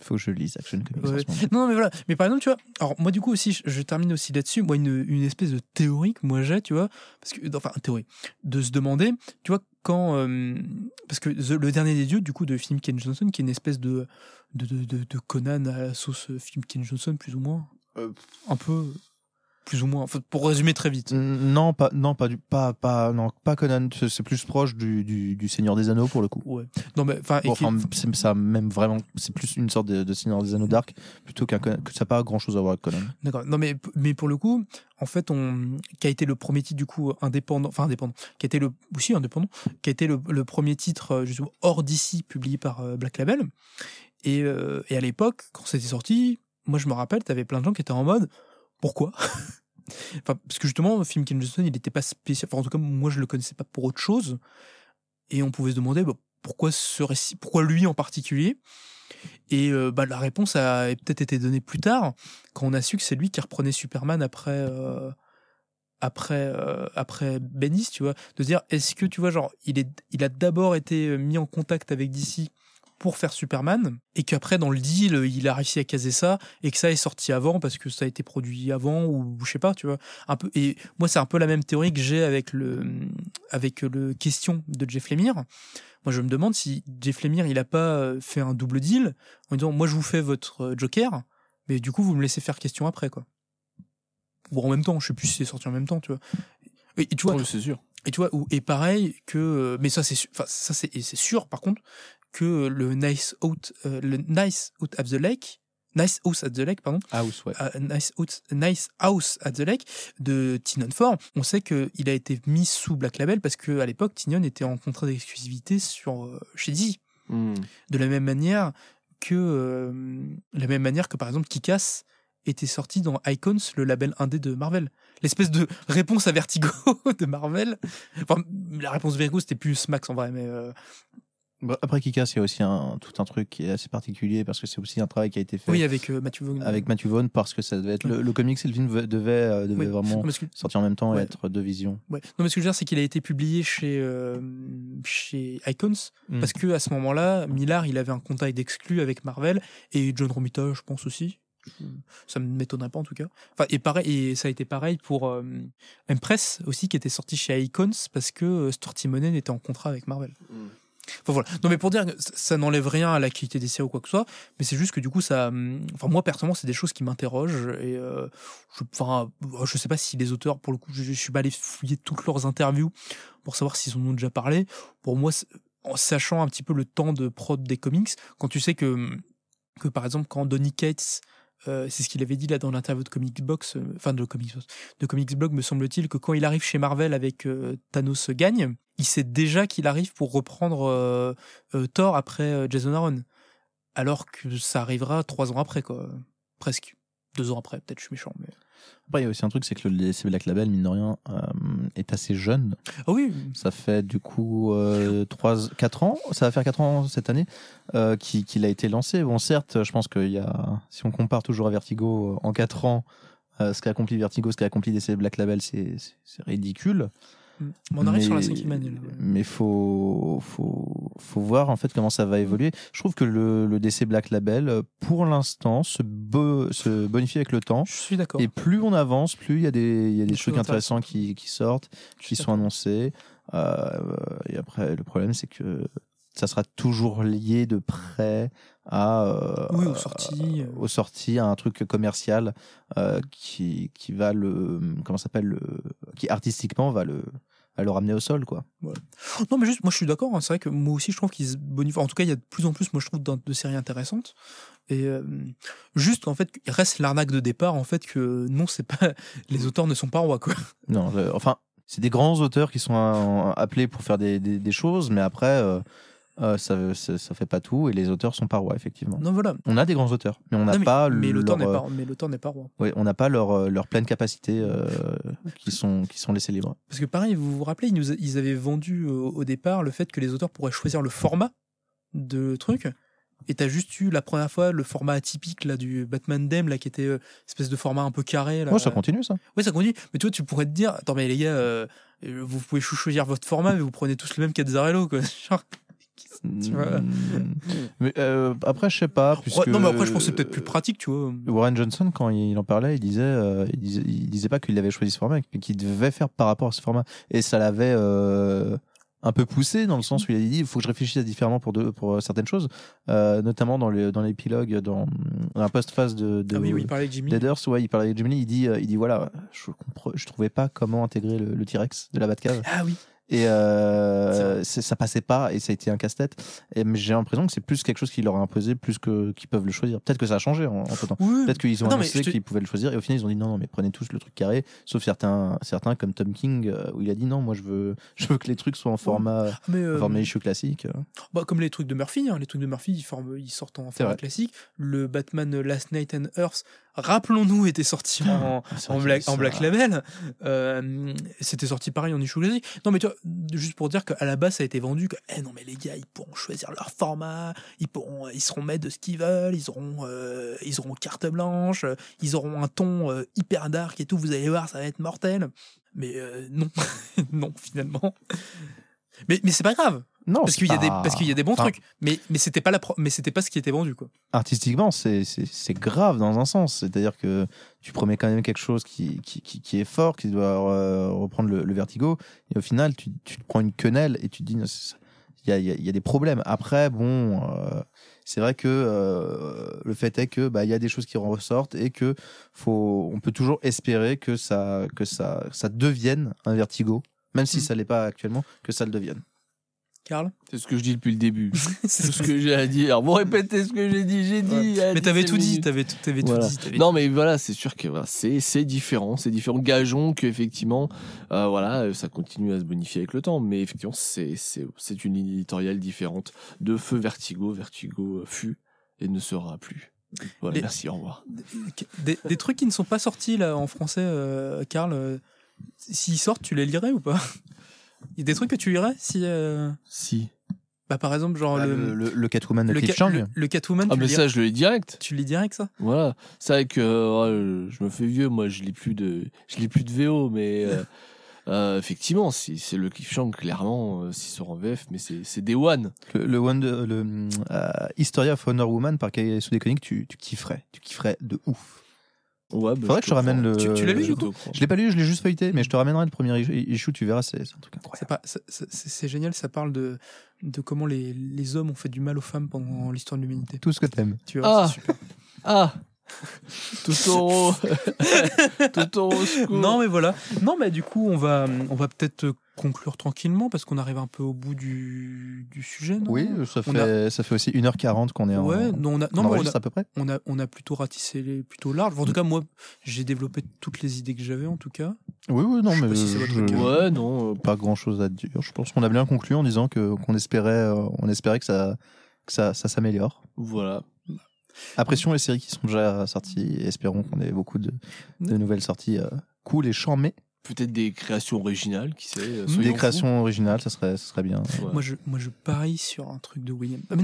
[SPEAKER 1] Faut que je lise Action Comics en
[SPEAKER 3] Ouais.
[SPEAKER 1] ce moment.
[SPEAKER 3] Non, non, mais voilà. Mais par exemple, tu vois, alors moi, du coup, aussi, je, je termine aussi là-dessus. Moi, une, une espèce de théorie que moi j'ai, tu vois, parce que, enfin, théorie, de se demander, tu vois, quand. euh, parce que The- le dernier des dieux, du coup, de Philip Ken Johnson, qui est une espèce de, de, de, de, de Conan à la sauce euh, Philip Ken Johnson, plus ou moins.
[SPEAKER 1] Euh,
[SPEAKER 3] Un peu. Plus ou moins. Enfin, pour résumer très vite.
[SPEAKER 1] Non, pas, non, pas du, pas, pas, non, pas Conan. C'est plus proche du, du, du Seigneur des Anneaux pour le coup.
[SPEAKER 3] Ouais. Non, mais enfin,
[SPEAKER 1] Bon, enfin, c'est ça même vraiment, c'est plus une sorte de, de Seigneur des Anneaux dark plutôt qu'un que ça n'a pas grand chose à voir avec Conan.
[SPEAKER 3] D'accord. Non, mais, mais pour le coup, en fait, on, qui a été le premier titre, du coup, indépendant, enfin, indépendant, qui a été le, aussi indépendant, qui a été le, le premier titre, euh, justement, hors d'ici, publié par euh, Black Label. Et, euh, et à l'époque, quand c'était sorti, moi, je me rappelle, t'avais plein de gens qui étaient en mode, pourquoi? Enfin, parce que justement, Film Ken Johnson, il n'était pas spécial. Enfin, en tout cas, moi, je le connaissais pas pour autre chose. Et on pouvait se demander bah, pourquoi ce récit, pourquoi lui en particulier? Et euh, bah, la réponse a peut-être été donnée plus tard, quand on a su que c'est lui qui reprenait Superman après euh, après euh, après tu vois, de dire est-ce que tu vois genre il est il a d'abord été mis en contact avec DC pour faire Superman et qu'après dans le deal il a réussi à caser ça et que ça est sorti avant parce que ça a été produit avant ou je sais pas tu vois. Un peu et moi c'est un peu la même théorie que j'ai avec le avec le question de Jeff Lemire. Moi je me demande si Jeff Lemire il a pas euh, fait un double deal en disant moi je vous fais votre euh, Joker mais du coup vous me laissez faire question après quoi. Ou en même temps je sais plus si c'est sorti en même temps tu vois. Et, et tu vois
[SPEAKER 2] c'est sûr.
[SPEAKER 3] et tu vois, ou- et pareil que, euh, mais ça c'est, enfin ça c'est, c'est sûr par contre que le Nice Out, euh, le Nice Out at the Lake, Nice House at the Lake, pardon,
[SPEAKER 1] House, ouais.
[SPEAKER 3] euh, nice, Out- nice House at the Lake de Tynion Ford, on sait qu'il a été mis sous Black Label parce que à l'époque Tynion était en contrat d'exclusivité sur euh, chez DC.
[SPEAKER 2] Hmm.
[SPEAKER 3] De la même manière que, euh, la même manière que par exemple Kikas était sorti dans Icons, le label indé de Marvel. L'espèce de réponse à Vertigo de Marvel. Enfin, la réponse Vertigo, c'était plus Max en vrai, mais euh,
[SPEAKER 1] Bah, Après Kika, c'est aussi un, tout un truc qui est assez particulier parce que c'est aussi un travail qui a été fait
[SPEAKER 3] oui, avec euh, Matthew Vaughn.
[SPEAKER 1] avec Matthew Vaughn parce que ça devait être le, le comics et le film devait, euh, devait vraiment
[SPEAKER 3] Non, parce que,
[SPEAKER 1] sortir en même temps
[SPEAKER 3] Ouais.
[SPEAKER 1] et être deux visions.
[SPEAKER 3] ouais. non, mais ce que je veux dire, c'est qu'il a été publié chez, euh, chez Icons,
[SPEAKER 1] Mm.
[SPEAKER 3] parce que à ce moment-là, Millard, il avait un contact d'exclus avec Marvel, et John Romita, je pense aussi. Ça ne m'étonnerait pas en tout cas. Enfin, et pareil, et ça a été pareil pour euh, Impress aussi, qui était sorti chez Icons, parce que euh, Stuart Timonen était en contrat avec Marvel. Enfin voilà. Non mais pour dire que ça, n'enlève rien à la qualité des séries ou quoi que ce soit, mais c'est juste que du coup ça, hum, enfin moi personnellement c'est des choses qui m'interrogent et euh, je, enfin je sais pas si les auteurs pour le coup je, suis pas allé fouiller toutes leurs interviews pour savoir s'ils en ont déjà parlé. Pour moi, en sachant un petit peu le temps de prod des comics, quand tu sais que que par exemple quand Donny Cates euh, c'est ce qu'il avait dit là dans l'interview de Comics Box, euh, enfin de Comics de Comics me semble-t-il, que quand il arrive chez Marvel avec euh, Thanos gagne, il sait déjà qu'il arrive pour reprendre Thor après Jason Aaron. Alors que ça arrivera trois ans après, quoi. Presque. Deux ans après, peut-être je suis méchant. Mais...
[SPEAKER 1] Après, il y a aussi un truc, c'est que le DC Black Label, mine de rien, euh, est assez jeune.
[SPEAKER 3] Ah oui,
[SPEAKER 1] Ça fait du coup euh, 3, 4 ans, ça va faire 4 ans cette année euh, qui- qu'il a été lancé. Bon, certes, je pense qu'il y a, si on compare toujours à Vertigo euh, en 4 ans, euh, ce qu'a accompli Vertigo, ce qu'a accompli DC Black Label, c'est ridicule.
[SPEAKER 3] On arrive sur la
[SPEAKER 1] Mais-
[SPEAKER 3] cinquième année. là, ouais.
[SPEAKER 1] Mais faut, faut, faut voir en fait comment ça va évoluer. Je trouve que le, le DC Black Label, pour l'instant, se, se bonifie avec le temps.
[SPEAKER 3] Je suis d'accord.
[SPEAKER 1] Et plus on avance, plus il y a des, il y a des
[SPEAKER 3] Des
[SPEAKER 1] trucs intéressants qui, qui sortent, qui sont annoncés. Euh, et après, le problème, c'est que ça sera toujours lié de près à euh,
[SPEAKER 3] Oui, aux sorties, euh.
[SPEAKER 1] aux sorties, à un truc commercial euh, qui qui va le comment ça s'appelle le qui artistiquement va le va le ramener au sol quoi.
[SPEAKER 3] Non, mais juste, moi je suis d'accord. hein, c'est vrai que moi aussi je trouve qu'ils se bonifient. En tout cas, il y a de plus en plus, moi je trouve, de séries intéressantes. Et euh, juste en fait, il reste l'arnaque de départ en fait que non, c'est pas les auteurs ne sont pas rois quoi.
[SPEAKER 1] Non, le- enfin, c'est des grands auteurs qui sont euh, appelés pour faire des, des, des choses, mais après, euh, euh, ça, ça, ça fait pas tout, et les auteurs sont pas rois, effectivement.
[SPEAKER 3] Non voilà.
[SPEAKER 1] On a des grands auteurs, mais on n'a
[SPEAKER 3] mais,
[SPEAKER 1] pas
[SPEAKER 3] mais l'auteur n'est pas, mais l'auteur n'est pas roi.
[SPEAKER 1] euh, ouais, on n'a pas leur, euh, leur pleine capacité euh, qui sont qui sont laissés libres.
[SPEAKER 3] Parce que pareil, vous vous rappelez, ils, nous, ils avaient vendu au, au départ le fait que les auteurs pourraient choisir le format de truc. Et t'as juste eu la première fois le format atypique là du Batman Dem là qui était euh, espèce de format un peu carré là.
[SPEAKER 1] Ouais, ça continue ça.
[SPEAKER 3] Ouais, ça continue. Mais tu vois, tu pourrais te dire, attends, mais les gars, euh, euh, vous pouvez choisir votre format, mais vous prenez tous le même Cazzarello, quoi. Genre, tu vois.
[SPEAKER 1] Mm. Mais euh, après, je sais pas. Puisque
[SPEAKER 3] non, mais après, je pense que c'est peut-être plus pratique, tu vois.
[SPEAKER 1] Warren Johnson, quand il en parlait, il disait, euh, il disait, il disait pas qu'il avait choisi ce format, mais qu'il devait faire par rapport à ce format. Et ça l'avait, euh, un peu poussé dans le sens où il a dit il faut que je réfléchisse différemment pour de, pour certaines choses, notamment dans le dans l'épilogue dans, dans la post-phase de, de
[SPEAKER 3] Ah oui, oui, il parlait avec Jimmy.
[SPEAKER 1] Ouais, il parlait avec Jimmy il dit il dit voilà, je trouvais pas comment intégrer le, le T-Rex de la Batcave
[SPEAKER 3] Ah oui.
[SPEAKER 1] Et euh, ça passait pas et ça a été un casse-tête. Et mais j'ai l'impression que c'est plus quelque chose qui leur a imposé plus que qu'ils peuvent le choisir. Peut-être que ça a changé en, entre temps.
[SPEAKER 3] Oui.
[SPEAKER 1] Peut-être qu'ils ont
[SPEAKER 3] non,
[SPEAKER 1] annoncé
[SPEAKER 3] te-
[SPEAKER 1] qu'ils pouvaient le choisir et au final ils ont dit non non mais prenez tous le truc carré sauf certains certains comme Tom King euh, où il a dit non moi je veux je veux que les trucs soient en format
[SPEAKER 3] Mais, euh,
[SPEAKER 1] en format issue classique.
[SPEAKER 3] bah, comme les trucs de Murphy, hein, les trucs de Murphy, ils, forment, ils sortent en format classique. Le Batman Last Night on Earth, rappelons-nous, était sorti en,
[SPEAKER 1] C'est
[SPEAKER 3] en,
[SPEAKER 1] vrai
[SPEAKER 3] black, en Black Label. Euh, C'était sorti pareil en issue classique. Non, mais tu vois, juste pour dire qu'à la base, ça a été vendu que, eh non, mais les gars, ils pourront choisir leur format, ils, pourront, ils seront maîtres de ce qu'ils veulent, ils auront, euh, ils auront carte blanche, euh, ils auront un ton euh, hyper dark et tout, vous allez voir, ça va être mortel. Mais euh, non, non, finalement. Mais, mais c'est pas grave,
[SPEAKER 1] Non,
[SPEAKER 3] parce qu'il y, a des-
[SPEAKER 1] pas-
[SPEAKER 3] parce qu'il y a des bons
[SPEAKER 1] enfin,
[SPEAKER 3] trucs. Mais, mais c'était pas, la pro- mais c'était pas ce qui était vendu, quoi.
[SPEAKER 1] artistiquement, c'est c'est- grave dans un sens. C'est-à-dire que tu promets quand même quelque chose qui, qui, qui, qui est fort, qui doit euh, reprendre le, le vertigo, et au final, tu, tu te prends une quenelle et tu te dis, il y a, il y a- y a des problèmes. Après, bon, euh, c'est vrai que euh, le fait est que bah, il y a des choses qui en ressortent et que faut, on peut toujours espérer que ça, que ça, ça devienne un vertigo, même si
[SPEAKER 3] Mm.
[SPEAKER 1] ça l'est pas actuellement, que ça le devienne.
[SPEAKER 3] Karl
[SPEAKER 2] C'est ce que je dis depuis le début. C'est ce que j'ai à dire. Vous répétez ce que j'ai dit, j'ai dit.
[SPEAKER 3] Mais t'avais
[SPEAKER 2] 17
[SPEAKER 3] tout dit, t'avais tout,
[SPEAKER 2] Voilà.
[SPEAKER 3] tout dit.
[SPEAKER 2] Non, mais voilà, c'est sûr que voilà, c'est différent, c'est différent. Gageons qu'effectivement, euh, voilà, euh, ça continue à se bonifier avec le temps, mais effectivement, c'est une ligne éditoriale différente de Feu Vertigo. Vertigo euh, fut et ne sera plus. Voilà, merci, au revoir.
[SPEAKER 3] Des, des trucs qui ne sont pas sortis là en français, euh, Karl. euh, S'ils sortent, tu les lirais ou pas? Il y a des trucs que tu lirais si, euh,
[SPEAKER 2] Si.
[SPEAKER 3] bah par exemple genre
[SPEAKER 1] Bah, le, le, Catwoman de
[SPEAKER 3] le,
[SPEAKER 1] Cliff
[SPEAKER 3] Ca-
[SPEAKER 1] Chang.
[SPEAKER 3] le- le Catwoman,
[SPEAKER 2] Ah,
[SPEAKER 3] tu,
[SPEAKER 2] mais ça, je le lis direct.
[SPEAKER 3] tu le lis direct ça?
[SPEAKER 2] Voilà, c'est vrai que euh, je me fais vieux, moi je lis plus de, je lis plus de VO, mais euh, euh, effectivement, si c'est le Cliffhanger clairement, euh, s'il sort en VF, mais c'est c'est Day One.
[SPEAKER 1] Le, le, Wonder- le euh, Historia of Wonder Woman par Kay Sudekonic, tu, tu kifferais. Tu kifferais de ouf.
[SPEAKER 2] Ouais, bah,
[SPEAKER 1] Faudrait que je te ramène le.
[SPEAKER 3] Tu- tu l'as lu,
[SPEAKER 2] Je
[SPEAKER 3] du coup.
[SPEAKER 1] Je l'ai pas lu, je l'ai juste feuilleté, mais je te ramènerai le premier issue, tu verras, c'est un truc incroyable.
[SPEAKER 3] c'est- génial, ça parle de, de comment les, les hommes ont fait du mal aux femmes pendant l'histoire de l'humanité.
[SPEAKER 1] Tout ce que t'aimes.
[SPEAKER 3] Tu vois,
[SPEAKER 2] Ah.
[SPEAKER 3] super.
[SPEAKER 2] Ah Totoro Totoro.
[SPEAKER 3] Non mais voilà. Non mais du coup on va on va peut-être conclure tranquillement parce qu'on arrive un peu au bout du, du sujet. Non?
[SPEAKER 1] Oui, ça fait, ça fait aussi 1h40 qu'on est en.
[SPEAKER 3] Ouais, non, on a,
[SPEAKER 1] on
[SPEAKER 3] non, a,
[SPEAKER 1] à peu près.
[SPEAKER 3] on a, on a plutôt ratissé les, plutôt large. En tout cas, moi, j'ai développé toutes les idées que j'avais, en tout cas.
[SPEAKER 1] Oui, oui, non,
[SPEAKER 3] Je sais
[SPEAKER 1] mais.
[SPEAKER 3] pas si votre.
[SPEAKER 2] Ouais, non. euh,
[SPEAKER 1] Pas grand chose à dire. Je pense qu'on a bien conclu en disant que qu'on espérait, euh, on espérait que ça, que ça, ça s'améliore.
[SPEAKER 2] Voilà.
[SPEAKER 1] Apprécions les séries qui sont déjà sorties et espérons qu'on ait beaucoup de, de nouvelles sorties euh, cool et charmées.
[SPEAKER 2] Peut-être des créations originales, qui sait. euh,
[SPEAKER 3] Des
[SPEAKER 1] créations originales, ça serait, ça serait bien.
[SPEAKER 2] Ouais.
[SPEAKER 3] Moi, je, moi, je parie sur un truc de William, ah,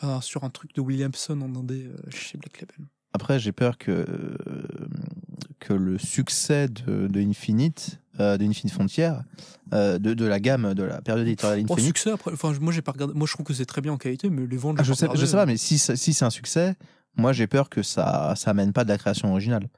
[SPEAKER 3] enfin, sur un truc de Williamson en indé euh, chez Black Label.
[SPEAKER 1] Après, j'ai peur que, euh, que le succès de, de Infinite, euh, de Infinite Frontier, euh, de, de la gamme, de la période éditoriale
[SPEAKER 3] Bon,
[SPEAKER 1] Infinite,
[SPEAKER 3] succès après, enfin, moi, j'ai pas regardé, moi, je trouve que c'est très bien en qualité, mais les ventes,
[SPEAKER 1] Ah, je,
[SPEAKER 3] pas
[SPEAKER 1] sais,
[SPEAKER 3] regardé.
[SPEAKER 1] je sais pas, mais si, si c'est un succès, moi j'ai peur que ça, ça amène pas de la création originale.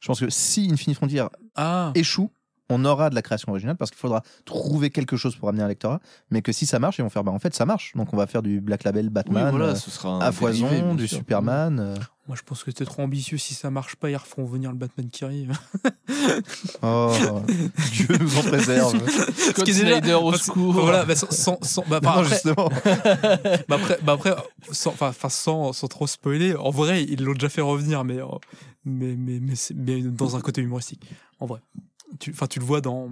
[SPEAKER 1] Je pense que si Infinite Frontier
[SPEAKER 3] Ah,
[SPEAKER 1] échoue, on aura de la création originale parce qu'il faudra trouver quelque chose pour amener un lectorat. Mais que si ça marche, ils vont faire, bah en fait, ça marche. Donc on va faire du Black Label
[SPEAKER 2] Oui,
[SPEAKER 1] Batman,
[SPEAKER 2] voilà,
[SPEAKER 1] euh,
[SPEAKER 2] ce sera un
[SPEAKER 1] à
[SPEAKER 2] dérivé,
[SPEAKER 1] foison, du
[SPEAKER 2] sûr.
[SPEAKER 1] Superman. euh.
[SPEAKER 3] moi, je pense que c'était trop ambitieux. Si ça marche pas, ils referont venir le Batman qui arrive.
[SPEAKER 1] Oh, Dieu nous en préserve.
[SPEAKER 2] Scott
[SPEAKER 3] est déjà-
[SPEAKER 2] Snyder au secours.
[SPEAKER 3] Voilà, bah, sans, sans, bah, enfin,
[SPEAKER 1] non,
[SPEAKER 3] après,
[SPEAKER 1] justement.
[SPEAKER 3] bah après, bah après sans, sans, sans trop spoiler, en vrai, ils l'ont déjà fait revenir, mais, euh, mais, mais, mais dans un côté humoristique. En vrai. Tu, enfin, tu le vois dans.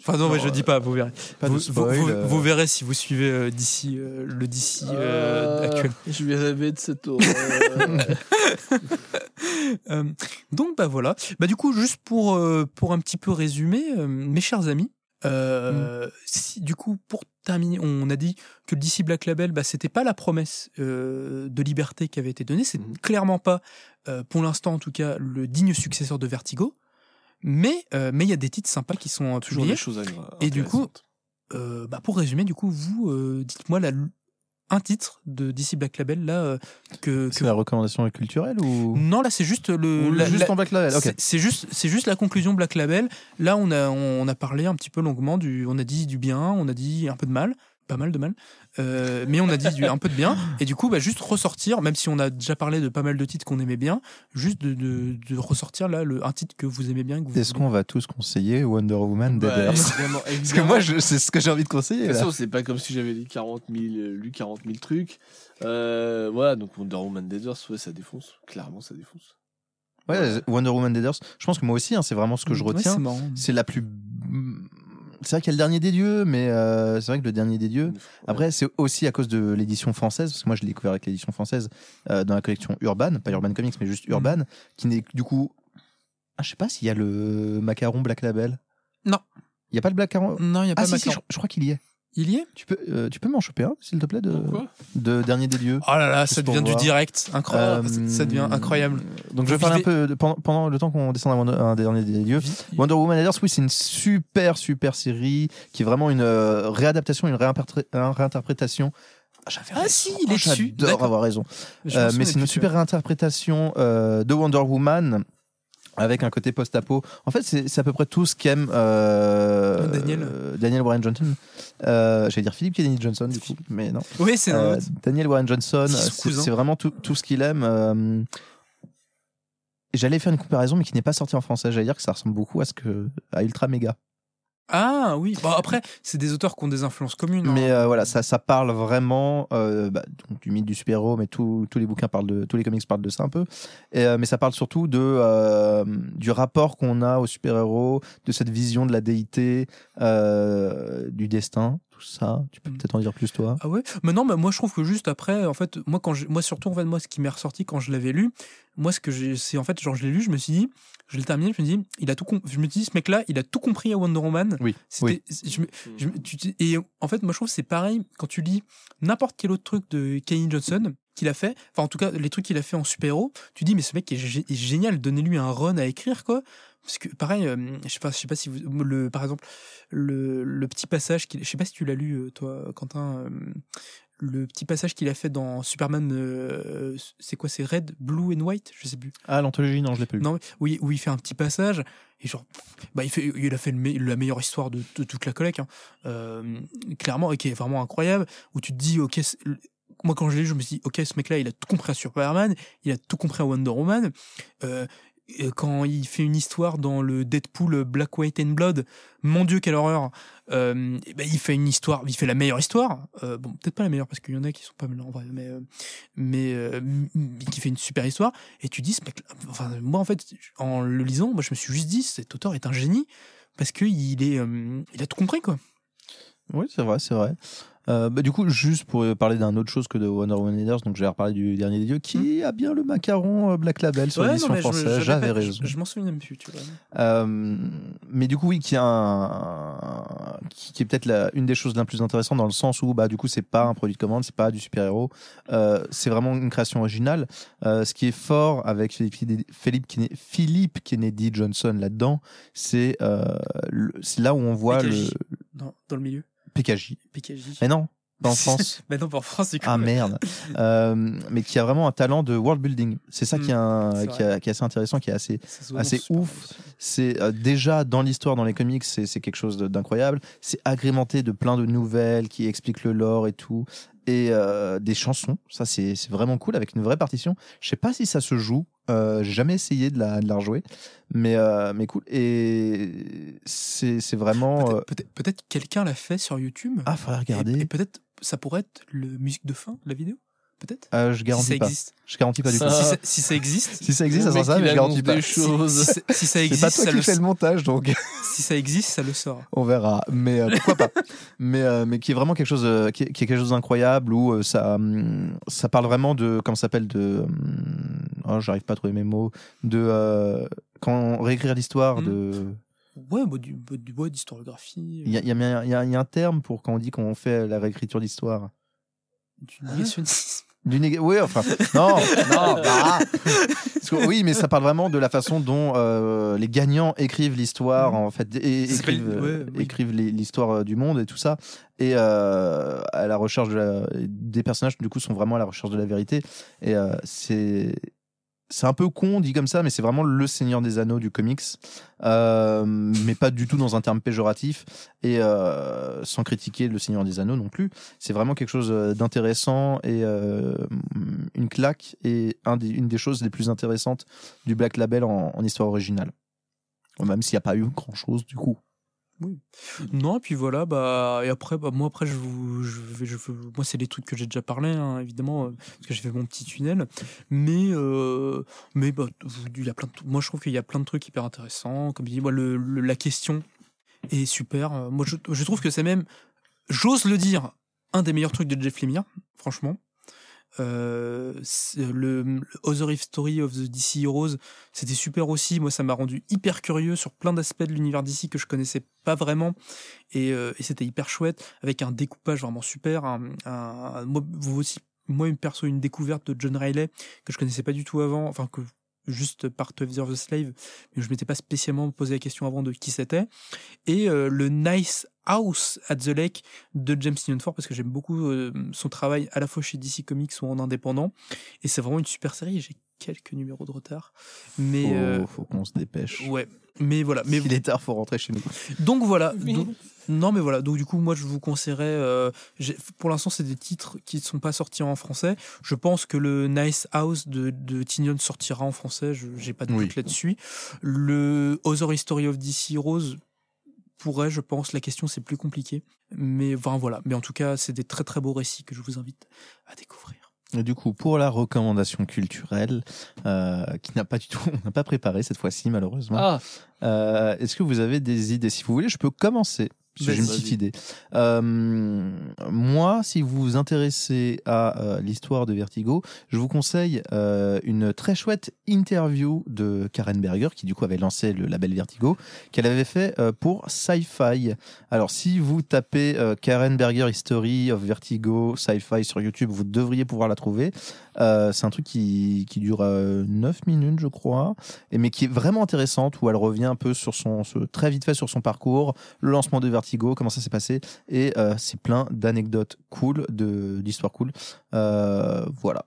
[SPEAKER 3] Enfin, non, mais je dis pas, vous verrez.
[SPEAKER 1] Pas
[SPEAKER 3] vous,
[SPEAKER 1] de spoil.
[SPEAKER 3] vous, vous-
[SPEAKER 1] euh.
[SPEAKER 3] vous verrez si vous suivez euh, d'ici euh, le DC euh,
[SPEAKER 2] Euh,
[SPEAKER 3] actuel.
[SPEAKER 2] Je vais rêver de cette.
[SPEAKER 3] Euh, donc, bah voilà. Bah, du coup, juste pour, euh, pour un petit peu résumer, euh, mes chers amis, euh, si, du coup, pour terminer, on a dit que le DC Black Label, bah, c'était pas la promesse euh, de liberté qui avait été donnée, c'est
[SPEAKER 2] Mhm.
[SPEAKER 3] clairement pas, euh, pour l'instant en tout cas, le digne successeur de Vertigo. Mais euh, mais il y a des titres sympas qui sont euh,
[SPEAKER 2] Toujours des choses
[SPEAKER 3] Et du coup. Euh, bah, pour résumer, du coup, vous, euh, dites-moi la- un titre de DC Black Label là euh, que,
[SPEAKER 1] C'est
[SPEAKER 3] que-
[SPEAKER 1] la recommandation culturelle ou,
[SPEAKER 3] non là c'est juste le la-
[SPEAKER 1] juste
[SPEAKER 3] la-
[SPEAKER 1] en Black Label Ok.
[SPEAKER 3] c'est- C'est juste, c'est juste la conclusion Black Label. Là, on a, on a parlé un petit peu longuement du, on a dit du bien, on a dit un peu de mal, pas mal de mal, Euh, mais on a dit du, un peu de bien. Et du coup, bah, juste ressortir, même si on a déjà parlé de pas mal de titres qu'on aimait bien, juste de, de, de ressortir là le, un titre que vous aimez bien. Que vous
[SPEAKER 1] Est-ce qu'on va tous conseiller Wonder Woman
[SPEAKER 2] Bah, évidemment,
[SPEAKER 1] Parce que moi, c'est ce que j'ai envie de conseiller.
[SPEAKER 2] De toute façon, c'est pas comme si j'avais lu 40 000, euh, lu 40 000 trucs. Euh, voilà, donc Wonder Woman Deaders, ouais, ça défonce. Clairement, ça défonce.
[SPEAKER 1] Ouais, Wonder Woman Deaders. Je pense que moi aussi, hein, c'est vraiment ce que je retiens.
[SPEAKER 3] c'est
[SPEAKER 1] la plus. C'est vrai qu'il y a le dernier des dieux, mais euh, c'est vrai que le dernier des dieux. Après, c'est aussi à cause de l'édition française, parce que moi je l'ai découvert avec l'édition française euh, dans la collection Urban, pas Urban Comics, mais juste Urban, qui n'est du coup. Ah, je sais pas s'il y a le macaron Black Label.
[SPEAKER 3] Non.
[SPEAKER 1] Il y a pas le Black Macaron
[SPEAKER 3] Non, il y a pas
[SPEAKER 1] Ah, si, si,
[SPEAKER 3] Macaron.
[SPEAKER 1] je, je crois qu'il y est.
[SPEAKER 3] Il y est?
[SPEAKER 1] Tu peux, euh, tu peux m'en choper un, s'il te plaît, de, de Dernier des dieux
[SPEAKER 3] Oh là là, ça devient du
[SPEAKER 1] voir.
[SPEAKER 3] direct, incroyable.
[SPEAKER 1] Euh,
[SPEAKER 3] ça devient incroyable.
[SPEAKER 1] Donc je vais parler un peu de- pendant, pendant le temps qu'on descend à Wonder- un Dernier des dieux. Wonder Woman Raiders, oui, c'est une super, super série qui est vraiment une euh, réadaptation, une réinterpré- une réinterprétation. Ah,
[SPEAKER 3] Ah si, il est
[SPEAKER 1] Oh,
[SPEAKER 3] dessus.
[SPEAKER 1] J'adore avoir raison. Euh, mais c'est une super réinterprétation euh, de Wonder Woman avec un côté post-apo. En fait, c'est à peu près tout ce qu'aime euh,
[SPEAKER 3] Daniel.
[SPEAKER 1] euh, Daniel Warren Johnson. Euh, J'allais dire Philippe Kennedy Johnson, du coup, mais non.
[SPEAKER 3] Oui, c'est
[SPEAKER 1] Euh, Daniel Warren Johnson,
[SPEAKER 3] C'est
[SPEAKER 1] vraiment tout, tout ce qu'il aime. J'allais faire une comparaison, mais qui n'est pas sortie en français. J'allais dire que ça ressemble beaucoup à ce que à Ultra Mega.
[SPEAKER 3] Ah oui. Bon, après, c'est des auteurs qui ont des influences communes. hein.
[SPEAKER 1] Mais euh, voilà, ça, ça parle vraiment euh, bah, du mythe du super-héros, mais tous tous les bouquins parlent de, tous les comics parlent de ça un peu. Et, euh, mais ça parle surtout de euh, du rapport qu'on a au super-héros, de cette vision de la déité, euh, du destin, tout ça. Tu peux
[SPEAKER 3] Mm.
[SPEAKER 1] peut-être en dire plus toi?
[SPEAKER 3] Ah ouais? Mais non, mais moi je trouve que juste après, en fait, moi quand je- moi surtout en fait moi ce qui m'est ressorti quand je l'avais lu, moi ce que j'ai, c'est en fait genre je l'ai lu, je me suis dit, je l'ai terminé, je me dis, il a tout, com- je me dis ce mec-là, il a tout compris à Wonder Woman.
[SPEAKER 1] Oui,
[SPEAKER 3] C'était, je me- je me- tu te- et en fait moi je trouve que c'est pareil quand tu lis n'importe quel autre truc de Kenny Johnson qu'il a fait, enfin en tout cas les trucs qu'il a fait en super-héros, tu dis mais ce mec est, est génial, donnez-lui un run à écrire quoi. Parce que pareil, euh, je sais pas, je sais pas si vous, le, par exemple, le, le petit passage qu'il, je sais pas si tu l'as lu euh, toi, Quentin, euh, le petit passage qu'il a fait dans Superman, euh, c'est quoi, c'est Red, Blue and White, je sais plus.
[SPEAKER 1] Ah, l'anthologie, non, je l'ai pas lu.
[SPEAKER 3] Non, où il, où il fait un petit passage et genre, bah il fait, il a fait le me- la meilleure histoire de, de toute la collecte, hein. Clairement, et qui est vraiment incroyable. Où tu te dis, ok, moi quand je l'ai lu, je me suis dit, ok, ce mec-là, il a tout compris à Superman, il a tout compris à Wonder Woman. Euh, quand il fait une histoire dans le Deadpool Black, White and Blood, mon Dieu, quelle horreur! Euh, et ben, il fait une histoire, il fait la meilleure histoire. Euh, bon, peut-être pas la meilleure parce qu'il y en a qui sont pas mal en vrai, mais euh, mais euh, qui fait une super histoire. Et tu dis, enfin moi en fait, en le lisant, moi je me suis juste dit, cet auteur est un génie parce que il est, euh, il a tout compris quoi.
[SPEAKER 1] Oui, c'est vrai, c'est vrai. Euh, bah, du coup, juste pour parler d'un autre chose que de Wonder Woman Leaders, donc j'ai reparlé du dernier des dieux qui a bien le macaron euh, Black Label sur
[SPEAKER 3] Hmm. Ouais,
[SPEAKER 1] l'édition française.
[SPEAKER 3] j'avais
[SPEAKER 1] raison.
[SPEAKER 3] Je, je m'en souviens même plus, tu vois.
[SPEAKER 1] Euh, mais du coup, oui, qui, a un- qui, qui est peut-être la- une des choses les plus intéressantes dans le sens où, bah, du coup, c'est pas un produit de commande, c'est pas du super-héros, euh, c'est vraiment une création originale. Euh, ce qui est fort avec Philippe, Kennedy- Philippe, Kennedy- Philippe Kennedy Johnson là-dedans, c'est euh, c'est là où on voit le
[SPEAKER 3] Dans, dans le milieu,
[SPEAKER 1] PKJ.
[SPEAKER 3] PKJ.
[SPEAKER 1] Mais non, pas en France.
[SPEAKER 3] Mais non, pas en France, du coup.
[SPEAKER 1] Ah merde. Euh, mais qui a vraiment un talent de world building. C'est ça qui, est un- qui, a- qui est assez intéressant, qui est assez assez ouf. c'est euh, déjà dans l'histoire, dans les comics, c'est quelque chose d'incroyable. C'est agrémenté de plein de nouvelles qui expliquent le lore et tout. Et euh, des chansons, ça c'est c'est vraiment cool avec une vraie partition. Je sais pas si ça se joue, euh, j'ai jamais essayé de la, de la rejouer, mais, euh, mais cool. Et c'est c'est vraiment. euh,
[SPEAKER 3] Peut-être peut-être- peut-être quelqu'un l'a fait sur YouTube.
[SPEAKER 1] Ah, faudrait
[SPEAKER 3] Et-
[SPEAKER 1] regarder.
[SPEAKER 3] Et, peut-être ça pourrait être le musique de fin de la vidéo? Peut-être?
[SPEAKER 1] Euh, je
[SPEAKER 3] Si
[SPEAKER 1] garantis
[SPEAKER 3] ça
[SPEAKER 1] pas.
[SPEAKER 3] existe.
[SPEAKER 1] Je garantis pas du tout.
[SPEAKER 2] Ça-
[SPEAKER 3] Si ça, si ça existe.
[SPEAKER 1] Si ça existe, ça sera ça, mais je garantis pas.
[SPEAKER 2] des
[SPEAKER 3] si-
[SPEAKER 2] choses.
[SPEAKER 3] Si, si- si ça
[SPEAKER 1] C'est
[SPEAKER 3] existe,
[SPEAKER 1] pas toi
[SPEAKER 3] ça
[SPEAKER 1] qui
[SPEAKER 3] le,
[SPEAKER 1] fais le montage, donc.
[SPEAKER 3] si ça existe, ça le sort.
[SPEAKER 1] On verra, mais euh, pourquoi pas. Mais euh, mais qui est vraiment quelque chose, euh, qui, est, qui est quelque chose d'incroyable où euh, ça hum, ça parle vraiment de comment ça s'appelle de hum, oh j'arrive pas à trouver mes mots de euh, quand réécrire l'histoire
[SPEAKER 3] Mhm.
[SPEAKER 1] de
[SPEAKER 3] Ouais, bah, du, bah, du ouais, d'historiographie.
[SPEAKER 1] il y a, il y, a, y a- il y a un terme pour quand on dit qu'on fait la réécriture d'histoire.
[SPEAKER 3] Du négationnisme.
[SPEAKER 1] Du néga- Oui, enfin, non, non, bah. Que oui, mais ça parle vraiment de la façon dont euh, les gagnants écrivent l'histoire, en fait, et, écrivent, euh,
[SPEAKER 3] ouais, oui.
[SPEAKER 1] écrivent l'histoire euh, du monde et tout ça. Et euh, à la recherche de la- des personnages, du coup, sont vraiment à la recherche de la vérité. Et euh, c'est. C'est un peu con dit comme ça, mais c'est vraiment le Seigneur des Anneaux du comics, Euh, mais pas du tout dans un terme péjoratif et euh, sans critiquer le Seigneur des Anneaux non plus. C'est vraiment quelque chose euh, d'intéressant et une claque et une des choses les plus intéressantes du Black Label en histoire originale. Même s'il n'y a pas eu grand chose du coup.
[SPEAKER 3] Non, et puis voilà, bah, et après, bah, moi, après, je vous, je vais, je veux- moi, c'est les trucs que j'ai déjà parlé, hein, évidemment, euh, parce que j'ai fait mon petit tunnel. Mais, euh, mais, bah, il y a plein de, moi, je trouve qu'il y a plein de trucs hyper intéressants. Comme dit, moi, le, le- la question est super. Euh, Moi, je, je trouve que c'est même, j'ose le dire, un des meilleurs trucs de Jeff Lemire, franchement. Euh, le, Other Story of the DC Heroes, c'était super aussi. Moi, ça m'a rendu hyper curieux sur plein d'aspects de l'univers DC que je connaissais pas vraiment. Et, euh, et c'était hyper chouette, avec un découpage vraiment super. Moi, une perso, une découverte de John Riley que je connaissais pas du tout avant, enfin que juste par Twelve Years the Slave, mais je m'étais pas spécialement posé la question avant de qui c'était. Et euh, le Nice House at the Lake de James Tynion Ford parce que j'aime beaucoup euh, son travail à la fois chez DC Comics ou en indépendant. Et c'est vraiment une super série. J'ai quelques numéros de retard, mais
[SPEAKER 1] Faut,
[SPEAKER 3] euh,
[SPEAKER 1] faut qu'on se dépêche.
[SPEAKER 3] ouais. Mais voilà, mais
[SPEAKER 1] S'il est tard, faut rentrer chez nous.
[SPEAKER 3] donc voilà.
[SPEAKER 2] Oui.
[SPEAKER 3] Donc- non mais voilà. Donc du coup, moi je vous conseillerais. euh, pour l'instant, c'est des titres qui ne sont pas sortis en français. Je pense que le Nice House de, de Tynion sortira en français. Je j'ai pas de doute
[SPEAKER 1] Oui.
[SPEAKER 3] là-dessus. Le Other History of DC Heroes pourrait, je pense. La question c'est plus compliqué. Mais enfin voilà. Mais en tout cas, c'est des très très beaux récits que je vous invite à découvrir.
[SPEAKER 1] Et du coup, pour la recommandation culturelle, euh, qui n'a pas du tout, on n'a pas préparé cette fois-ci malheureusement.
[SPEAKER 2] Ah,
[SPEAKER 1] Euh, Est-ce que vous avez des idées? Si vous voulez, je peux commencer. J'ai une petite idée. Euh, moi, si vous vous intéressez à euh, l'histoire de Vertigo, je vous conseille euh, une très chouette interview de Karen Berger, qui du coup avait lancé le label Vertigo, qu'elle avait fait pour Sci-Fi. Alors, si vous tapez Karen Berger History of Vertigo Sci-Fi sur YouTube, vous devriez pouvoir la trouver. C'est un truc qui, qui dure euh, 9 minutes, je crois, et, mais qui est vraiment intéressante, où elle revient un peu sur son, ce- très vite fait sur son parcours, le lancement de Vertigo, comment ça s'est passé, et euh, c'est plein d'anecdotes cool, de- d'histoires cool. Euh, voilà.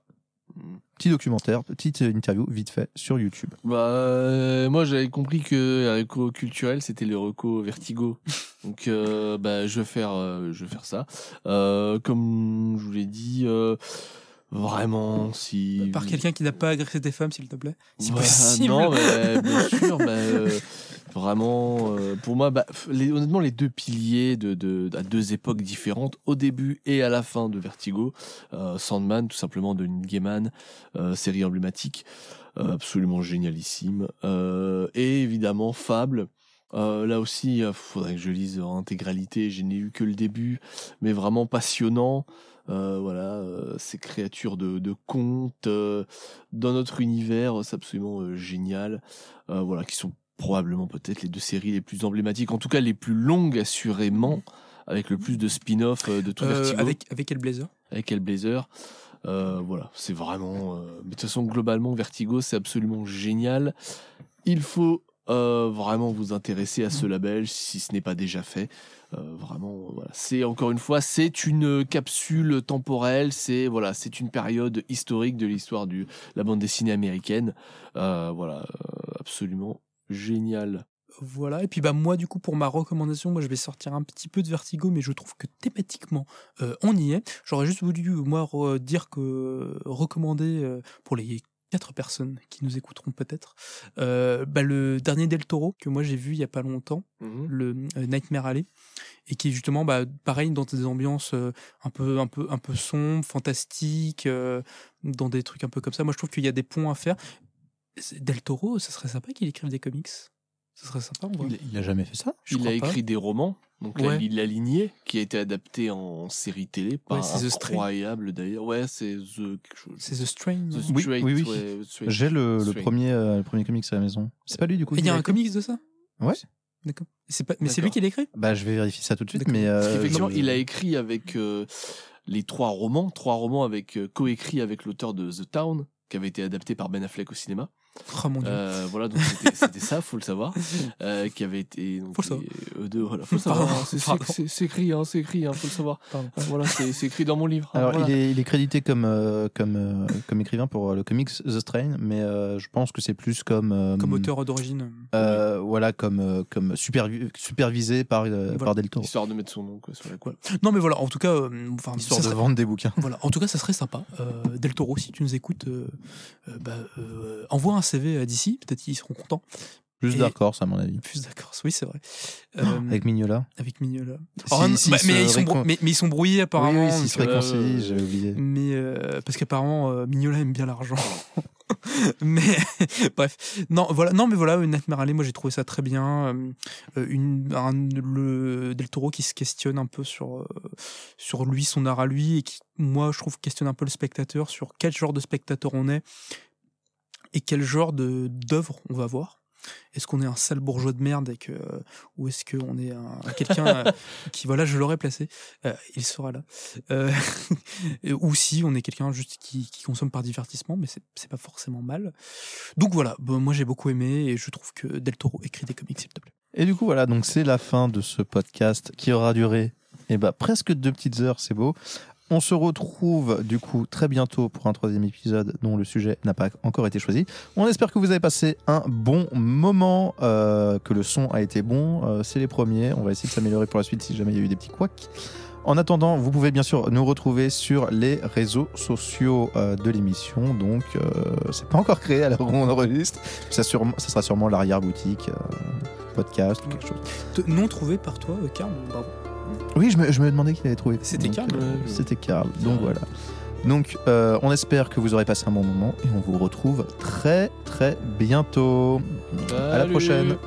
[SPEAKER 1] Petit documentaire, petite interview vite fait sur YouTube.
[SPEAKER 2] bah, euh, moi j'avais compris que la reco culturel c'était le reco vertigo. Donc, euh, bah, je vais faire, euh, je vais faire ça. Euh, comme je vous l'ai dit, euh, vraiment, si.
[SPEAKER 3] Par quelqu'un qui n'a pas agressé tes femmes, s'il te plaît. Si
[SPEAKER 2] Bah,
[SPEAKER 3] possible.
[SPEAKER 2] Non, mais bien sûr, bah, euh, vraiment, euh, pour moi, bah, honnêtement, les deux piliers de, de, à deux époques différentes, au début et à la fin de Vertigo, euh, Sandman, tout simplement de Neil Gaiman, euh, série emblématique, absolument génialissime, et évidemment Fable. Là aussi, il faudrait que je lise en intégralité. Je n'ai eu que le début, mais vraiment passionnant. Voilà, ces créatures de, de contes dans notre univers, c'est absolument génial. Voilà, qui sont probablement peut-être les deux séries les plus emblématiques, en tout cas les plus longues assurément, avec le plus de spin-off euh, de tout
[SPEAKER 3] Euh,
[SPEAKER 2] Vertigo
[SPEAKER 3] avec avec Hellblazer.
[SPEAKER 2] avec Hellblazer. Euh, voilà, c'est vraiment. euh, Mais de toute façon, globalement, Vertigo, c'est absolument génial. Il faut euh, vraiment vous intéresser à ce label si ce n'est pas déjà fait. Vraiment, voilà. C'est encore une fois, c'est une capsule temporelle. C'est voilà, c'est une période historique de l'histoire de la bande dessinée américaine. Voilà, absolument génial.
[SPEAKER 3] Voilà, et puis bah moi du coup pour ma recommandation, moi je vais sortir un petit peu de Vertigo, mais je trouve que thématiquement euh, on y est. J'aurais juste voulu moi re- dire que recommander euh, pour les quatre personnes qui nous écouteront peut-être euh, bah, le dernier Del Toro que moi j'ai vu il y a pas longtemps, le euh, Nightmare Alley, et qui est justement bah, pareil dans des ambiances euh, un peu un peu un peu sombres, fantastiques, dans des trucs un peu comme ça. Moi je trouve qu'il y a des ponts à faire. Del Toro, ça serait sympa qu'il écrive des comics. Ça serait sympa, vrai.
[SPEAKER 1] Il, il a jamais fait ça
[SPEAKER 3] Je
[SPEAKER 2] il a
[SPEAKER 3] pas.
[SPEAKER 2] écrit des romans, donc
[SPEAKER 3] Ouais.
[SPEAKER 2] la, la lignée qui a été adaptée en série télé, pas
[SPEAKER 3] Ouais, c'est The Strain.
[SPEAKER 2] incroyable d'ailleurs. Ouais, c'est The.
[SPEAKER 3] C'est The Strain.
[SPEAKER 2] The
[SPEAKER 1] Oui,
[SPEAKER 2] Straight,
[SPEAKER 1] oui, oui. J'ai le, premier, euh, le premier comics à la maison. C'est pas lui du coup
[SPEAKER 3] il y a un comics de ça
[SPEAKER 1] Ouais.
[SPEAKER 3] D'accord. C'est pas... Mais c'est lui qui l'a écrit
[SPEAKER 1] Bah, je vais vérifier ça tout de suite, mais euh,
[SPEAKER 2] qu'effectivement,
[SPEAKER 1] je-
[SPEAKER 2] il a écrit avec euh, les trois romans, trois romans avec euh, coécrits avec l'auteur de The Town, qui avait été adapté par Ben Affleck au cinéma.
[SPEAKER 3] Oh mon dieu.
[SPEAKER 2] Euh, voilà, donc c'était- ça, faut le savoir, euh, qui avait été. Donc,
[SPEAKER 3] Faut le savoir.
[SPEAKER 2] et, euh, de- voilà, faut le savoir. C'est- écrit, hein, c'est écrit, hein, faut le savoir.
[SPEAKER 3] Pardon.
[SPEAKER 2] Euh, Voilà, c'est écrit dans mon livre.
[SPEAKER 1] Alors,
[SPEAKER 2] voilà.
[SPEAKER 1] il, est, il est crédité comme, euh, comme, euh, comme écrivain pour le comics The Strain, mais euh, je pense que c'est plus comme. euh,
[SPEAKER 3] Comme auteur d'origine.
[SPEAKER 1] euh, voilà, comme, comme supervi- supervisé par, euh,
[SPEAKER 3] Voilà.
[SPEAKER 1] par Del Toro.
[SPEAKER 2] Histoire de mettre son nom quoi, sur la quoi.
[SPEAKER 3] Non, mais voilà, en tout cas, euh, enfin,
[SPEAKER 1] Histoire
[SPEAKER 3] ça
[SPEAKER 1] de
[SPEAKER 3] serait-
[SPEAKER 1] vendre des bouquins.
[SPEAKER 3] Voilà, en tout cas, ça serait sympa. Euh, Del Toro, si tu nous écoutes, bah, euh, envoie un CV à DC, peut-être qu'ils seront contents.
[SPEAKER 1] Plus Dark Horse, à mon avis.
[SPEAKER 3] Plus d'accord, oui, c'est vrai. Euh,
[SPEAKER 1] Avec Mignola.
[SPEAKER 3] avec Mignola.
[SPEAKER 1] Si-
[SPEAKER 3] non, bah, mais, ils sont
[SPEAKER 1] récon-
[SPEAKER 3] brou- mais, mais ils sont brouillés apparemment.
[SPEAKER 1] Oui, oui, s'ils se
[SPEAKER 3] euh,
[SPEAKER 1] réconcilient,
[SPEAKER 2] euh,
[SPEAKER 1] j'avais oublié.
[SPEAKER 3] mais euh, parce qu'apparemment euh, Mignola aime bien l'argent. mais bref, non, voilà, non, mais voilà, Nightmare Alley, moi j'ai trouvé ça très bien. Euh, euh, une, un- le Del Toro qui se questionne un peu sur euh, sur lui, son art à lui, et qui, moi, je trouve questionne un peu le spectateur sur quel genre de spectateur on est et quel genre de d'œuvre on va voir? Est-ce qu'on est un sale bourgeois de merde et que, ou est-ce qu'on est un, quelqu'un euh, qui, voilà, je l'aurais placé, euh, il sera là. Euh, ou si on est quelqu'un juste qui, qui consomme par divertissement, mais c'est c'est pas forcément mal. Donc voilà, bon, moi j'ai beaucoup aimé et je trouve que Del Toro écrit des comics, s'il te plaît.
[SPEAKER 1] Et du coup, voilà, donc c'est la fin de ce podcast qui aura duré eh ben, presque deux petites heures, c'est beau. On se retrouve du coup très bientôt pour un troisième épisode dont le sujet n'a pas encore été choisi. On espère que vous avez passé un bon moment, euh, que le son a été bon. Euh, c'est les premiers. On va essayer de s'améliorer pour la suite si jamais il y a eu des petits couacs. En attendant, vous pouvez bien sûr nous retrouver sur les réseaux sociaux euh, de l'émission. Donc, c'est pas encore créé à l'heure où on enregistre. Ça, sera sûrement l'arrière-boutique, podcast ou quelque chose.
[SPEAKER 3] Non trouvé par toi, bravo.
[SPEAKER 1] Oui, je me, je me demandais qui avait trouvé.
[SPEAKER 3] C'était
[SPEAKER 1] Donc,
[SPEAKER 3] Karl,
[SPEAKER 1] euh. C'était Karl. Donc voilà. Donc, euh, on espère que vous aurez passé un bon moment et on vous retrouve très très bientôt. À la prochaine.